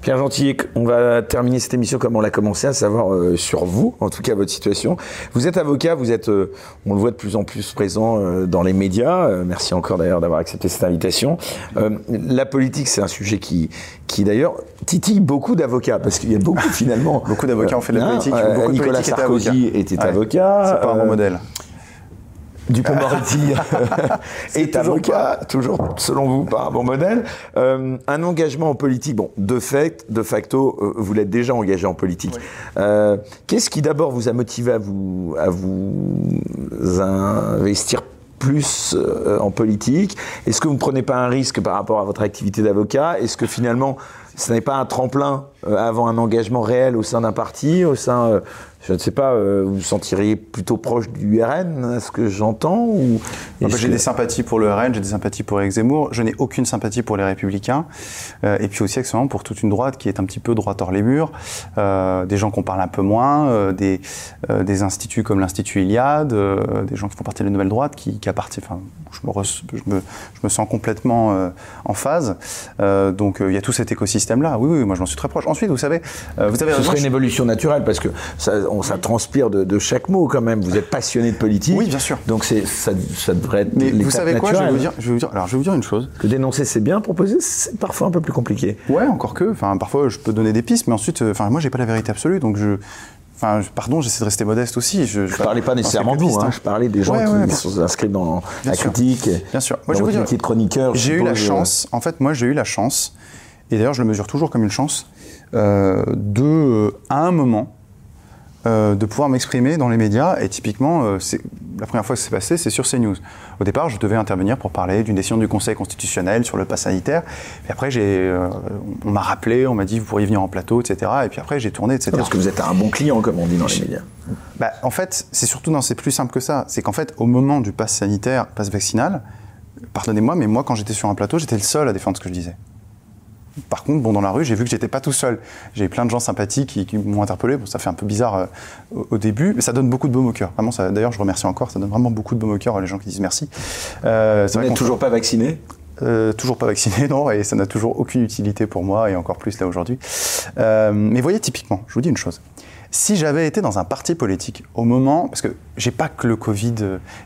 Pierre Gentil, on va terminer cette émission comme on l'a commencé, à savoir euh, sur vous, en tout cas votre situation. Vous êtes avocat, vous êtes, euh, on le voit de plus en plus présent euh, dans les médias. merci encore d'ailleurs d'avoir accepté cette invitation. la politique, c'est un sujet qui, qui d'ailleurs titille beaucoup d'avocats, parce qu'il y a beaucoup finalement. <laughs> beaucoup d'avocats ont fait de la politique. Beaucoup Nicolas Sarkozy était avocat. C'est pas un bon modèle. Dupont-Moretti est avocat, toujours selon vous pas un bon modèle. Euh, un engagement en politique, bon, de fait, de facto, euh, vous l'êtes déjà engagé en politique. Euh, qu'est-ce qui d'abord vous a motivé à vous, à vous investir plus en politique? Est-ce que vous ne prenez pas un risque par rapport à votre activité d'avocat? Est-ce que finalement, ce n'est pas un tremplin avant un engagement réel au sein d'un parti, au sein je ne sais pas, euh, vous vous sentiriez plutôt proche du RN, à ce que j'entends ou J'ai des sympathies pour le RN, j'ai des sympathies pour Éric Zemmour, je n'ai aucune sympathie pour les Républicains, euh, et puis aussi accessoirement pour toute une droite qui est un petit peu droite hors les murs, euh, des gens qu'on parle un peu moins, des, des instituts comme l'Institut Iliade, des gens qui font partie de la nouvelle droite, qui, qui appartiennent, enfin, je me, je, me, je me, sens complètement en phase. donc il y a tout cet écosystème-là. Oui, oui, moi je m'en suis très proche. Ensuite, vous savez, vous avez Ce serait une évolution naturelle parce que ça, ça transpire de, chaque mot quand même. Vous êtes passionné de politique. Oui, bien sûr. Donc ça, ça devrait être. Mais vous savez quoi je vais vous, dire, je vais vous dire. Alors je vais vous dire une chose. Que dénoncer c'est bien, proposer c'est parfois un peu plus compliqué. Ouais, encore que. Enfin, parfois je peux donner des pistes, mais ensuite, enfin moi j'ai pas la vérité absolue, donc je Enfin, pardon, j'essaie de rester modeste aussi. Je ne parlais pas nécessairement de vous, hein. je parlais des gens qui sont inscrits dans la critique. Bien sûr. Moi, je vous dire, de chroniqueur. J'ai eu la chance, en fait, moi, j'ai eu la chance, et d'ailleurs, je le mesure toujours comme une chance, euh, de, à un moment, euh, de pouvoir m'exprimer dans les médias. Et typiquement, euh, la première fois que c'est passé, c'est sur CNews. Au départ, je devais intervenir pour parler d'une décision du Conseil constitutionnel sur le pass sanitaire. Et après, euh, on m'a rappelé, on m'a dit vous pourriez venir en plateau, etc. Et puis après, j'ai tourné, etc. Parce que vous êtes un bon client, comme on dit dans les médias. Bah, en fait, c'est surtout, non, c'est plus simple que ça. C'est qu'en fait, au moment du pass sanitaire, pass vaccinal, pardonnez-moi, mais moi, quand j'étais sur un plateau, j'étais le seul à défendre ce que je disais. Par contre, bon, dans la rue, j'ai vu que j'étais pas tout seul. J'ai plein de gens sympathiques qui, m'ont interpellé. Bon, ça fait un peu bizarre euh, au, début, mais ça donne beaucoup de baume au cœur. Vraiment, d'ailleurs, je remercie encore. Ça donne vraiment beaucoup de baume au cœur les gens qui disent merci. Euh, Vous n'êtes toujours pas vacciné? Euh, toujours pas vacciné, <laughs> non, et ça n'a toujours aucune utilité pour moi, et encore plus là aujourd'hui. Euh, mais voyez, typiquement, je vous dis une chose. Si j'avais été dans un parti politique au moment, parce que j'ai pas que le Covid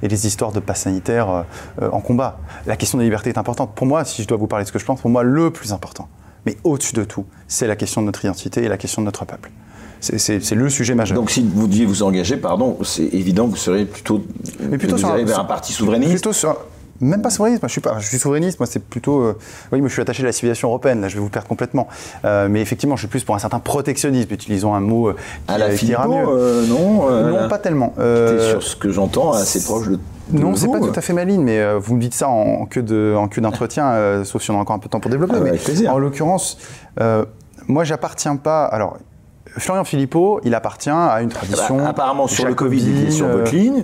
et les histoires de passe sanitaire en combat, la question des libertés est importante. Pour moi, si je dois vous parler de ce que je pense, pour moi, le plus important, mais au-dessus de tout, c'est la question de notre identité et la question de notre peuple. C'est le sujet majeur. Donc si vous deviez vous engager, pardon, c'est évident que vous seriez plutôt, mais plutôt sur vers un parti souverainiste plutôt sur, même pas souverainiste, moi je suis pas, je suis souverainiste, moi c'est plutôt, euh, oui, moi je suis attaché à la civilisation européenne, là je vais vous perdre complètement. Euh, mais effectivement, je suis plus pour un certain protectionnisme, utilisons un mot euh, qui, à la ira mieux. non, non, pas tellement. sur ce que j'entends, assez proche de non, c'est pas tout à fait ma ligne, mais euh, vous me dites ça en, queue d'entretien, euh, sauf si on a encore un peu de temps pour développer. Ah, avec plaisir. En l'occurrence, euh, moi, j'appartiens pas. Alors, Florian Philippot, il appartient à une tradition. Bah, apparemment, sur le Covid, il est sur votre ligne.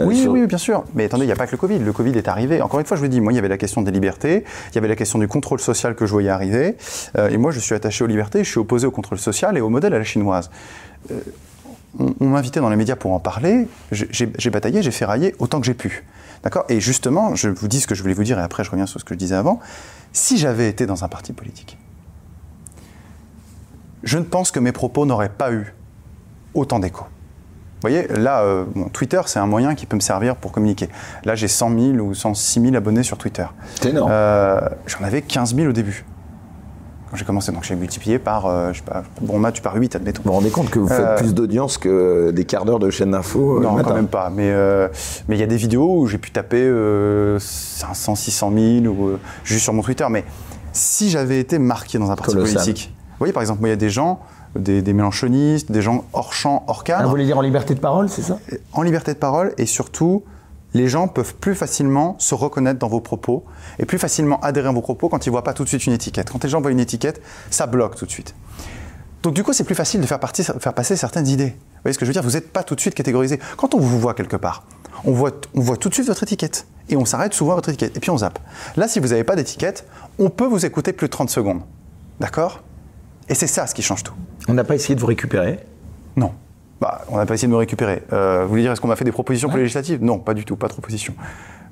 Oui, oui, bien sûr. Mais attendez, il n'y a pas que le Covid. Le Covid est arrivé. Encore une fois, je vous dis, moi, il y avait la question des libertés, il y avait la question du contrôle social que je voyais arriver. et moi, je suis attaché aux libertés, je suis opposé au contrôle social et au modèle à la chinoise on, m'invitait dans les médias pour en parler, j'ai bataillé, j'ai ferraillé autant que j'ai pu. D'accord? Et justement, je vous dis ce que je voulais vous dire et après je reviens sur ce que je disais avant. Si j'avais été dans un parti politique, je ne pense que mes propos n'auraient pas eu autant d'écho. Vous voyez, là, euh, Twitter, c'est un moyen qui peut me servir pour communiquer. Là, j'ai 100 000 ou 106 000 abonnés sur Twitter. C'est énorme. Euh, j'en avais 15 000 au début quand j'ai commencé. Donc j'ai multiplié par, euh, je sais pas, bon tu par 8, admettons. Vous vous rendez compte que vous faites euh, plus d'audience que des quarts d'heure de chaîne d'info Non, quand même pas. Mais mais il y a des vidéos où j'ai pu taper 500, 600 000 ou juste sur mon Twitter. Mais si j'avais été marqué dans un parti politique, vous voyez par exemple, moi il y a des gens des, des, mélanchonistes, des gens hors champ, hors cadre. Ah, vous voulez dire en liberté de parole, c'est ça? En liberté de parole et surtout les gens peuvent plus facilement se reconnaître dans vos propos et plus facilement adhérer à vos propos quand ils ne voient pas tout de suite une étiquette. Quand les gens voient une étiquette, ça bloque tout de suite. Donc du coup, c'est plus facile de faire, faire passer certaines idées. Vous voyez ce que je veux dire? Vous n'êtes pas tout de suite catégorisé. Quand on vous voit quelque part, on voit, on voit tout de suite votre étiquette. Et on s'arrête souvent à votre étiquette. Et puis on zappe. Là, si vous n'avez pas d'étiquette, on peut vous écouter plus de 30 secondes. D'accord? Et c'est ça ce qui change tout. On n'a pas essayé de vous récupérer Non. Bah, on n'a pas essayé de me récupérer. Euh, vous voulez dire, est-ce qu'on m'a fait des propositions pour les législatives? Non, pas du tout, pas de proposition.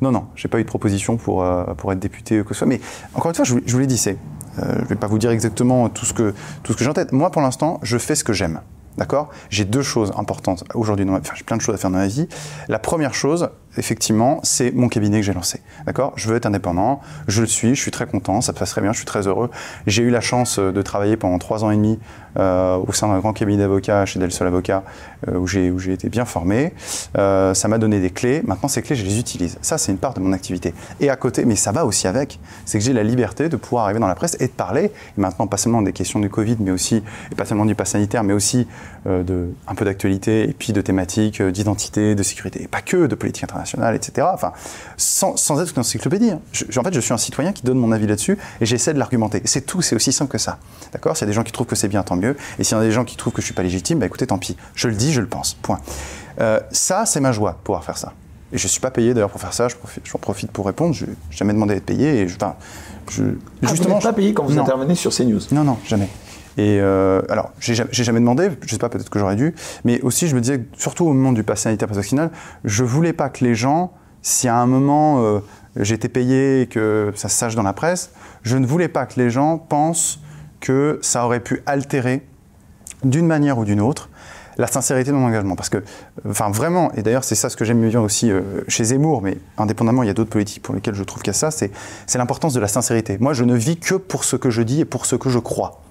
Non, non, j'ai pas eu de proposition pour, euh, pour être député que ce soit. Mais encore une fois, je, vous l'ai dit, c'est, euh, je vais pas vous dire exactement tout ce que, tout ce que j'ai en tête. Moi, pour l'instant, je fais ce que j'aime. D'accord? J'ai deux choses importantes aujourd'hui, enfin j'ai plein de choses à faire dans ma vie. La première chose, effectivement, c'est mon cabinet que j'ai lancé. D'accord? Je veux être indépendant, je le suis, je suis très content, ça se passe très bien, je suis très heureux. J'ai eu la chance euh, de travailler pendant trois ans et demi euh, au sein d'un grand cabinet d'avocats chez Del Sol Avocat, euh, où j'ai été bien formé. Euh, ça m'a donné des clés. Maintenant, ces clés, je les utilise. Ça, c'est une part de mon activité. Et à côté, mais ça va aussi avec, c'est que j'ai la liberté de pouvoir arriver dans la presse et de parler. Et maintenant, pas seulement des questions du Covid, mais aussi, et pas seulement du pass sanitaire, mais aussi de, un peu d'actualité, et puis de thématiques d'identité, de sécurité. Et pas que de politique internationale etc. Enfin, sans, sans être une encyclopédie. Hein. en fait, je suis un citoyen qui donne mon avis là-dessus et j'essaie de l'argumenter. C'est tout, c'est aussi simple que ça. D'accord? S'il y a des gens qui trouvent que c'est bien, tant mieux. Et s'il y a des gens qui trouvent que je suis pas légitime, bah écoutez, tant pis. Je le dis, je le pense. Point. Euh, ça, c'est ma joie, pouvoir faire ça. Et je ne suis pas payé d'ailleurs pour faire ça, j'en profite, profite, pour répondre. Je n'ai jamais demandé d'être payé. Et je, enfin, je, ah, justement, vous n'êtes pas payé quand vous intervenez sur CNews Non, non, jamais. Et euh, alors, j'ai jamais demandé, je sais pas, peut-être que j'aurais dû, mais aussi je me disais, surtout au moment du pass sanitaire pass vaccinal, je voulais pas que les gens si à un moment euh, j'étais payé et que ça se sache dans la presse, je ne voulais pas que les gens pensent que ça aurait pu altérer d'une manière ou d'une autre la sincérité de mon engagement. Parce que, enfin vraiment, et d'ailleurs c'est ça ce que j'aime bien aussi euh, chez Zemmour, mais indépendamment, il y a d'autres politiques pour lesquelles je trouve qu'il y a ça, c'est l'importance de la sincérité. Moi, je ne vis que pour ce que je dis et pour ce que je crois.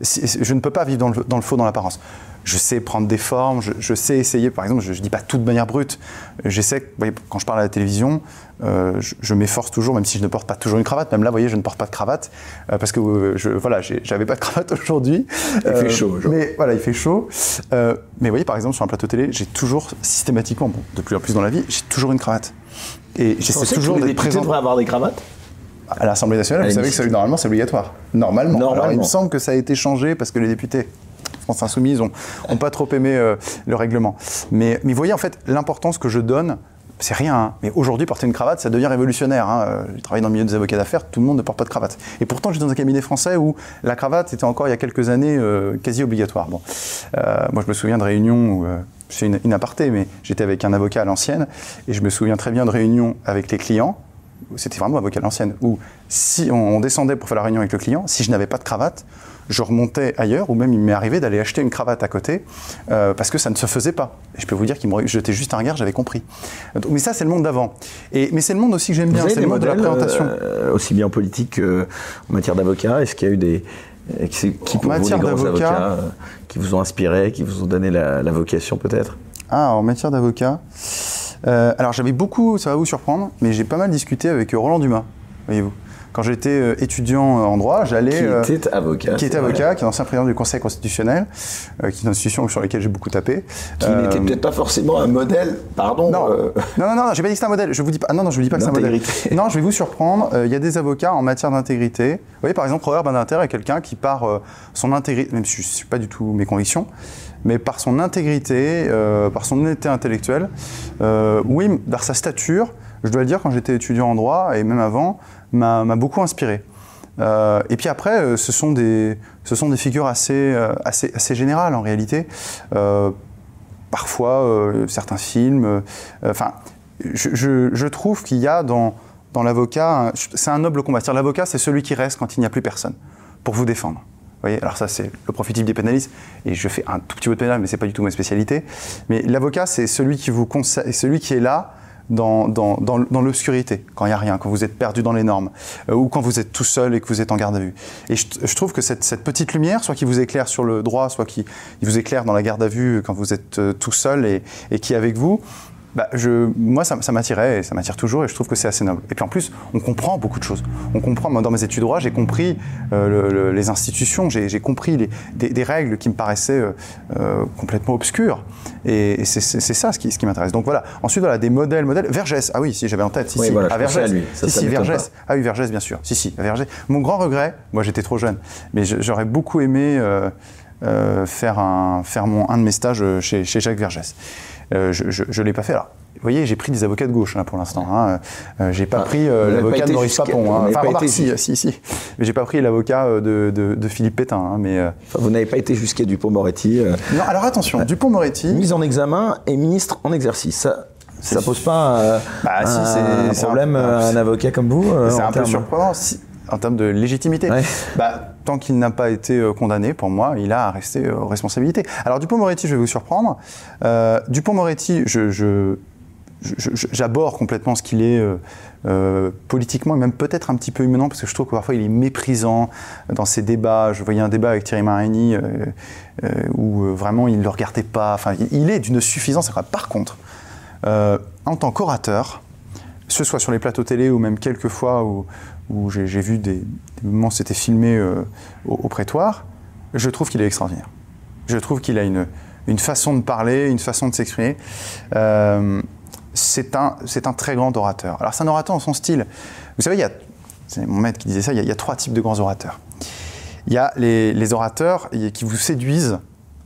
Je ne peux pas vivre dans le, dans le faux, dans l'apparence. je sais prendre des formes, je, sais essayer, par exemple, je ne dis pas tout de manière brute. J'essaie, quand je parle à la télévision, euh, je, m'efforce toujours, même si je ne porte pas toujours une cravate, même là, vous voyez, je ne porte pas de cravate, euh, parce que euh, je, voilà, j'avais pas de cravate <laughs> aujourd'hui. Il fait chaud. Mais voilà, il fait chaud. mais vous voyez, par exemple, sur un plateau télé, j'ai toujours systématiquement, bon, de plus en plus dans la vie, j'ai toujours une cravate. Et j'essaie toujours d'être présent. devraient avoir des cravates? À l'Assemblée nationale, vous savez que normalement c'est obligatoire. Normalement. Normalement. Alors, il me semble que ça a été changé parce que les députés France Insoumise n'ont pas trop aimé euh, le règlement. Mais, mais vous voyez, en fait, l'importance que je donne, c'est rien. Hein. Mais aujourd'hui, porter une cravate, ça devient révolutionnaire. Hein. Euh, je travaille dans le milieu des avocats d'affaires, tout le monde ne porte pas de cravate. Et pourtant, j'étais dans un cabinet français où la cravate était encore, il y a quelques années, euh, quasi obligatoire. Bon. moi, je me souviens de réunions où c'est une, une, aparté, mais j'étais avec un avocat à l'ancienne, et je me souviens très bien de réunions avec les clients, c'était vraiment avocat à l'ancienne, où si on, descendait pour faire la réunion avec le client, si je n'avais pas de cravate, je remontais ailleurs, ou même il m'est arrivé d'aller acheter une cravate à côté, euh, parce que ça ne se faisait pas. Et je peux vous dire qu'il me jetait juste un regard, j'avais compris. mais ça, c'est le monde d'avant. mais c'est le monde aussi que j'aime bien, c'est le monde de la présentation. Euh, aussi bien en politique qu'en matière d'avocat, est-ce qu'il y a eu des... Qui, grands avocats euh, qui vous ont inspiré, qui vous ont donné la, vocation peut-être? Ah, en matière d'avocat alors j'avais beaucoup, ça va vous surprendre, mais j'ai pas mal discuté avec Roland Dumas, voyez-vous. Quand j'étais euh, étudiant en droit, j'allais. Qui était avocat. Qui était avocat, qui est ancien président du Conseil constitutionnel, euh, qui est une institution sur laquelle j'ai beaucoup tapé. Qui n'était euh, peut-être pas forcément un modèle, pardon. Non, non, non, non, j'ai pas dit que c'est un modèle. Je vous dis pas. Ah non, non, je vous dis pas que c'est un modèle. Non, je vais vous surprendre. Il y a des avocats en matière d'intégrité. Vous voyez, par exemple, Robert Badinter est quelqu'un qui, par son intégrité, même si je ne suis pas du tout mes convictions, mais par son intégrité, par son honnêteté intellectuelle, oui, par sa stature, je dois le dire, quand j'étais étudiant en droit, et même avant, m'a beaucoup inspiré. Euh, et puis après, euh, ce sont des, ce sont des figures assez, euh, assez, assez générales en réalité. parfois, certains films. Enfin, je, je, trouve qu'il y a dans, dans l'avocat, c'est un noble combat. L'avocat, c'est celui qui reste quand il n'y a plus personne pour vous défendre. Voyez Alors ça, c'est le profil type des pénalistes. Et je fais un tout petit peu de pénal, mais c'est pas du tout ma spécialité. Mais l'avocat, c'est celui qui vous conseille, celui qui est là dans, dans, dans, l'obscurité, quand il n'y a rien, quand vous êtes perdu dans les normes, euh, ou quand vous êtes tout seul et que vous êtes en garde à vue. Et je, trouve que cette, cette, petite lumière, soit qui vous éclaire sur le droit, soit qui vous éclaire dans la garde à vue quand vous êtes euh, tout seul et, et qui est avec vous, bah, je, moi, ça, ça m'attirait et ça m'attire toujours et je trouve que c'est assez noble. Et puis en plus, on comprend beaucoup de choses. On comprend, moi, dans mes études de droit, j'ai compris euh, les institutions, j'ai compris les, des, règles qui me paraissaient euh, euh, complètement obscures. Et, c'est ça ce qui, ce qui m'intéresse. Donc voilà. Ensuite, voilà, des modèles, modèles. Vergès, ah oui, si, j'avais en tête. Si, oui, si, voilà, à Vergès. lui. si, si, Vergès. Ah oui, Vergès, bien sûr. Si, si, Vergès. Mon grand regret, moi j'étais trop jeune, mais j'aurais beaucoup aimé faire, un, faire mon, un de mes stages chez, chez Jacques Vergès. Euh, je ne l'ai pas fait. Alors, vous voyez, j'ai pris des avocats de gauche là, pour l'instant. Hein. Euh, j'ai pas ah, pris euh, l'avocat de Maurice Papon. Hein. Enfin, remarque, si, si, si. Mais j'ai pas pris l'avocat de, de, de, Philippe Pétain. Hein, mais, vous n'avez pas été jusqu'à Dupont-Moretti. Non, alors attention, Dupont-Moretti. Mise en examen et ministre en exercice. Ça, ça pose pas bah, un, si, problème à un, avocat comme vous C'est un peu surprenant. Si, en termes de légitimité. Bah, tant qu'il n'a pas été euh, condamné, pour moi, il a à rester euh, aux responsabilités. Alors Dupont-Moretti, je vais vous surprendre. Euh, Dupont-Moretti, je, j'aborde complètement ce qu'il est politiquement et même peut-être un petit peu humainement parce que je trouve que parfois il est méprisant dans ses débats. Je voyais un débat avec Thierry Marini où vraiment il ne le regardait pas. Enfin, il est d'une suffisance. Par contre, en tant qu'orateur, ce soit sur les plateaux télé ou même quelques fois où, où j'ai vu des, moments où c'était filmé euh, au, prétoire, je trouve qu'il est extraordinaire. Je trouve qu'il a une, une, façon de parler, une façon de s'exprimer. Euh, c'est un, un très grand orateur. Alors c'est un orateur en son style. Vous savez, c'est mon maître qui disait ça, il y, a, trois types de grands orateurs. Il y a les, orateurs qui vous séduisent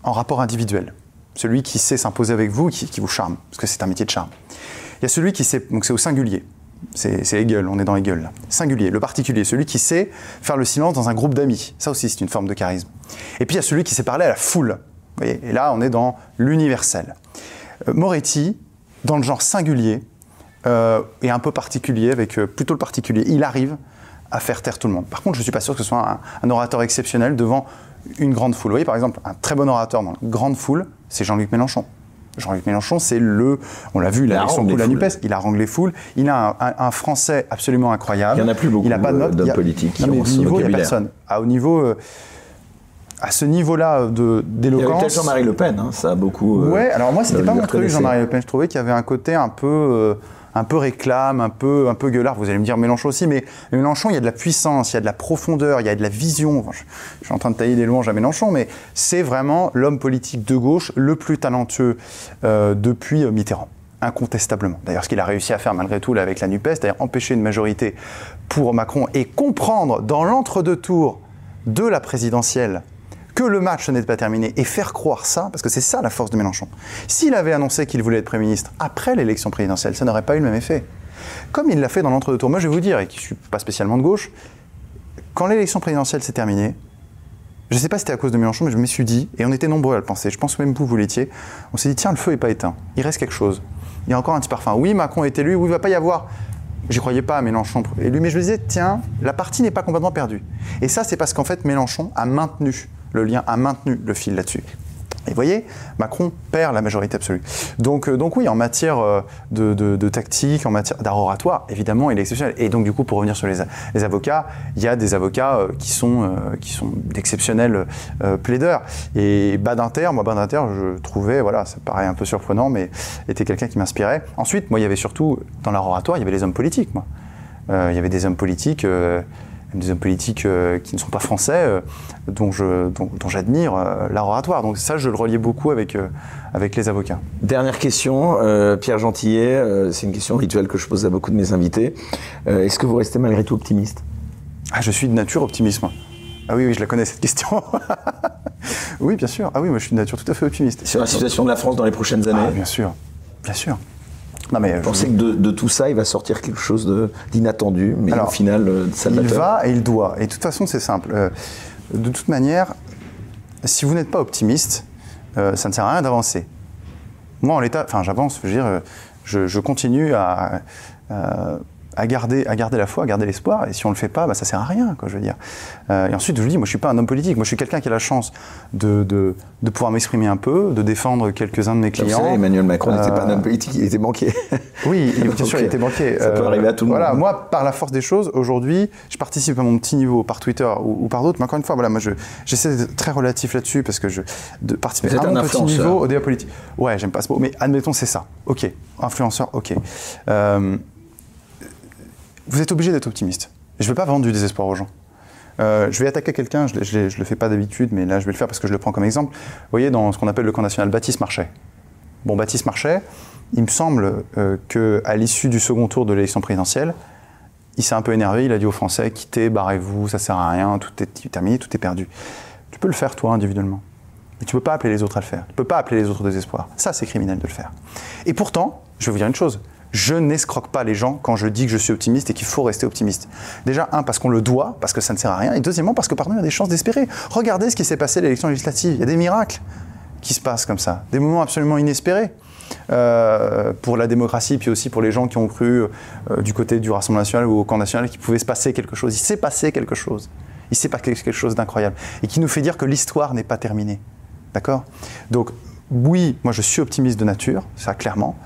en rapport individuel. Celui qui sait s'imposer avec vous, qui vous charme, parce que c'est un métier de charme. Il y a celui qui sait, donc c'est au singulier, c'est Hegel, on est dans Hegel. Singulier, le particulier, celui qui sait faire le silence dans un groupe d'amis. Ça aussi, c'est une forme de charisme. Et puis il y a celui qui sait parler à la foule. et là, on est dans l'universel. Euh, Moretti, dans le genre singulier, euh, et un peu particulier, avec euh, plutôt le particulier, il arrive à faire taire tout le monde. Par contre, je ne suis pas sûr que ce soit un, orateur exceptionnel devant une grande foule. Vous voyez, par exemple, un très bon orateur dans une grande foule, c'est Jean-Luc Mélenchon. Jean-Luc Mélenchon, c'est le, on l'a vu, il a son coup la Nupes, il a ranglé foules, il a un, français absolument incroyable. Il n'y en a plus beaucoup il a pas de d'hommes politiques qui ont ce niveau, il n'y a personne. À haut niveau, euh, à ce niveau-là d'éloquence. Il y Jean-Marie Le Pen, hein, ça a beaucoup. Euh, ouais, alors moi, c'était pas mon truc, Jean-Marie Le Pen. Je trouvais qu'il y avait un côté un peu. Euh, un peu réclame, un peu, un peu gueulard. Vous allez me dire Mélenchon aussi, mais Mélenchon, il y a de la puissance, il y a de la profondeur, il y a de la vision. je, suis en train de tailler des louanges à Mélenchon, mais c'est vraiment l'homme politique de gauche le plus talentueux euh, depuis Mitterrand incontestablement. D'ailleurs, ce qu'il a réussi à faire malgré tout avec la NUPES, c'est-à-dire empêcher une majorité pour Macron et comprendre dans l'entre-deux tours de la présidentielle que le match n'est pas terminé et faire croire ça, parce que c'est ça la force de Mélenchon. S'il avait annoncé qu'il voulait être Premier ministre après l'élection présidentielle, ça n'aurait pas eu le même effet. Comme il l'a fait dans l'entre-deux tours, moi je vais vous dire, et qui ne suis pas spécialement de gauche, quand l'élection présidentielle s'est terminée, je ne sais pas si c'était à cause de Mélenchon, mais je me suis dit, et on était nombreux à le penser, je pense même vous, vous l'étiez, on s'est dit, tiens, le feu n'est pas éteint, il reste quelque chose. Il y a encore un petit parfum. Oui, Macron est élu, oui, il ne va pas y avoir J'y croyais pas à Mélenchon élu, mais je me disais, tiens, la partie n'est pas complètement perdue. Et ça, c'est parce qu'en fait, Mélenchon a maintenu le lien, a maintenu le fil là-dessus. Et vous voyez, Macron perd la majorité absolue. Donc, euh, donc oui, en matière euh, de, tactique, en matière d'art oratoire, évidemment, il est exceptionnel. Et donc du coup, pour revenir sur les, avocats, il y a des avocats euh, qui sont, sont d'exceptionnels plaideurs. Et Badinter, moi Badinter, je trouvais, voilà, ça paraît un peu surprenant, mais était quelqu'un qui m'inspirait. Ensuite, moi, il y avait surtout, dans l'art oratoire, il y avait les hommes politiques, moi. il y avait des hommes politiques des hommes politiques euh, qui ne sont pas français, euh, dont, je, dont, j'admire euh, l'art oratoire. Donc ça, je le reliais beaucoup avec, avec les avocats. Dernière question, Pierre Gentillet, c'est une question rituelle que je pose à beaucoup de mes invités. Est-ce que vous restez malgré tout optimiste? Ah, Je suis de nature optimiste, moi. Ah oui, oui, je la connais cette question. <laughs> oui, bien sûr. Ah oui, moi je suis de nature tout à fait optimiste. Sur la situation de la France dans les prochaines années ah, Bien sûr, bien sûr. Non, mais Vous pensez que de, tout ça, il va sortir quelque chose d'inattendu, mais au final, euh, ça Il va et il doit. Et de toute façon, c'est simple. Euh, de toute manière, si vous n'êtes pas optimiste, euh, ça ne sert à rien d'avancer. Moi, en l'état, enfin, j'avance, je veux dire, je, continue à, à garder, à garder la foi, à garder l'espoir. Et si on ne le fait pas, bah, ça sert à rien, quoi, je veux dire. Euh, et ensuite, je vous dis, moi, je suis pas un homme politique. Moi, je suis quelqu'un qui a la chance de, de, de pouvoir m'exprimer un peu, de défendre quelques-uns de mes clients. Vous savez, Emmanuel Macron n'était pas un homme euh, politique, il était banquier. <laughs> Oui, bien sûr, il était banquier. Ça peut arriver à tout le voilà, Moi, par la force des choses, aujourd'hui, je participe à mon petit niveau par Twitter ou, par d'autres. Mais encore une fois, voilà, moi, j'essaie d'être très relatif là-dessus parce que je de participer à mon petit niveau au débat politique. Ouais, j'aime pas ce mot, mais admettons, c'est ça. Ok, influenceur, ok. Euh, vous êtes obligé d'être optimiste. je ne vais pas vendre du désespoir aux gens. Euh, je vais attaquer quelqu'un, je ne le fais pas d'habitude, mais là je vais le faire parce que je le prends comme exemple. Vous voyez, dans ce qu'on appelle le camp national, Baptiste Marchais. Bon, Baptiste Marchais, il me semble euh, qu'à l'issue du second tour de l'élection présidentielle, il s'est un peu énervé, il a dit aux Français quittez, barrez-vous, ça sert à rien, tout est terminé, tout est perdu. Tu peux le faire toi individuellement. Mais tu ne peux pas appeler les autres à le faire. Tu ne peux pas appeler les autres au désespoir. Ça, c'est criminel de le faire. Et pourtant, je vais vous dire une chose je n'escroque pas les gens quand je dis que je suis optimiste et qu'il faut rester optimiste. Déjà, un, parce qu'on le doit, parce que ça ne sert à rien, et deuxièmement, parce que pardon, il y a des chances d'espérer. Regardez ce qui s'est passé à l'élection législative. Il y a des miracles qui se passent comme ça, des moments absolument inespérés. Euh, pour la démocratie, puis aussi pour les gens qui ont cru euh, du côté du Rassemblement national ou au camp national qu'il pouvait se passer quelque chose. Il s'est passé quelque chose. Il s'est passé quelque chose d'incroyable. Et qui nous fait dire que l'histoire n'est pas terminée. D'accord? Donc, oui, moi je suis optimiste de nature, ça clairement.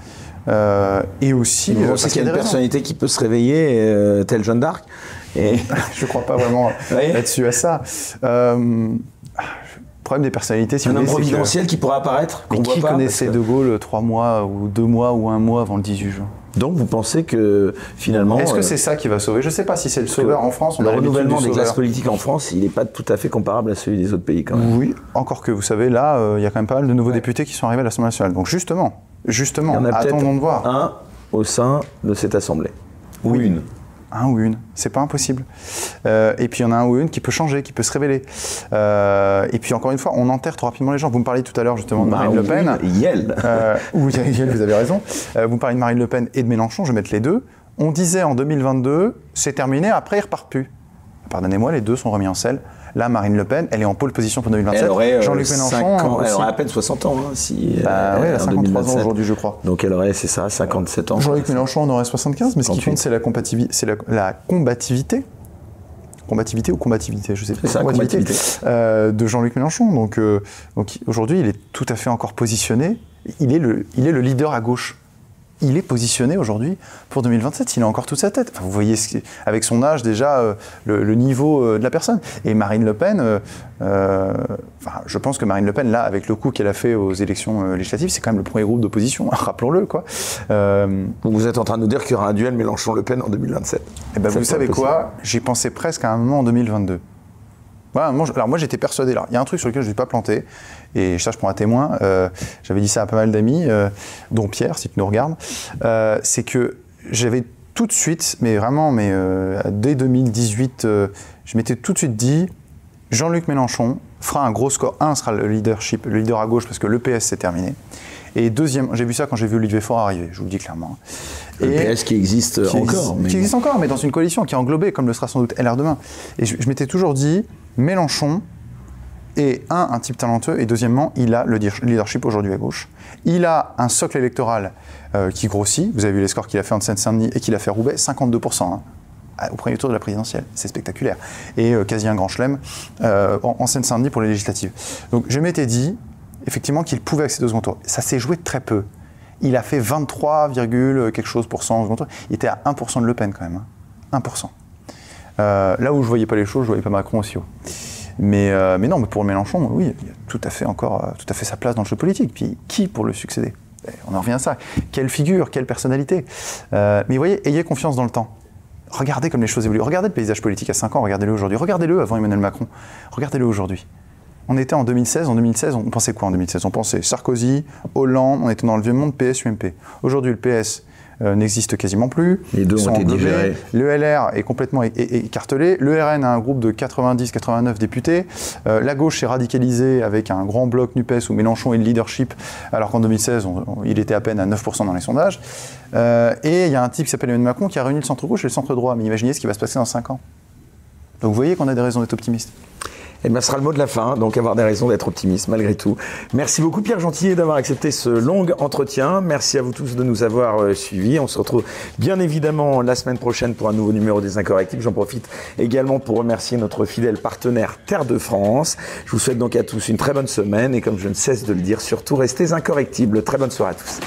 Euh, et aussi. Vous pensez qu'il y a une personnalité qui peut se réveiller, euh, telle Jeanne d'Arc et... <laughs> Je ne crois pas vraiment <laughs> là-dessus à ça. Euh, problème des personnalités, si un homme providentiel qui pourrait apparaître. Mais qui connaissait De Gaulle trois mois ou deux mois ou un mois avant le 18 juin? Donc vous pensez que finalement... Est-ce que c'est ça qui va sauver? Je ne sais pas si c'est le sauveur en France. le renouvellement des classes politiques en France, il n'est pas tout à fait comparable à celui des autres pays quand même. Oui, encore que vous savez, là, il y a quand même pas mal de nouveaux députés qui sont arrivés à l'Assemblée nationale. Donc justement, Justement, Il y en a attendons de voir. Un au sein de cette assemblée. Ou une. Un ou une, c'est pas impossible. Euh, et puis il y en a un ou une qui peut changer, qui peut se révéler. Euh, et puis encore une fois, on enterre trop rapidement les gens. Vous me parliez tout à l'heure justement de Marine Le Pen. Yel. Euh, oui, Yel, vous avez raison. vous me parlez de Marine Le Pen et de Mélenchon, je vais mettre les deux. On disait en 2022, c'est terminé, après il repart plus. Pardonnez-moi, les deux sont remis en selle. Là, Marine Le Pen, elle est en pôle position pour 2027. Euh, Jean-Luc Mélenchon. elle aurait à peine 60 ans. Hein, si, bah, euh, elle a 53 ans aujourd'hui, je crois. Donc elle aurait, c'est ça, 57 ans. Jean-Luc Mélenchon en aurait 75, mais ce qui compte, c'est la, la, la combativité combativité ou combativité, je sais pas. Ça, combativité, euh, de Jean-Luc Mélenchon. Donc, donc aujourd'hui, il est tout à fait encore positionné. Il est le, il est le leader à gauche. Il est positionné aujourd'hui pour 2027. Il a encore toute sa tête. vous voyez avec son âge déjà euh, le, niveau euh, de la personne. Et Marine Le Pen, euh, je pense que Marine Le Pen, là, avec le coup qu'elle a fait aux élections législatives, c'est quand même le premier groupe d'opposition, rappelons-le. quoi. vous êtes en train de nous dire qu'il y aura un duel Mélenchon-Le Pen en 2027 eh ben, Vous savez quoi? J'y pensais presque à un moment en 2022. Alors moi j'étais persuadé là. Il y a un truc sur lequel je ne vais pas planter, et ça je prends un témoin, euh, j'avais dit ça à pas mal d'amis, euh, dont Pierre, si tu nous regardes, euh, c'est que j'avais tout de suite, mais vraiment, mais dès 2018, je m'étais tout de suite dit, Jean-Luc Mélenchon fera un gros score. Un sera le leadership, le leader à gauche, parce que le PS c'est terminé. Et deuxième, j'ai vu ça quand j'ai vu Olivier Faure arriver, je vous le dis clairement. Le PS qui existe encore. mais... Qui existe encore, mais dans une coalition qui est englobée, comme le sera sans doute LR demain. Et je m'étais toujours dit, Mélenchon, et un, type talentueux, et deuxièmement, il a le leadership aujourd'hui à gauche. Il a un socle électoral euh, qui grossit. Vous avez vu les scores qu'il a fait en Seine-Saint-Denis et qu'il a fait Roubaix, 52%. Hein, au premier tour de la présidentielle. C'est spectaculaire. Et euh, quasi un grand chelem euh, en, Seine-Saint-Denis pour les législatives. Donc je m'étais dit, effectivement, qu'il pouvait accéder au second tour. Ça s'est joué très peu. Il a fait 23, quelque chose pour cent au second tour. Il était à 1% de Le Pen quand même. 1%. Hein. là où je voyais pas les choses, je voyais pas Macron aussi haut. Mais, euh, mais non, mais pour Mélenchon, oui, il y a tout à fait encore euh, tout à fait sa place dans le jeu politique. Puis qui pour le succéder? Eh, On en revient à ça. Quelle figure, quelle personnalité? Euh, Mais voyez, ayez confiance dans le temps. Regardez comme les choses évoluent. Regardez le paysage politique à 5 ans, regardez-le aujourd'hui. Regardez-le avant Emmanuel Macron. Regardez-le aujourd'hui. On était en 2016. En 2016, on pensait quoi en 2016 On pensait Sarkozy, Hollande, on était dans le vieux monde PS, UMP. Aujourd'hui, le PS, euh, n'existe quasiment plus. Les deux ont été digérés. Le LR est complètement écartelé. Le RN a un groupe de 90-89 députés. Euh, la gauche s'est radicalisée avec un grand bloc NUPES où Mélenchon est le leadership, alors qu'en 2016, il était à peine à 9% dans les sondages. Euh, et il y a un type qui s'appelle Emmanuel Macron qui a réuni le centre-gauche et le centre-droit. Mais imaginez ce qui va se passer dans 5 ans. Donc vous voyez qu'on a des raisons d'être optimistes. Et eh bien, ce sera le mot de la fin, donc avoir des raisons d'être optimiste malgré tout. Merci beaucoup Pierre Gentillet d'avoir accepté ce long entretien. Merci à vous tous de nous avoir euh, suivis. On se retrouve bien évidemment la semaine prochaine pour un nouveau numéro des Incorrectibles. J'en profite également pour remercier notre fidèle partenaire Terre de France. Je vous souhaite donc à tous une très bonne semaine et comme je ne cesse de le dire, surtout restez incorrectibles. Très bonne soirée à tous.